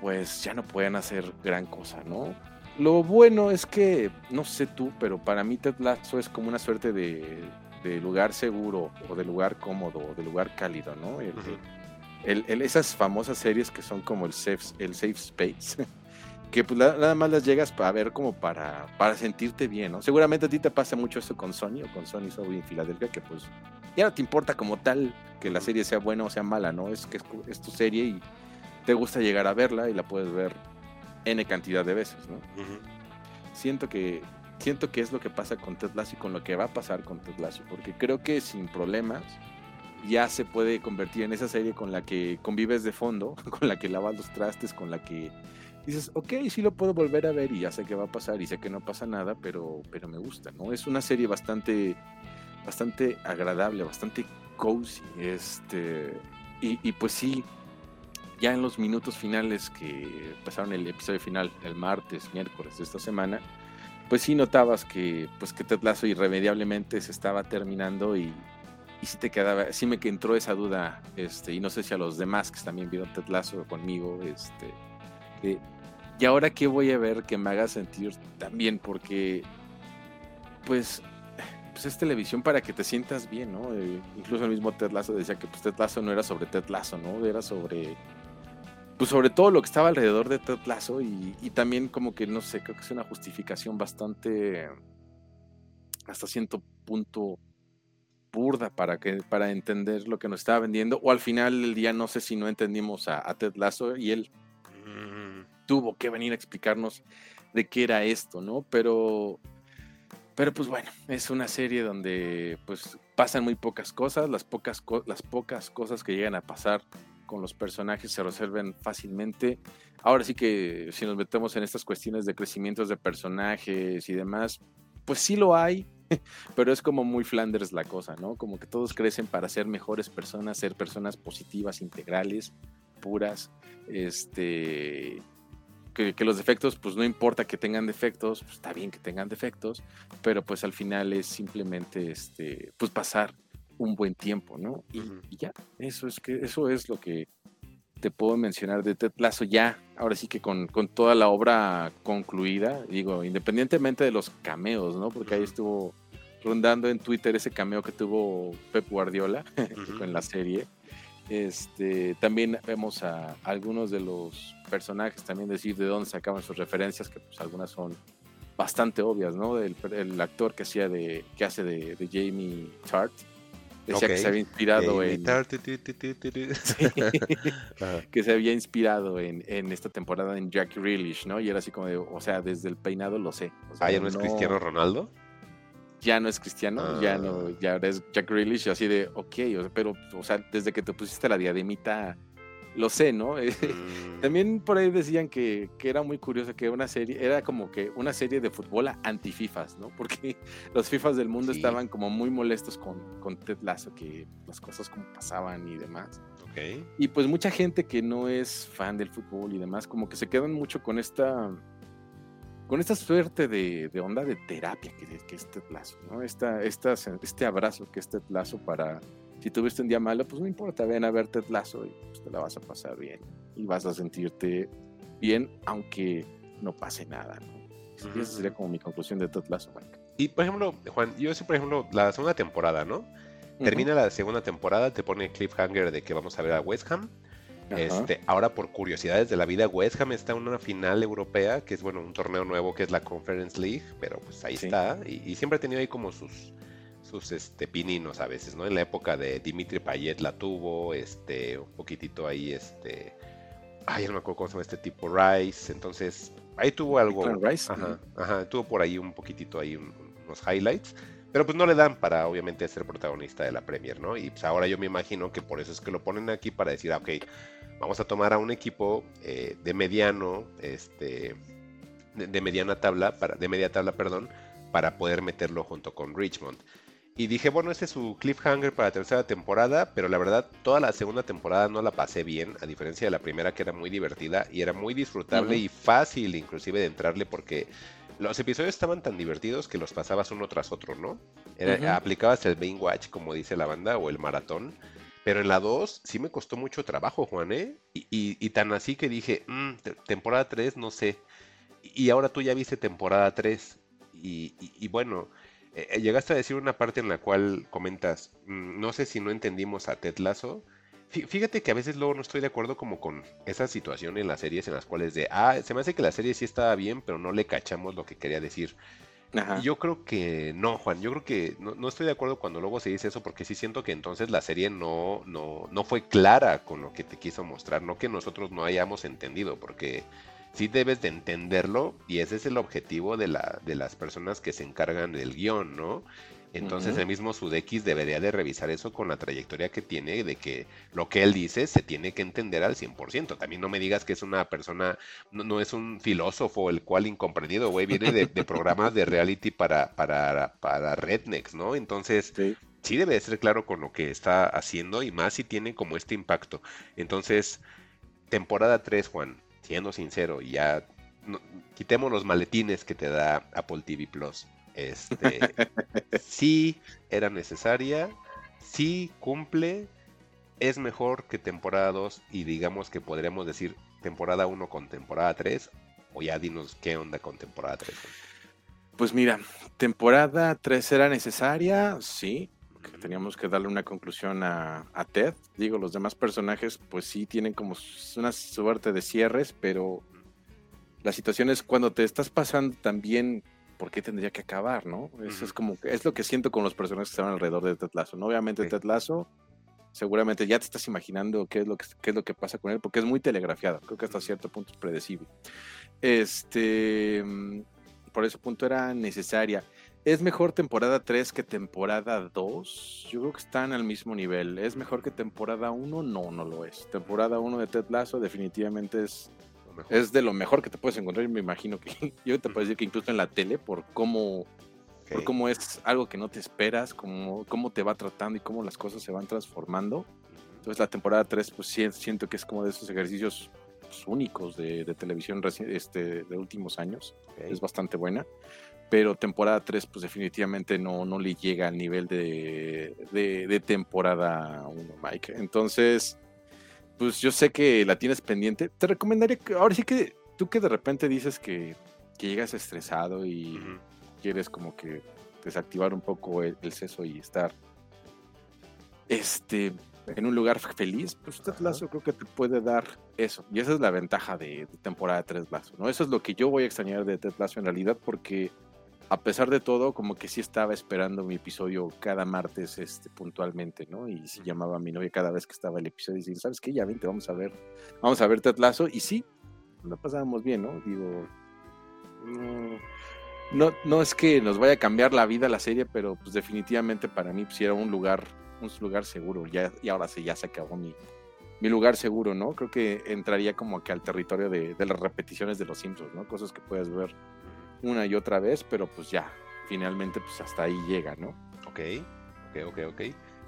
pues ya no pueden hacer gran cosa, ¿no? Lo bueno es que, no sé tú, pero para mí Ted Lasso es como una suerte de, de lugar seguro o de lugar cómodo o de lugar cálido, ¿no? El- Ujú. el- el- esas famosas series que son como el safe, el safe space, que pues la- nada más las llegas para ver como para, para sentirte bien, ¿no? Seguramente a ti te pasa mucho eso con Sony o con Sony Soul en Filadelfia, que pues ya no te importa como tal que la serie sea buena o sea mala, ¿no? Es que es, es tu serie y te gusta llegar a verla y la puedes ver N cantidad de veces, ¿no? Ujú. siento que siento que es lo que pasa con Ted Lasso y con lo que va a pasar con Ted Lasso, porque creo que sin problemas ya se puede convertir en esa serie con la que convives de fondo, con la que lavas los trastes, con la que dices, ok, sí lo puedo volver a ver y ya sé qué va a pasar y sé que no pasa nada, pero, pero me gusta, ¿no? Es una serie bastante, bastante agradable, bastante cozy, este, y, y pues sí, ya en los minutos finales que pasaron el episodio final el martes, miércoles de esta semana, pues sí notabas que pues que Ted irremediablemente se estaba terminando y, y sí te quedaba, sí me que entró esa duda, este, y no sé si a los demás que también vieron Ted Lasso conmigo, este, y ahora qué voy a ver que me haga sentir también, porque pues pues es televisión para que te sientas bien, ¿no? Eh, incluso el mismo Ted Lasso decía que pues Ted no era sobre Ted Lasso, ¿no? Era sobre pues sobre todo lo que estaba alrededor de Ted Lasso y, y también como que no sé, creo que es una justificación bastante hasta cierto punto burda para, que, para entender lo que nos estaba vendiendo, o al final del día no sé si no entendimos a, a Ted Lasso y él Mm, tuvo que venir a explicarnos de qué era esto, ¿no? Pero, pero pues bueno, es una serie donde pues pasan muy pocas cosas, las pocas, co- las pocas cosas que llegan a pasar con los personajes se resuelven fácilmente. Ahora sí que si nos metemos en estas cuestiones de crecimientos de personajes y demás, pues sí lo hay, pero es como muy Flanders la cosa, ¿no? Como que todos crecen para ser mejores personas, ser personas positivas, integrales, puras, este, que, que los defectos, pues no importa que tengan defectos, pues está bien que tengan defectos, pero pues al final es simplemente, este, pues pasar un buen tiempo, ¿no? Y, ya, eso es que, eso es lo que te puedo mencionar de Ted Lasso ya, ahora sí que con, con toda la obra concluida, digo, independientemente de los cameos, ¿no? Porque ahí estuvo rondando en Twitter ese cameo que tuvo Pep Guardiola en la serie. Este, también vemos a algunos de los personajes también decir de dónde sacaban sus referencias, que pues algunas son bastante obvias, ¿no? El, el actor que hacía de, que hace de, de Jamie Tart decía que se había inspirado en que se había inspirado en, en esta temporada en Jack Grealish, ¿no? Y era así como de, o sea, desde el peinado lo sé. O sea, Ah, ya no es Cristiano Ronaldo. ya no es cristiano, ya no, Ah. ya es Jack Grealish, así de, ok, o sea, pero, o sea, desde que te pusiste la diademita, lo sé, ¿no? Mm, También por ahí decían que, que era muy curioso que una serie, era como que una serie de fútbol anti-FIFAs, ¿no? Porque los FIFAs del mundo Sí. estaban como muy molestos con, con Ted Lasso, que las cosas como pasaban y demás. ok. Y pues mucha gente que no es fan del fútbol y demás, como que se quedan mucho con esta con esta suerte de, de onda de terapia que, que es Ted Lasso, ¿no? Esta, esta, este abrazo que es Ted Lasso para, si tuviste un día malo, pues no importa, ven a ver Ted Lasso y pues te la vas a pasar bien y vas a sentirte bien, aunque no pase nada, ¿no? Esa sería como mi conclusión de Ted Lasso, Mike. Y por ejemplo, Juan, yo sé, por ejemplo, la segunda temporada, ¿no? Termina la segunda temporada, te pone cliffhanger de que vamos a ver a West Ham. Este, ahora por curiosidades de la vida, West Ham está en una final europea, que es bueno, un torneo nuevo que es la Conference League, pero pues ahí Sí. está. Y, y siempre ha tenido ahí como sus sus este pininos a veces, ¿no? En la época de Dimitri Payet la tuvo, este, un poquitito ahí, este. Ay, no me acuerdo cómo se llama este tipo, Rice. Entonces, ahí tuvo algo. Rice, Ajá, ajá, tuvo por ahí un poquitito ahí un- unos highlights. Pero pues no le dan para obviamente ser protagonista de la Premier, ¿no? Y pues ahora yo me imagino que por eso es que lo ponen aquí para decir, ah, ok, vamos a tomar a un equipo eh, de mediano, este, de, de mediana tabla, para, de media tabla, perdón, para poder meterlo junto con Richmond. Y dije, bueno, este es su cliffhanger para la tercera temporada, pero la verdad, toda la segunda temporada no la pasé bien, a diferencia de la primera que era muy divertida y era muy disfrutable y fácil inclusive de entrarle porque los episodios estaban tan divertidos que los pasabas uno tras otro, ¿no? Era-. Aplicabas el main watch, como dice la banda, o el maratón. Pero en la 2 sí me costó mucho trabajo, Juan, ¿eh? Y, y- y tan así que dije, "Mm, te- temporada 3, no sé. Y ahora tú ya viste temporada 3. Y, y- y bueno, eh, eh, llegaste a decir una parte en la cual comentas, "Mm, no sé si no entendimos a Ted Lasso. Fí- Fíjate que a veces luego no estoy de acuerdo como con esa situación en las series en las cuales de, ah, se me hace que la serie sí estaba bien, pero no le cachamos lo que quería decir. Ajá. Yo creo que no, Juan. Yo creo que no, no estoy de acuerdo cuando luego se dice eso, porque sí siento que entonces la serie no, no, no fue clara con lo que te quiso mostrar, no que nosotros no hayamos entendido, porque sí debes de entenderlo y ese es el objetivo de, la, de las personas que se encargan del guion, ¿no? Entonces el mismo Sudeikis debería de revisar eso con la trayectoria que tiene, de que lo que él dice se tiene que entender al 100%. También no me digas que es una persona, no, no es un filósofo el cual incomprendido, güey, viene de, de programas de reality para, para, para rednecks, ¿no? Entonces Sí. sí debe de ser claro con lo que está haciendo y más si tiene como este impacto. Entonces, temporada 3, Juan, siendo sincero, y ya no- quitemos los maletines que te da Apple TV Plus. Este, sí era necesaria, sí cumple, es mejor que temporada 2 y digamos que podríamos decir temporada 1 con temporada 3 o ya dinos qué onda con temporada 3. Pues mira, temporada 3 era necesaria, sí, que teníamos que darle una conclusión a, a Ted. Digo, los demás personajes, pues sí tienen como una suerte de cierres, pero la situación es cuando te estás pasando también ¿por qué tendría que acabar, no? Eso es como, es lo que siento con los personajes que están alrededor de Ted Lasso, ¿no? Obviamente Sí. Ted Lasso, seguramente ya te estás imaginando qué es lo que, qué es lo que pasa con él, porque es muy telegrafiado, creo que hasta cierto punto es predecible. Este, mm, por ese punto era necesaria. ¿Es mejor temporada 3 que temporada 2? Yo creo que están al mismo nivel. ¿Es mejor que temporada 1? No, no lo es. Temporada 1 de Ted Lasso definitivamente es es de lo mejor que te puedes encontrar. Me imagino que yo te puedo decir que incluso en la tele, por cómo, por cómo es algo que no te esperas, cómo, cómo te va tratando y cómo las cosas se van transformando. Entonces la temporada 3, pues siento que es como de esos ejercicios pues, únicos de, de televisión este, de últimos años. Es bastante buena. Pero temporada 3, pues definitivamente no, no le llega al nivel de, de, de temporada 1, Mike. Entonces, pues yo sé que la tienes pendiente. Te recomendaría que, ahora sí que tú que de repente dices que, que llegas estresado y quieres como que desactivar un poco el, el seso y estar este en un lugar feliz, pues Ajá. Lasso creo que te puede dar eso. Y esa es la ventaja de, de temporada 3 Lasso, ¿no? Eso es lo que yo voy a extrañar de Ted Lasso en realidad porque a pesar de todo, como que sí estaba esperando mi episodio cada martes este, puntualmente, ¿no? Y sí llamaba a mi novia cada vez que estaba el episodio y decir, ¿sabes qué? Ya vente, vamos a ver, vamos a ver Ted Lasso. Y sí, lo pasábamos bien, ¿no? Digo, no, no, no es que nos vaya a cambiar la vida la serie, pero pues definitivamente para mí pues, sí era un lugar, un lugar seguro. Ya, y ahora sí, ya se acabó mi, mi lugar seguro, ¿no? Creo que entraría como que al territorio de, de las repeticiones de los Simpsons, ¿no? Cosas que puedes ver una y otra vez, pero pues ya, finalmente pues hasta ahí llega, ¿no? Ok, ok, ok, ok.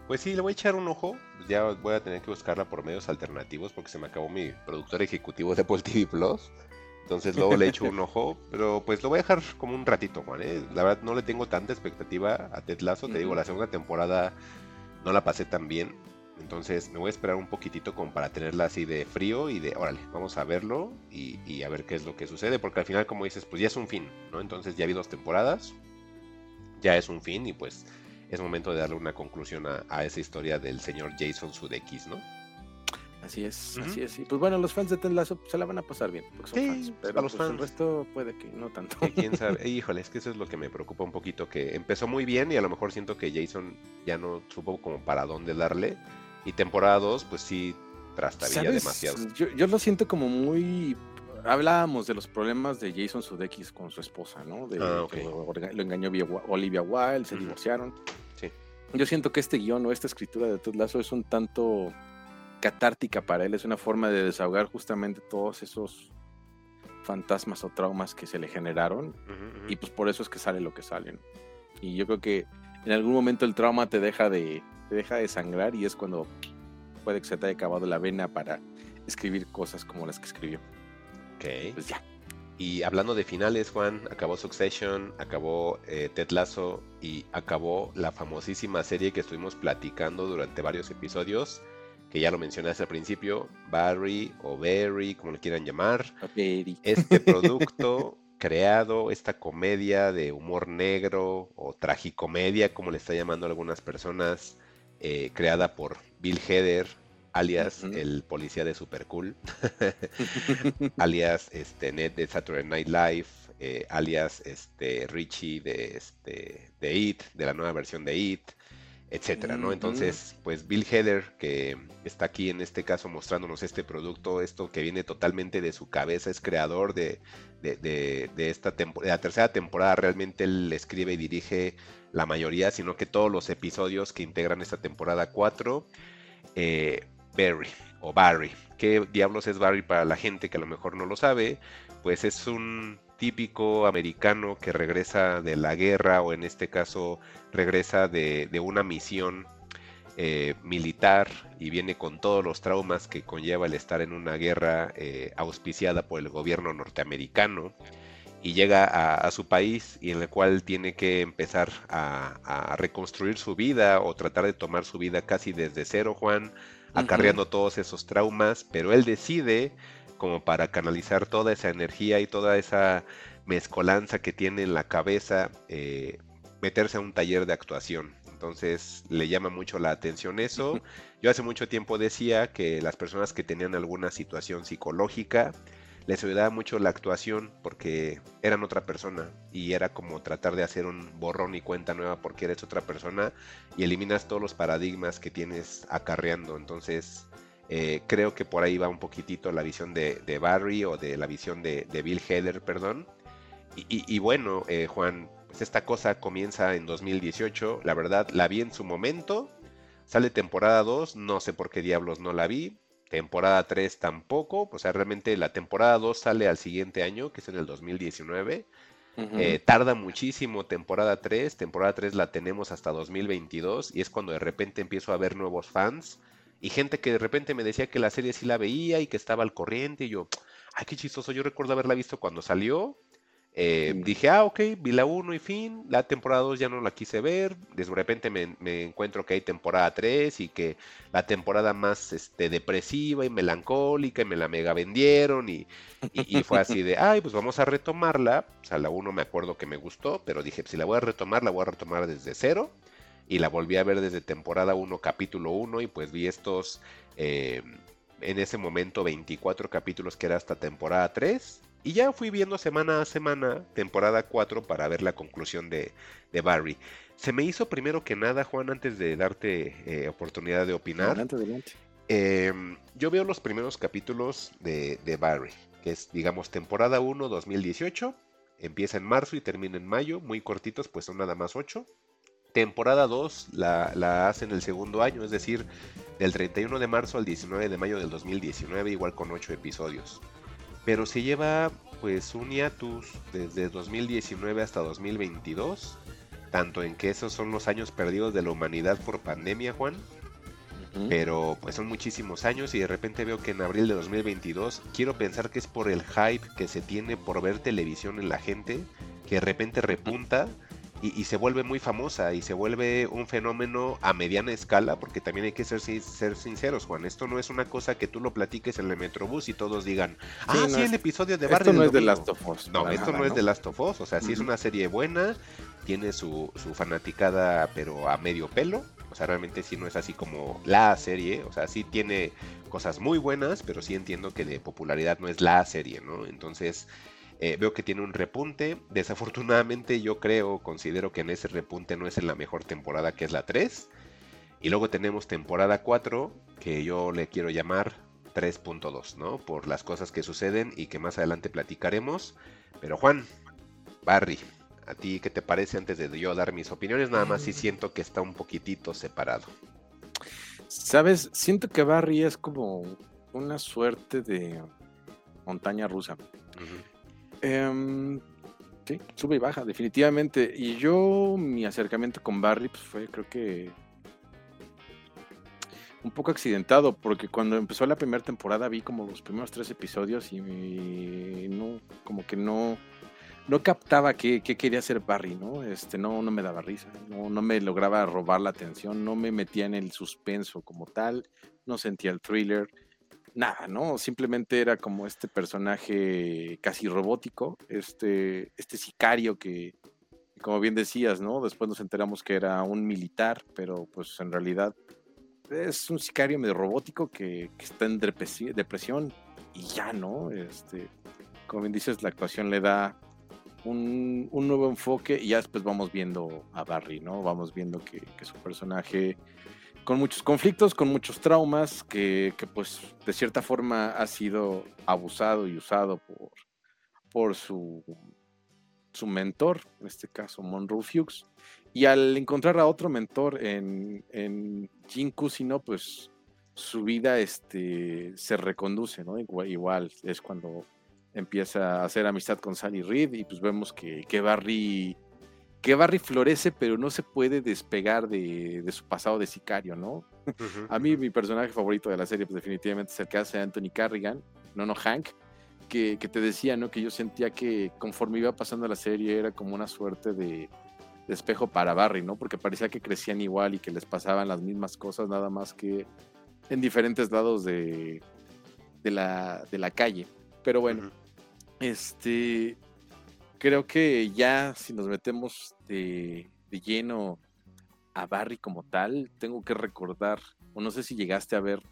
Pues sí, le voy a echar un ojo. Ya voy a tener que buscarla por medios alternativos porque se me acabó mi productor ejecutivo de Apple TV Plus. Entonces luego le echo un ojo, pero pues lo voy a dejar como un ratito, Juan. ¿eh? La verdad no le tengo tanta expectativa a Ted Lasso. Te digo, la segunda temporada no la pasé tan bien. Entonces me voy a esperar un poquitito como para tenerla así de frío y de, órale, vamos a verlo y, y a ver qué es lo que sucede. Porque al final, como dices, pues ya es un fin, ¿no? Entonces ya vi dos temporadas, ya es un fin y pues es momento de darle una conclusión a, a esa historia del señor Jason Sudeikis, ¿no? Así es, así es. Y pues bueno, los fans de Ted Lasso se la van a pasar bien, porque son Sí, fans. pues, Pero para los pues, el fans. resto puede que no tanto. Que quién sabe. Híjole, es que eso es lo que me preocupa un poquito, que empezó muy bien y a lo mejor siento que Jason ya no supo como para dónde darle. Y temporada 2, pues sí, trastabilla demasiado. Yo, yo lo siento como muy. Hablábamos de los problemas de Jason Sudeikis con su esposa, ¿no? De Ah, que lo, lo engañó Olivia Wilde, se divorciaron. Sí. Yo siento que este guion o esta escritura de Ted Lasso es un tanto catártica para él, es una forma de desahogar justamente todos esos fantasmas o traumas que se le generaron y pues por eso es que sale lo que sale. ¿no? Y yo creo que en algún momento el trauma te deja de te deja de sangrar y es cuando puede que se te haya acabado la vena para escribir cosas como las que escribió. Ok. Pues ya. Y hablando de finales, Juan, acabó Succession, acabó eh, Ted Lasso y acabó la famosísima serie que estuvimos platicando durante varios episodios, que ya lo mencionaste al principio, Barry o Barry, como le quieran llamar. Este producto creado, esta comedia de humor negro o tragicomedia, como le está llamando algunas personas, eh, creada por Bill Hader, alias el policía de Super Cool, alias este, Ned de Saturday Night Live, eh, alias este, Richie de, este, de It, de la nueva versión de It, etcétera, ¿no? Entonces, pues Bill Hader, que está aquí en este caso mostrándonos este producto, esto que viene totalmente de su cabeza, es creador de, de, de- de esta de la tercera temporada, realmente él escribe y dirige la mayoría, sino que todos los episodios que integran esta temporada 4, eh, Barry o Barry. ¿Qué diablos es Barry para la gente que a lo mejor no lo sabe? Pues es un típico americano que regresa de la guerra o en este caso regresa de, de una misión eh, militar y viene con todos los traumas que conlleva el estar en una guerra eh, auspiciada por el gobierno norteamericano y llega a, a su país y en el cual tiene que empezar a, a reconstruir su vida o tratar de tomar su vida casi desde cero, Juan, acarreando todos esos traumas, pero él decide como para canalizar toda esa energía y toda esa mezcolanza que tiene en la cabeza, eh, meterse a un taller de actuación. Entonces le llama mucho la atención eso. Yo hace mucho tiempo decía que las personas que tenían alguna situación psicológica les ayudaba mucho la actuación porque eran otra persona y era como tratar de hacer un borrón y cuenta nueva porque eres otra persona y eliminas todos los paradigmas que tienes acarreando. Entonces, eh, creo que por ahí va un poquitito la visión de, Barry o de la visión de, Bill Heather, perdón. Y, bueno, eh, Juan, pues esta cosa comienza en 2018. La verdad, la vi en su momento. Sale temporada 2, no sé por qué diablos no la vi. Temporada 3 tampoco. O sea, realmente la temporada 2 sale al siguiente año, que es en el 2019. Eh, tarda muchísimo temporada 3. Temporada 3 la tenemos hasta 2022. Y es cuando de repente empiezo a ver nuevos fans y gente que de repente me decía que la serie sí la veía y que estaba al corriente. Y yo, ay, qué chistoso. Yo recuerdo haberla visto cuando salió. Eh, dije, ah, ok, vi la 1 y fin. La temporada 2 ya no la quise ver. De repente me, encuentro que hay temporada 3 y que la temporada más este, depresiva y melancólica y me la mega vendieron. Y, y, fue así de, ay, pues vamos a retomarla. O sea, la 1 me acuerdo que me gustó, pero dije, si la voy a retomar, la voy a retomar desde cero y la volví a ver desde temporada 1, capítulo 1 y pues vi estos, eh, en ese momento 24 capítulos que era hasta temporada 3 y ya fui viendo semana a semana temporada 4 para ver la conclusión de, Barry. Se me hizo primero que nada, Juan, antes de darte eh, oportunidad de opinar. Adelante, adelante. Em, yo veo los primeros capítulos de, de Barry, que es, digamos, temporada 1, 2018. Empieza en marzo y termina en mayo, muy cortitos, pues son nada más 8 temporada 2 la, la hacen el segundo año, es decir, del 31 de marzo al 19 de mayo del 2019, igual con 8 episodios. Pero se lleva pues un hiatus desde 2019 hasta 2022, tanto en que esos son los años perdidos de la humanidad por pandemia, Juan. Pero pues son muchísimos años y de repente veo que en abril de 2022 quiero pensar que es por el hype que se tiene por ver televisión en la gente, que de repente repunta y, se vuelve muy famosa y se vuelve un fenómeno a mediana escala, porque también hay que ser, ser sinceros, Juan. Esto no es una cosa que tú lo platiques en el Metrobús y todos digan, ah, sí, el episodio de Barry. Esto no es de Last of Us. No, esto no, es de Last of Us. O sea, sí es una serie buena, tiene su, su fanaticada, pero a medio pelo. O sea, realmente sí no es así como la serie. O sea, sí tiene cosas muy buenas, pero sí entiendo que de popularidad no es la serie, ¿no? Entonces, eh, veo que tiene un repunte. Desafortunadamente yo creo, considero que en ese repunte no es en la mejor temporada que es la 3. Y luego tenemos temporada 4 que yo le quiero llamar 3.2, ¿no? Por las cosas que suceden y que más adelante platicaremos. Pero Juan, Barry, ¿a ti qué te parece antes de yo dar mis opiniones? Nada más si siento que está un poquitito separado. Sabes, siento que Barry es como una suerte de montaña rusa. Em, sí, sube y baja, definitivamente. Y yo, mi acercamiento con Barry pues, fue, creo que, un poco accidentado, porque cuando empezó la primera temporada vi como los primeros tres episodios y no, como que no, no captaba qué, quería hacer Barry, ¿no? Este, no, no me daba risa, no, no me lograba robar la atención, no me metía en el suspenso como tal, no sentía el thriller nada, ¿no? Simplemente era como este personaje casi robótico, este, este sicario que, como bien decías, ¿no? Después nos enteramos que era un militar, pero pues en realidad es un sicario medio robótico que, está en depresión y ya, ¿no? Este, como bien dices, la actuación le da un, nuevo enfoque y ya después vamos viendo a Barry, ¿no? Vamos viendo que, que su personaje con muchos conflictos, con muchos traumas, que, pues de cierta forma ha sido abusado y usado por, por su, su mentor, en este caso Monroe Fuchs. Y al encontrar a otro mentor en, en Jin pues su vida este, se reconduce, ¿no? Igual, es cuando empieza a hacer amistad con Sally Reed y pues vemos que, que Barry que Barry florece, pero no se puede despegar de, su pasado de sicario, ¿no? a mí mi personaje favorito de la serie, pues definitivamente es el que hace Anthony Carrigan, no, no, Hank, que, te decía, ¿no? Que yo sentía que conforme iba pasando la serie era como una suerte de, espejo para Barry, ¿no? Porque parecía que crecían igual y que les pasaban las mismas cosas, nada más que en diferentes lados de, de, la, de la calle. Pero bueno, este creo que ya si nos metemos de, lleno a Barry como tal, tengo que recordar, o no sé si llegaste a ver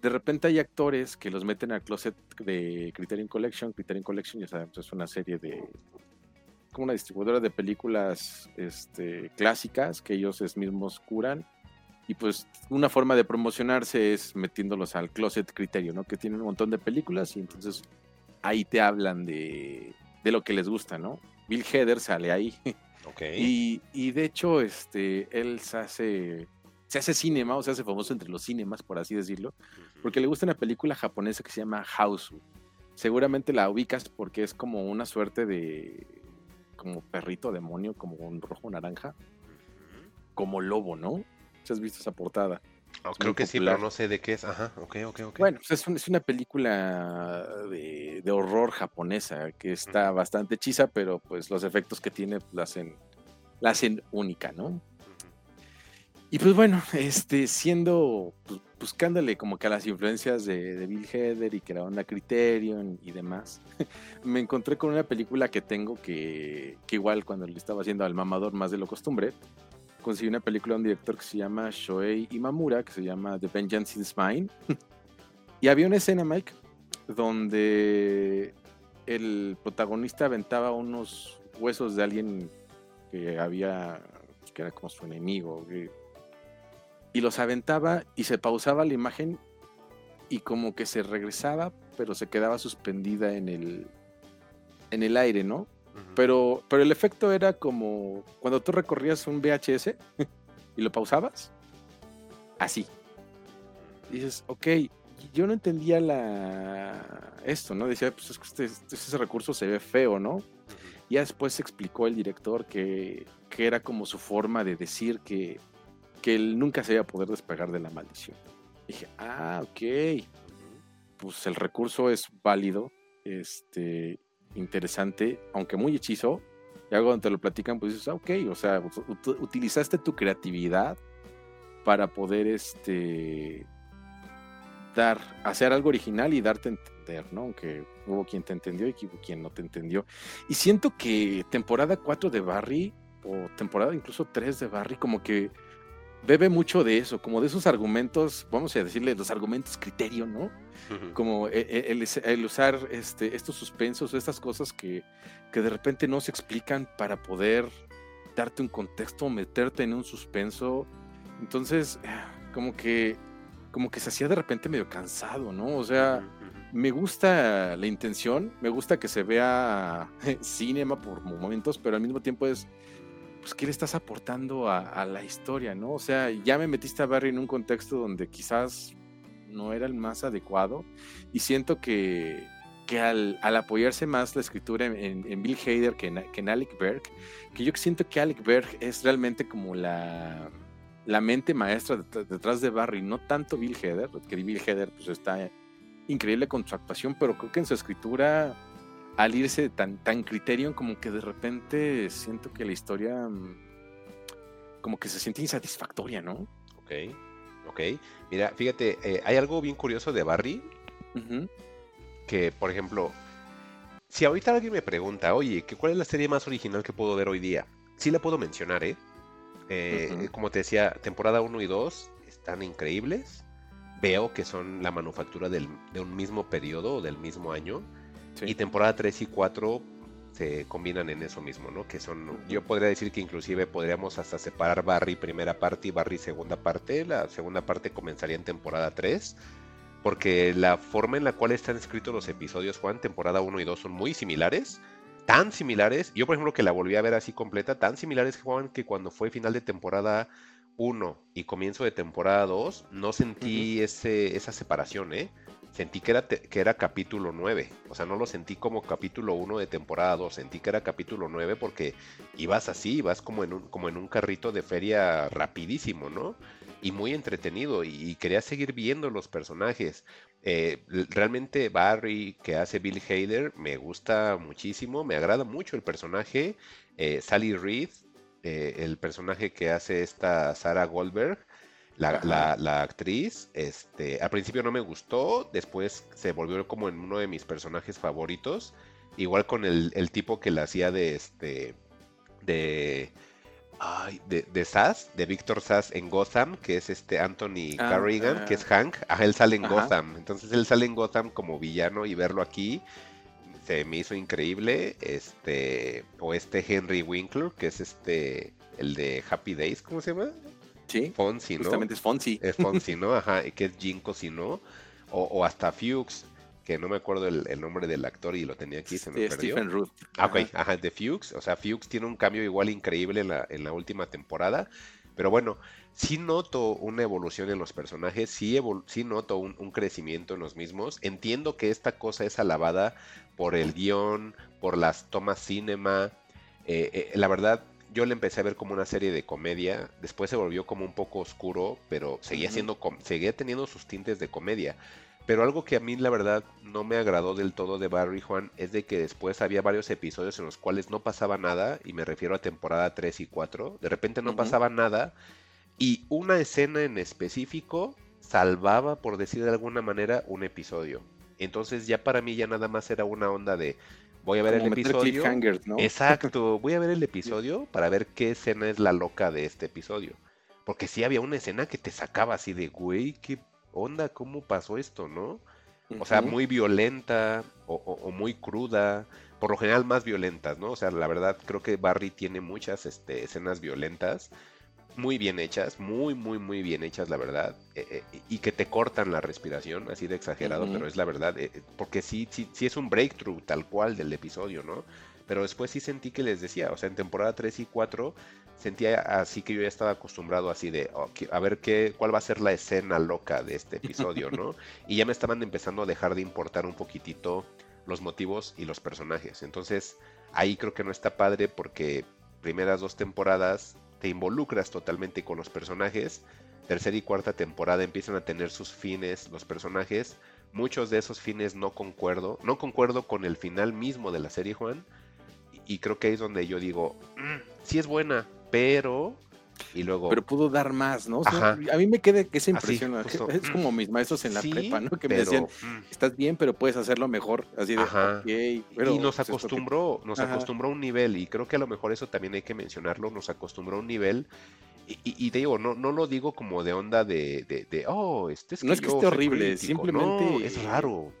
de repente hay actores que los meten al closet de Criterion Collection. Criterion Collection, ya sabes, es una serie de. como una distribuidora de películas este, clásicas que ellos mismos curan. Y pues una forma de promocionarse es metiéndolos al closet Criterion, ¿no? Que tienen un montón de películas y entonces ahí te hablan de, de lo que les gusta, ¿no? Bill Heather sale ahí. Y, y, de hecho, este, él se hace, se hace cinema, o se hace famoso entre los cinemas, por así decirlo, porque le gusta una película japonesa que se llama House. Seguramente la ubicas porque es como una suerte de como perrito demonio, como un rojo naranja, como lobo, ¿no? has visto esa portada? Oh, creo que sí, pero no sé de qué es. Ajá, ok, ok, ok. Bueno, pues es, es, una película de, de, horror japonesa que está bastante hechiza, pero pues los efectos que tiene la hacen, la hacen única, ¿no? Y pues bueno, este, siendo, pues, buscándole como que a las influencias de, Bill Heather y que era una Criterion y demás, me encontré con una película que tengo que, que igual cuando le estaba haciendo al mamador más de lo costumbre, conseguí una película de un director que se llama Shoei Imamura, que se llama The Vengeance is Mine. y había una escena, Mike, donde el protagonista aventaba unos huesos de alguien que había, que era como su enemigo, y los aventaba y se pausaba la imagen y como que se regresaba, pero se quedaba suspendida en el, en el aire, ¿no? Pero, pero el efecto era como cuando tú recorrías un VHS y lo pausabas, así. dices, ok, yo no entendía la esto, ¿no? Decía, pues es que este, este, ese recurso se ve feo, ¿no? Y ya después explicó el director que, que, era como su forma de decir que, que él nunca se iba a poder despegar de la maldición. dije, ah, ok. Pues el recurso es válido. Este, interesante, aunque muy hechizo. Y algo donde te lo platican, pues dices, ah, ok, o sea, utilizaste tu creatividad para poder este dar, hacer algo original y darte a entender, ¿no? Aunque hubo quien te entendió y hubo quien no te entendió. Y siento que temporada 4 de Barry, o temporada incluso 3 de Barry, como que bebe mucho de eso, como de esos argumentos, vamos a decirle los argumentos criterio, ¿no? Como e, e, el, usar este, estos suspensos, estas cosas que, que de repente no se explican para poder darte un contexto, meterte en un suspenso. Entonces, como que, como que se hacía de repente medio cansado, ¿no? O sea, me gusta la intención, me gusta que se vea cinema por momentos, pero al mismo tiempo es pues, ¿qué le estás aportando a, la historia, no? O sea, ya me metiste a Barry en un contexto donde quizás no era el más adecuado y siento que, que al, apoyarse más la escritura en, Bill Hader que en, que Alec Berg, que yo siento que Alec Berg es realmente como la, la mente maestra detrás de Barry, no tanto Bill Hader, que Bill Hader pues está increíble con su actuación, pero creo que en su escritura al irse tan, tan Criterion, como que de repente siento que la historia mm, como que se siente insatisfactoria, ¿no? Ok, ok. Mira, fíjate, eh, hay algo bien curioso de Barry, que por ejemplo, si ahorita alguien me pregunta, oye, ¿cuál es la serie más original que puedo ver hoy día? Sí la puedo mencionar, ¿eh? eh como te decía, temporada 1 y 2 están increíbles. Veo que son la manufactura de un mismo periodo o del mismo año y temporada 3 y 4 se combinan en eso mismo, ¿no? Que son, yo podría decir que inclusive podríamos hasta separar Barry primera parte y Barry segunda parte. La segunda parte comenzaría en temporada 3, porque la forma en la cual están escritos los episodios, Juan, temporada 1 y 2 son muy similares. Tan similares, yo por ejemplo que la volví a ver así completa, tan similares, Juan, que cuando fue final de temporada 1 y comienzo de temporada 2, no sentí ese, esa separación, ¿eh? Sentí que era, que era capítulo 9. O sea, no lo sentí como capítulo 1 de temporada 2, sentí que era capítulo 9 porque ibas así, ibas como en un, como en un carrito de feria rapidísimo, ¿no? Y muy entretenido y, quería seguir viendo los personajes. Eh, realmente Barry que hace Bill Hader me gusta muchísimo, me agrada mucho el personaje. Eh, Sally Reed, eh, el personaje que hace esta Sarah Goldberg, la, actriz, este, al principio no me gustó, después se volvió como en uno de mis personajes favoritos. Igual con el, tipo que la hacía de este. de. Ay, de, de Sass, de Víctor Sass en Gotham, que es este Anthony Ah, Carrigan, que ah. es Hank. Ajá, él sale en Ajá. Gotham. Entonces él sale en Gotham como villano y verlo aquí se me hizo increíble. Este, o este Henry Winkler, que es este, el de Happy Days, ¿cómo se llama? Sí, Fonzie, ¿no? justamente es Fonzie. Es Fonzie, ¿no? Ajá, que es Jim Cosino. O, o hasta Fuchs, que no me acuerdo el, el nombre del actor y lo tenía aquí, se me de perdió. Stephen Root. Ah, ok, Ajá. de Fuchs. O sea, Fuchs tiene un cambio igual increíble en la, en la última temporada. Pero bueno, sí noto una evolución en los personajes, sí, sí noto un, un crecimiento en los mismos. Entiendo que esta cosa es alabada por el guion, por las tomas cinema. Eh, eh, la verdad, yo le empecé a ver como una serie de comedia. Después se volvió como un poco oscuro, pero seguía siendo, seguía teniendo sus tintes de comedia. Pero algo que a mí la verdad no me agradó del todo de Barry Juan es de que después había varios episodios en los cuales no pasaba nada, y me refiero a temporada 3 y 4, de repente no pasaba nada, y una escena en específico salvaba, por decir de alguna manera, un episodio. Entonces ya para mí ya nada más era una onda de voy a ver Como el episodio. ¿no? Exacto, voy a ver el episodio para ver qué escena es la loca de este episodio. Porque sí había una escena que te sacaba así de, güey, qué onda, cómo pasó esto, ¿no? O sea, muy violenta o, o- o muy cruda, por lo general más violentas, ¿no? O sea, la verdad creo que Barry tiene muchas este, escenas violentas, muy bien hechas, muy, muy, muy bien hechas, la verdad, eh, eh, y que te cortan la respiración, así de exagerado, pero es la verdad, eh, porque sí, sí, sí es un breakthrough tal cual del episodio, ¿no? Pero después sí sentí que les decía, o sea, en temporada 3 y 4 sentía así que yo ya estaba acostumbrado así de, "Oh, a ver qué, cuál va a ser la escena loca de este episodio, ¿no? y ya me estaban empezando a dejar de importar un poquitito los motivos y los personajes. Entonces, ahí creo que no está padre porque primeras dos temporadas te involucras totalmente con los personajes. Tercera y cuarta temporada empiezan a tener sus fines los personajes. Muchos de esos fines no concuerdo. No concuerdo con el final mismo de la serie, Juan. Y, creo que ahí es donde yo digo, "Mm, sí es buena, pero... Y luego... Pero pudo dar más, ¿no? O sea, Ajá. a mí me queda esa Así, impresión. ¿no? justo. Es como mis maestros en la sí, prepa, ¿no? Que me pero, decían, mm, estás bien, pero puedes hacerlo mejor. Así de, Ajá. ok, pero, y nos pues, que- acostumbró, nos Ajá. acostumbró a un nivel, y creo que a lo mejor eso también hay que mencionarlo, nos acostumbró a un nivel, y, y- y te digo, no, no lo digo como de onda de, de, de, oh, este es No es que esté horrible, crítico". simplemente- No, es raro.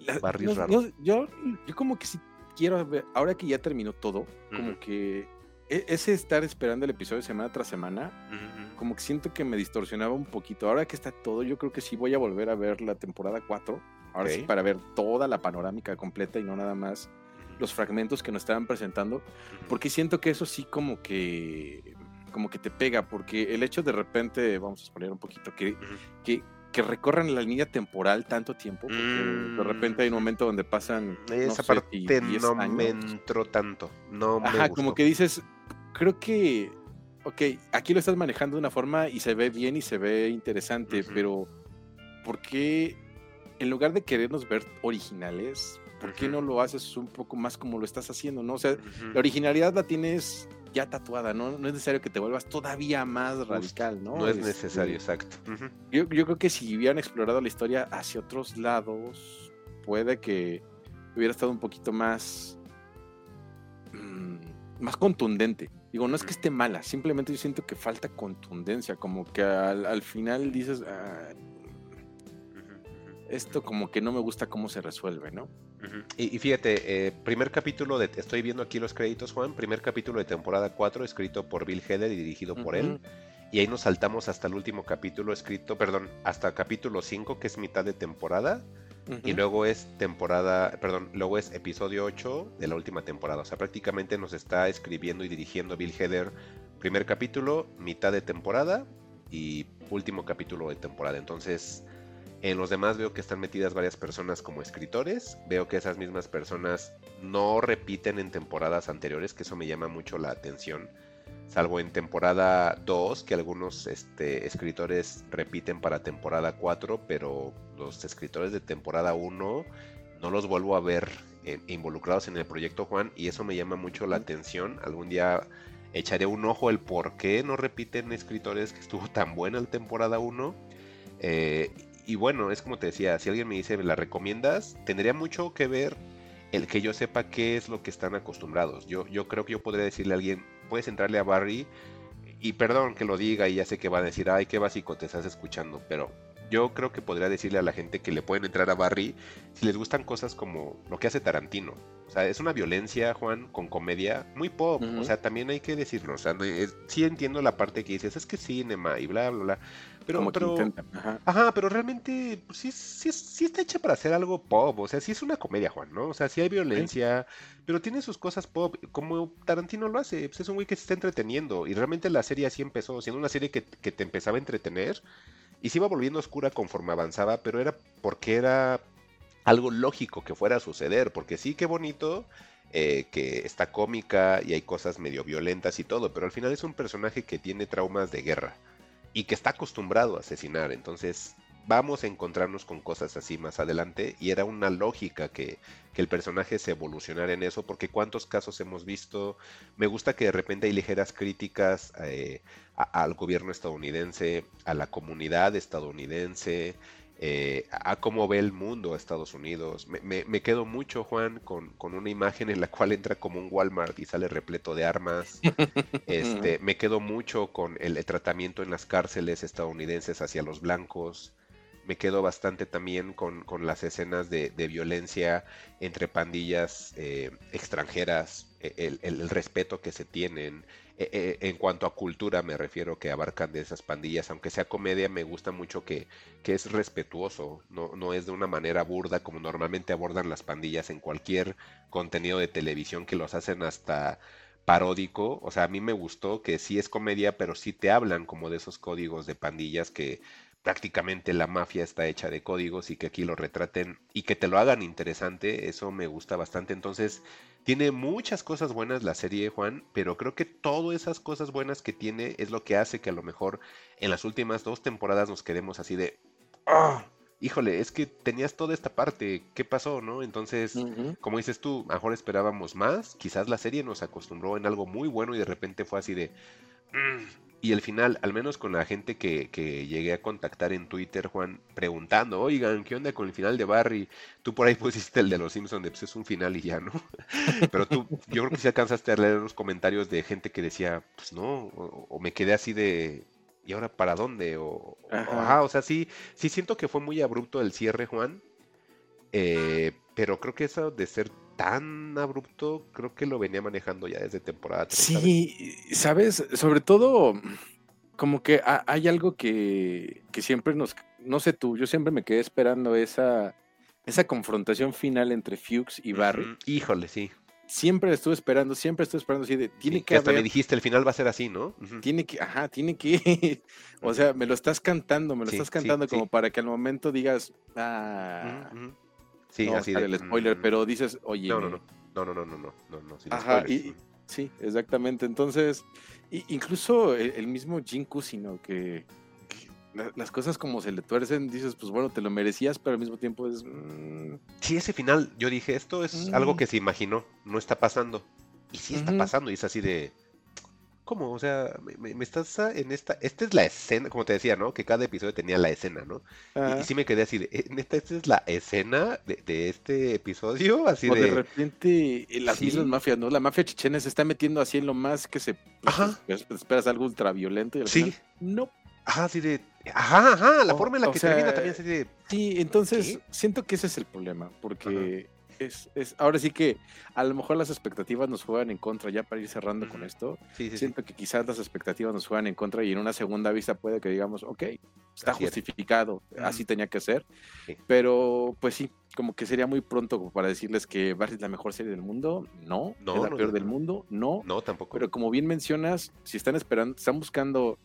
La- Barry no- es raro. no, yo, yo como que sí quiero ver, ahora que ya terminó todo, como que ese estar esperando el episodio semana tras semana, como que siento que me distorsionaba un poquito. Ahora que está todo, yo creo que sí voy a volver a ver la temporada 4, ahora sí para ver toda la panorámica completa y no nada más los fragmentos que nos estaban presentando, porque siento que eso sí como que como que te pega, porque el hecho de repente, vamos a exponer un poquito, que, que, que recorran la línea temporal tanto tiempo, porque de repente hay un momento donde pasan no Esa sé, parte 10 no me entró tanto, no me Ajá, gustó. como que dices, creo que, ok, aquí lo estás manejando de una forma y se ve bien y se ve interesante, pero ¿por qué en lugar de querernos ver originales, por qué no lo haces un poco más como lo estás haciendo, no? O sea, la originalidad la tienes ya tatuada, ¿no? No es necesario que te vuelvas todavía más radical, ¿no? No es Este, necesario, exacto. Yo, yo creo que si hubieran explorado la historia hacia otros lados, puede que hubiera estado un poquito más. mm, más contundente. Digo, no es que esté mala, simplemente yo siento que falta contundencia, como que al, al final dices, "Ah, esto como que no me gusta cómo se resuelve, ¿no? Y, y fíjate, eh, primer capítulo de, estoy viendo aquí los créditos, Juan, primer capítulo de temporada 4, escrito por Bill Heather y dirigido por él. Y ahí nos saltamos hasta el último capítulo escrito, perdón, hasta capítulo 5, que es mitad de temporada. Y luego es temporada, perdón, luego es episodio 8 de la última temporada. O sea, prácticamente nos está escribiendo y dirigiendo Bill Heather primer capítulo, mitad de temporada y último capítulo de temporada. Entonces, en los demás veo que están metidas varias personas como escritores. Veo que esas mismas personas no repiten en temporadas anteriores, que eso me llama mucho la atención. Salvo en temporada 2, que algunos este, escritores repiten para temporada 4, pero los escritores de temporada 1 no los vuelvo a ver eh, involucrados en el proyecto Juan y eso me llama mucho la atención. Algún día echaré un ojo el por qué no repiten escritores que estuvo tan buena la temporada 1. Eh, y bueno, es como te decía, si alguien me dice, ¿la recomiendas? Tendría mucho que ver el que yo sepa qué es lo que están acostumbrados. Yo, yo creo que yo podría decirle a alguien, puedes entrarle a Barry Y perdón que lo diga y ya sé que va a decir, ay, qué básico te estás escuchando, pero yo creo que podría decirle a la gente que le pueden entrar a Barry si les gustan cosas como lo que hace Tarantino. O sea, es una violencia, Juan, con comedia muy pop. O sea, también hay que decirlo. O sea, sí entiendo la parte que dices, es que cinema y bla, bla, bla. Pero, pero ajá. pero realmente pues, sí, sí, sí, está hecha para hacer algo pop. O sea, sí es una comedia, Juan, ¿no? O sea, sí hay violencia, pero tiene sus cosas pop. Como Tarantino lo hace. Pues es un güey que se está entreteniendo. Y realmente la serie así empezó, siendo una serie que, que te empezaba a entretener y se iba volviendo oscura conforme avanzaba, pero era porque era algo lógico que fuera a suceder, porque sí, qué bonito eh, que está cómica y hay cosas medio violentas y todo, pero al final es un personaje que tiene traumas de guerra y que está acostumbrado a asesinar, entonces vamos a encontrarnos con cosas así más adelante y era una lógica que, que, el personaje se evolucionara en eso porque cuántos casos hemos visto me gusta que de repente hay ligeras críticas eh, al gobierno estadounidense a la comunidad estadounidense eh, a cómo ve el mundo Estados Unidos. Me, quedo mucho, Juan, con, con, una imagen en la cual entra como un Walmart y sale repleto de armas. Este, me quedo mucho con el, tratamiento en las cárceles estadounidenses hacia los blancos me quedo bastante también con, las escenas de, violencia entre pandillas eh, extranjeras, e, el, respeto que se tienen. E, e, en cuanto a cultura me refiero que abarcan de esas pandillas, aunque sea comedia, me gusta mucho que, que es respetuoso, no, no es de una manera burda como normalmente abordan las pandillas en cualquier contenido de televisión que los hacen hasta paródico, o sea, a mí me gustó que sí es comedia, pero sí te hablan como de esos códigos de pandillas que prácticamente la mafia está hecha de códigos y que aquí lo retraten y que te lo hagan interesante, eso me gusta bastante. Entonces, tiene muchas cosas buenas la serie, Juan, pero creo que todas esas cosas buenas que tiene es lo que hace que a lo mejor en las últimas dos temporadas nos quedemos así de, ¡ah! híjole, es que tenías toda esta parte, ¿qué pasó, no? Entonces, como dices tú, mejor esperábamos más, quizás la serie nos acostumbró en algo muy bueno y de repente fue así de, mm, y el final, al menos con la gente que, que, llegué a contactar en Twitter, Juan, preguntando, oigan, ¿qué onda con el final de Barry? Tú por ahí pusiste el de los Simpsons, de pues es un final y ya, ¿no? Pero tú, yo creo que sí alcanzaste a leer los comentarios de gente que decía, pues no, o, me quedé así de, ¿y ahora para dónde? O, ajá. o sea, sí, sí siento que fue muy abrupto el cierre, Juan. Eh, pero creo que eso de ser tan abrupto, creo que lo venía manejando ya desde temporada 3. Sí, ¿sabes? Sobre todo, como que hay algo que, siempre nos, no sé tú, yo siempre me quedé esperando esa, esa confrontación final entre Fuchs y Barry. Híjole, sí. Siempre estuve esperando, siempre estuve esperando así de, tiene que, hasta me dijiste, el final va a ser así, ¿no? Tiene que, ajá, tiene que, o sea, me lo estás cantando, me lo estás cantando como para que al momento digas, ah, Sí, así de, el spoiler, pero dices, oye. No, no, no. No, no, no, no, no, no, no Ajá, y, sí, exactamente. Entonces, incluso el, mismo Jin Cusino, que, que las cosas como se le tuercen, dices, pues bueno, te lo merecías, pero al mismo tiempo es. Mm. Sí, ese final, yo dije, esto es algo mm. que se imaginó, no está pasando. Y sí está pasando, y es así de. ¿Cómo? O sea, me, estás en esta. Esta es la escena, como te decía, ¿no? Que cada episodio tenía la escena, ¿no? Y, sí me quedé así de. ¿Esta, esta es la escena de, este episodio? Así o de. de repente las mismas mafias, ¿no? La mafia chichena se está metiendo así en lo más que se. Pues, ajá. esperas algo ultraviolento y al sí. no. Ajá, así de. Ajá, ajá. La forma en la que termina también así de. Sí, entonces siento que ese es el problema, porque es, es, ahora sí que a lo mejor las expectativas nos juegan en contra, ya para ir cerrando con esto. siento que quizás las expectativas nos juegan en contra y en una segunda vista puede que digamos, ok, está justificado, así tenía que ser. Pero pues sí, como que sería muy pronto para decirles que Barry es la mejor serie del mundo. No, no es la peor del mundo. No, no, tampoco. Pero como bien mencionas, si están esperando, están buscando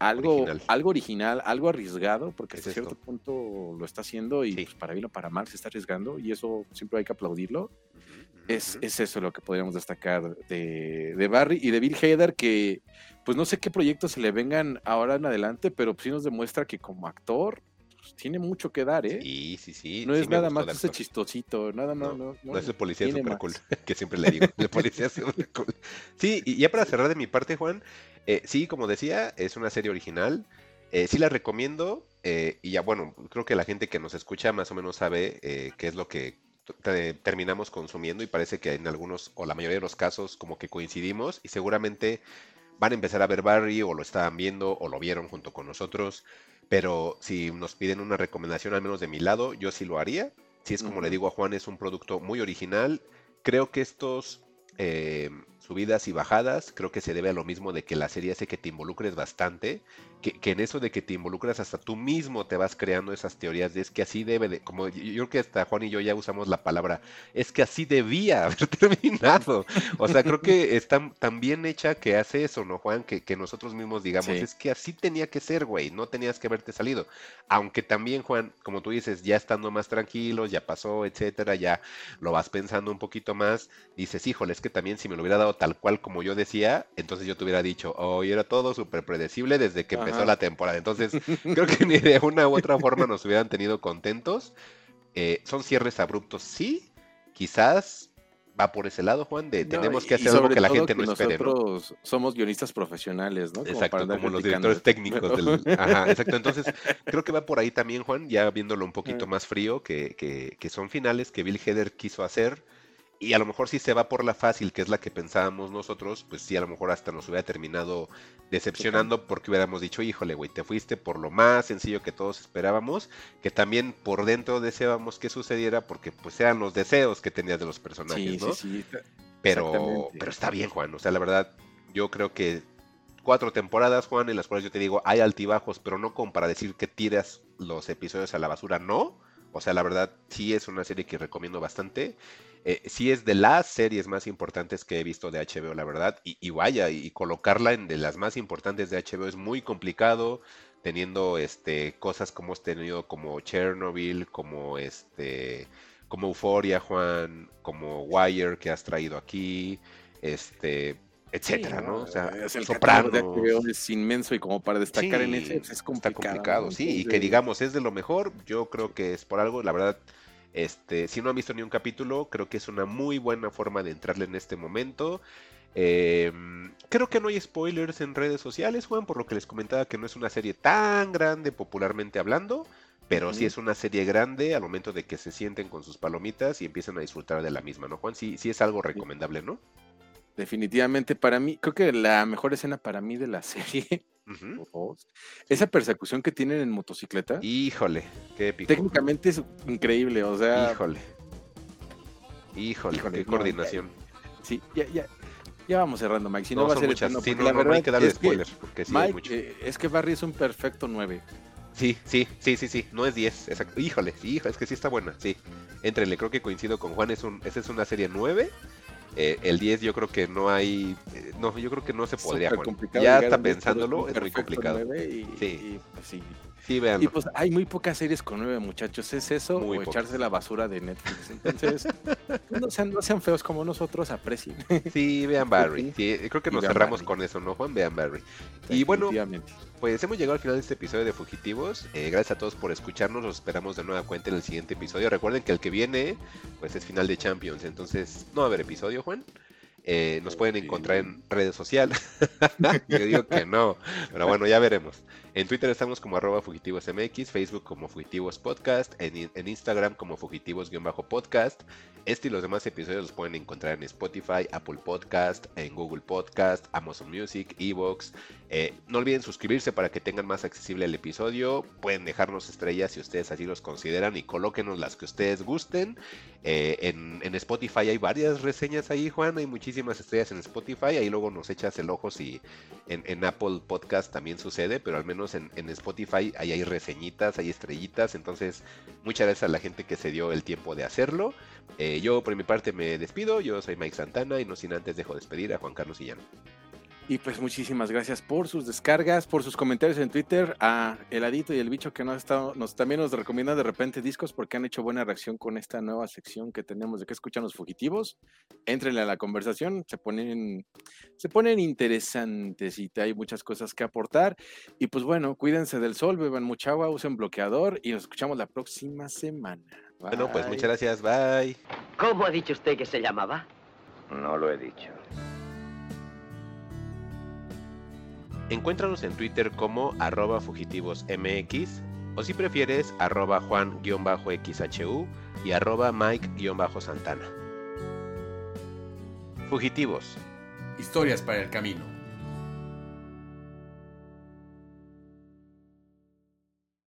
algo original. algo original, algo arriesgado, porque hasta cierto punto lo está haciendo y pues, para bien o para mal se está arriesgando y eso siempre hay que aplaudirlo. es, es, eso lo que podríamos destacar de, de, Barry y de Bill Hader, que pues no sé qué proyectos se le vengan ahora en adelante, pero pues sí nos demuestra que como actor pues, tiene mucho que dar, ¿eh? Sí, sí, sí. No es nada más ese chistosito, nada más. No, no, es el policía super cool, que siempre le digo. El policía super cool. Sí, y ya para cerrar de mi parte, Juan, eh, sí, como decía, es una serie original. Eh, sí la recomiendo. Eh, y ya, bueno, creo que la gente que nos escucha más o menos sabe qué es lo que terminamos consumiendo y parece que en algunos o la mayoría de los casos como que coincidimos y seguramente van a empezar a ver Barry o lo estaban viendo o lo vieron junto con nosotros, pero si nos piden una recomendación al menos de mi lado, yo sí lo haría. Si es como le digo a Juan, es un producto muy original. Creo que estos eh, subidas y bajadas, creo que se debe a lo mismo de que la serie hace que te involucres bastante, que, que, en eso de que te involucras hasta tú mismo te vas creando esas teorías de es que así debe de, como yo creo que hasta Juan y yo ya usamos la palabra, es que así debía haber terminado. O sea, creo que está tan bien hecha que hace eso, ¿no, Juan? Que, que nosotros mismos digamos, sí. es que así tenía que ser, güey, no tenías que haberte salido. Aunque también, Juan, como tú dices, ya estando más tranquilos, ya pasó, etcétera, ya lo vas pensando un poquito más, dices, híjole, es que también si me lo hubiera dado tal cual como yo decía, entonces yo te hubiera dicho, oh, era todo súper predecible desde que. Empezó la temporada. Entonces, creo que ni de una u otra forma nos hubieran tenido contentos. Eh, son cierres abruptos, sí. Quizás va por ese lado, Juan, de tenemos no, que hacer algo que la gente que no espere. Nosotros ¿no? somos guionistas profesionales, ¿no? Como exacto, como los directores técnicos del... Ajá, exacto. Entonces, creo que va por ahí también, Juan, ya viéndolo un poquito más frío, que, que, que son finales que Bill Heather quiso hacer y a lo mejor si se va por la fácil, que es la que pensábamos nosotros, pues sí, a lo mejor hasta nos hubiera terminado decepcionando porque hubiéramos dicho, híjole, güey, te fuiste por lo más sencillo que todos esperábamos, que también por dentro deseábamos que sucediera porque pues eran los deseos que tenías de los personajes, sí, ¿no? Sí, sí, pero, pero está bien, Juan, o sea, la verdad, yo creo que cuatro temporadas, Juan, en las cuales yo te digo, hay altibajos, pero no como para decir que tiras los episodios a la basura, no. O sea, la verdad, sí es una serie que recomiendo bastante. Eh, sí es de las series más importantes que he visto de HBO, la verdad. Y, y, vaya, y colocarla en de las más importantes de HBO es muy complicado, teniendo este, cosas como hemos tenido como Chernobyl, como este como Euphoria, Juan, como Wire que has traído aquí, este, etcétera, sí, ¿no? O sea, es el Sopranos. de HBO es inmenso y como para destacar sí, en ese pues, es complicado. Está complicado, sí, y que digamos es de lo mejor, yo creo que es por algo, la verdad, este, si no han visto ni un capítulo, creo que es una muy buena forma de entrarle en este momento. Eh, creo que no hay spoilers en redes sociales, Juan, por lo que les comentaba que no es una serie tan grande popularmente hablando, pero -huh. sí es una serie grande al momento de que se sienten con sus palomitas y empiezan a disfrutar de la misma, ¿no, Juan? Sí, sí es algo recomendable, ¿no? Definitivamente, para mí, creo que la mejor escena para mí de la serie Uh -huh. Esa persecución que tienen en motocicleta. Híjole, qué épico. Técnicamente es increíble, o sea. Híjole. Híjole, híjole qué no, coordinación. Ya, sí, ya, ya. Ya vamos cerrando, Mike. Si no, no va a ser muchas. Sí, no, la verdad hay que darle es spoilers, porque sí Mike, hay mucho. Eh, es que Barry es un perfecto 9. Sí, sí, sí, sí, sí, no es 10, exacto. Híjole, hijo, es que sí está buena, sí. Entrele, creo que coincido con Juan, es un, esa es una serie 9. Eh, el 10 yo creo que no hay, eh, no, yo creo que no se podría, Juan. Ya está pensándolo, es muy complicado. Y, sí. Y, pues, sí. Sí, vean. Y pues hay muy pocas series con nueve muchachos. ¿Es eso muy o echarse la basura de Netflix? Entonces, no, sean, no sean feos como nosotros, aprecien. Sí, vean Barry. Sí, creo que nos cerramos Barry. con eso, ¿no, Juan? Vean Barry. Y bueno, pues hemos llegado al final de este episodio de Fugitivos. Eh, gracias a todos por escucharnos. Los esperamos de nueva cuenta en el siguiente episodio. Recuerden que el que viene, pues es final de Champions. Entonces, no va a haber episodio, Juan. Eh, nos pueden encontrar en redes sociales. Yo digo que no, pero bueno, ya veremos. En Twitter estamos como arroba fugitivosmx, Facebook como fugitivos podcast, en, Instagram como fugitivos-podcast. Este y los demás episodios los pueden encontrar en Spotify, Apple Podcast, en Google Podcast, Amazon Music, Evox. Eh, no olviden suscribirse para que tengan más accesible el episodio. Pueden dejarnos estrellas si ustedes así los consideran y colóquenos las que ustedes gusten. Eh, en, Spotify hay varias reseñas ahí, Juan. Hay muchísimas estrellas en Spotify. Ahí luego nos echas el ojo si en Apple Podcast también sucede, pero al menos en, Spotify ahí hay reseñitas, hay estrellitas. Entonces, muchas gracias a la gente que se dio el tiempo de hacerlo. Eh, yo por mi parte me despido. Yo soy Mike Santana y no sin antes dejo despedir a Juan Carlos Illano. Y pues muchísimas gracias por sus descargas, por sus comentarios en Twitter, a Eladito y el bicho que nos, está, nos también nos recomiendan de repente discos porque han hecho buena reacción con esta nueva sección que tenemos de que escuchan los fugitivos. Entrenle a la conversación, se ponen, se ponen interesantes y hay muchas cosas que aportar. Y pues bueno, cuídense del sol, beban mucha agua, usen bloqueador y nos escuchamos la próxima semana. Bye. Bueno, pues muchas gracias, bye. ¿Cómo ha dicho usted que se llamaba? No lo he dicho. Encuéntranos en Twitter como arroba fugitivosmx o si prefieres arroba juan-xhu y arroba mike-santana. Fugitivos. Historias para el camino.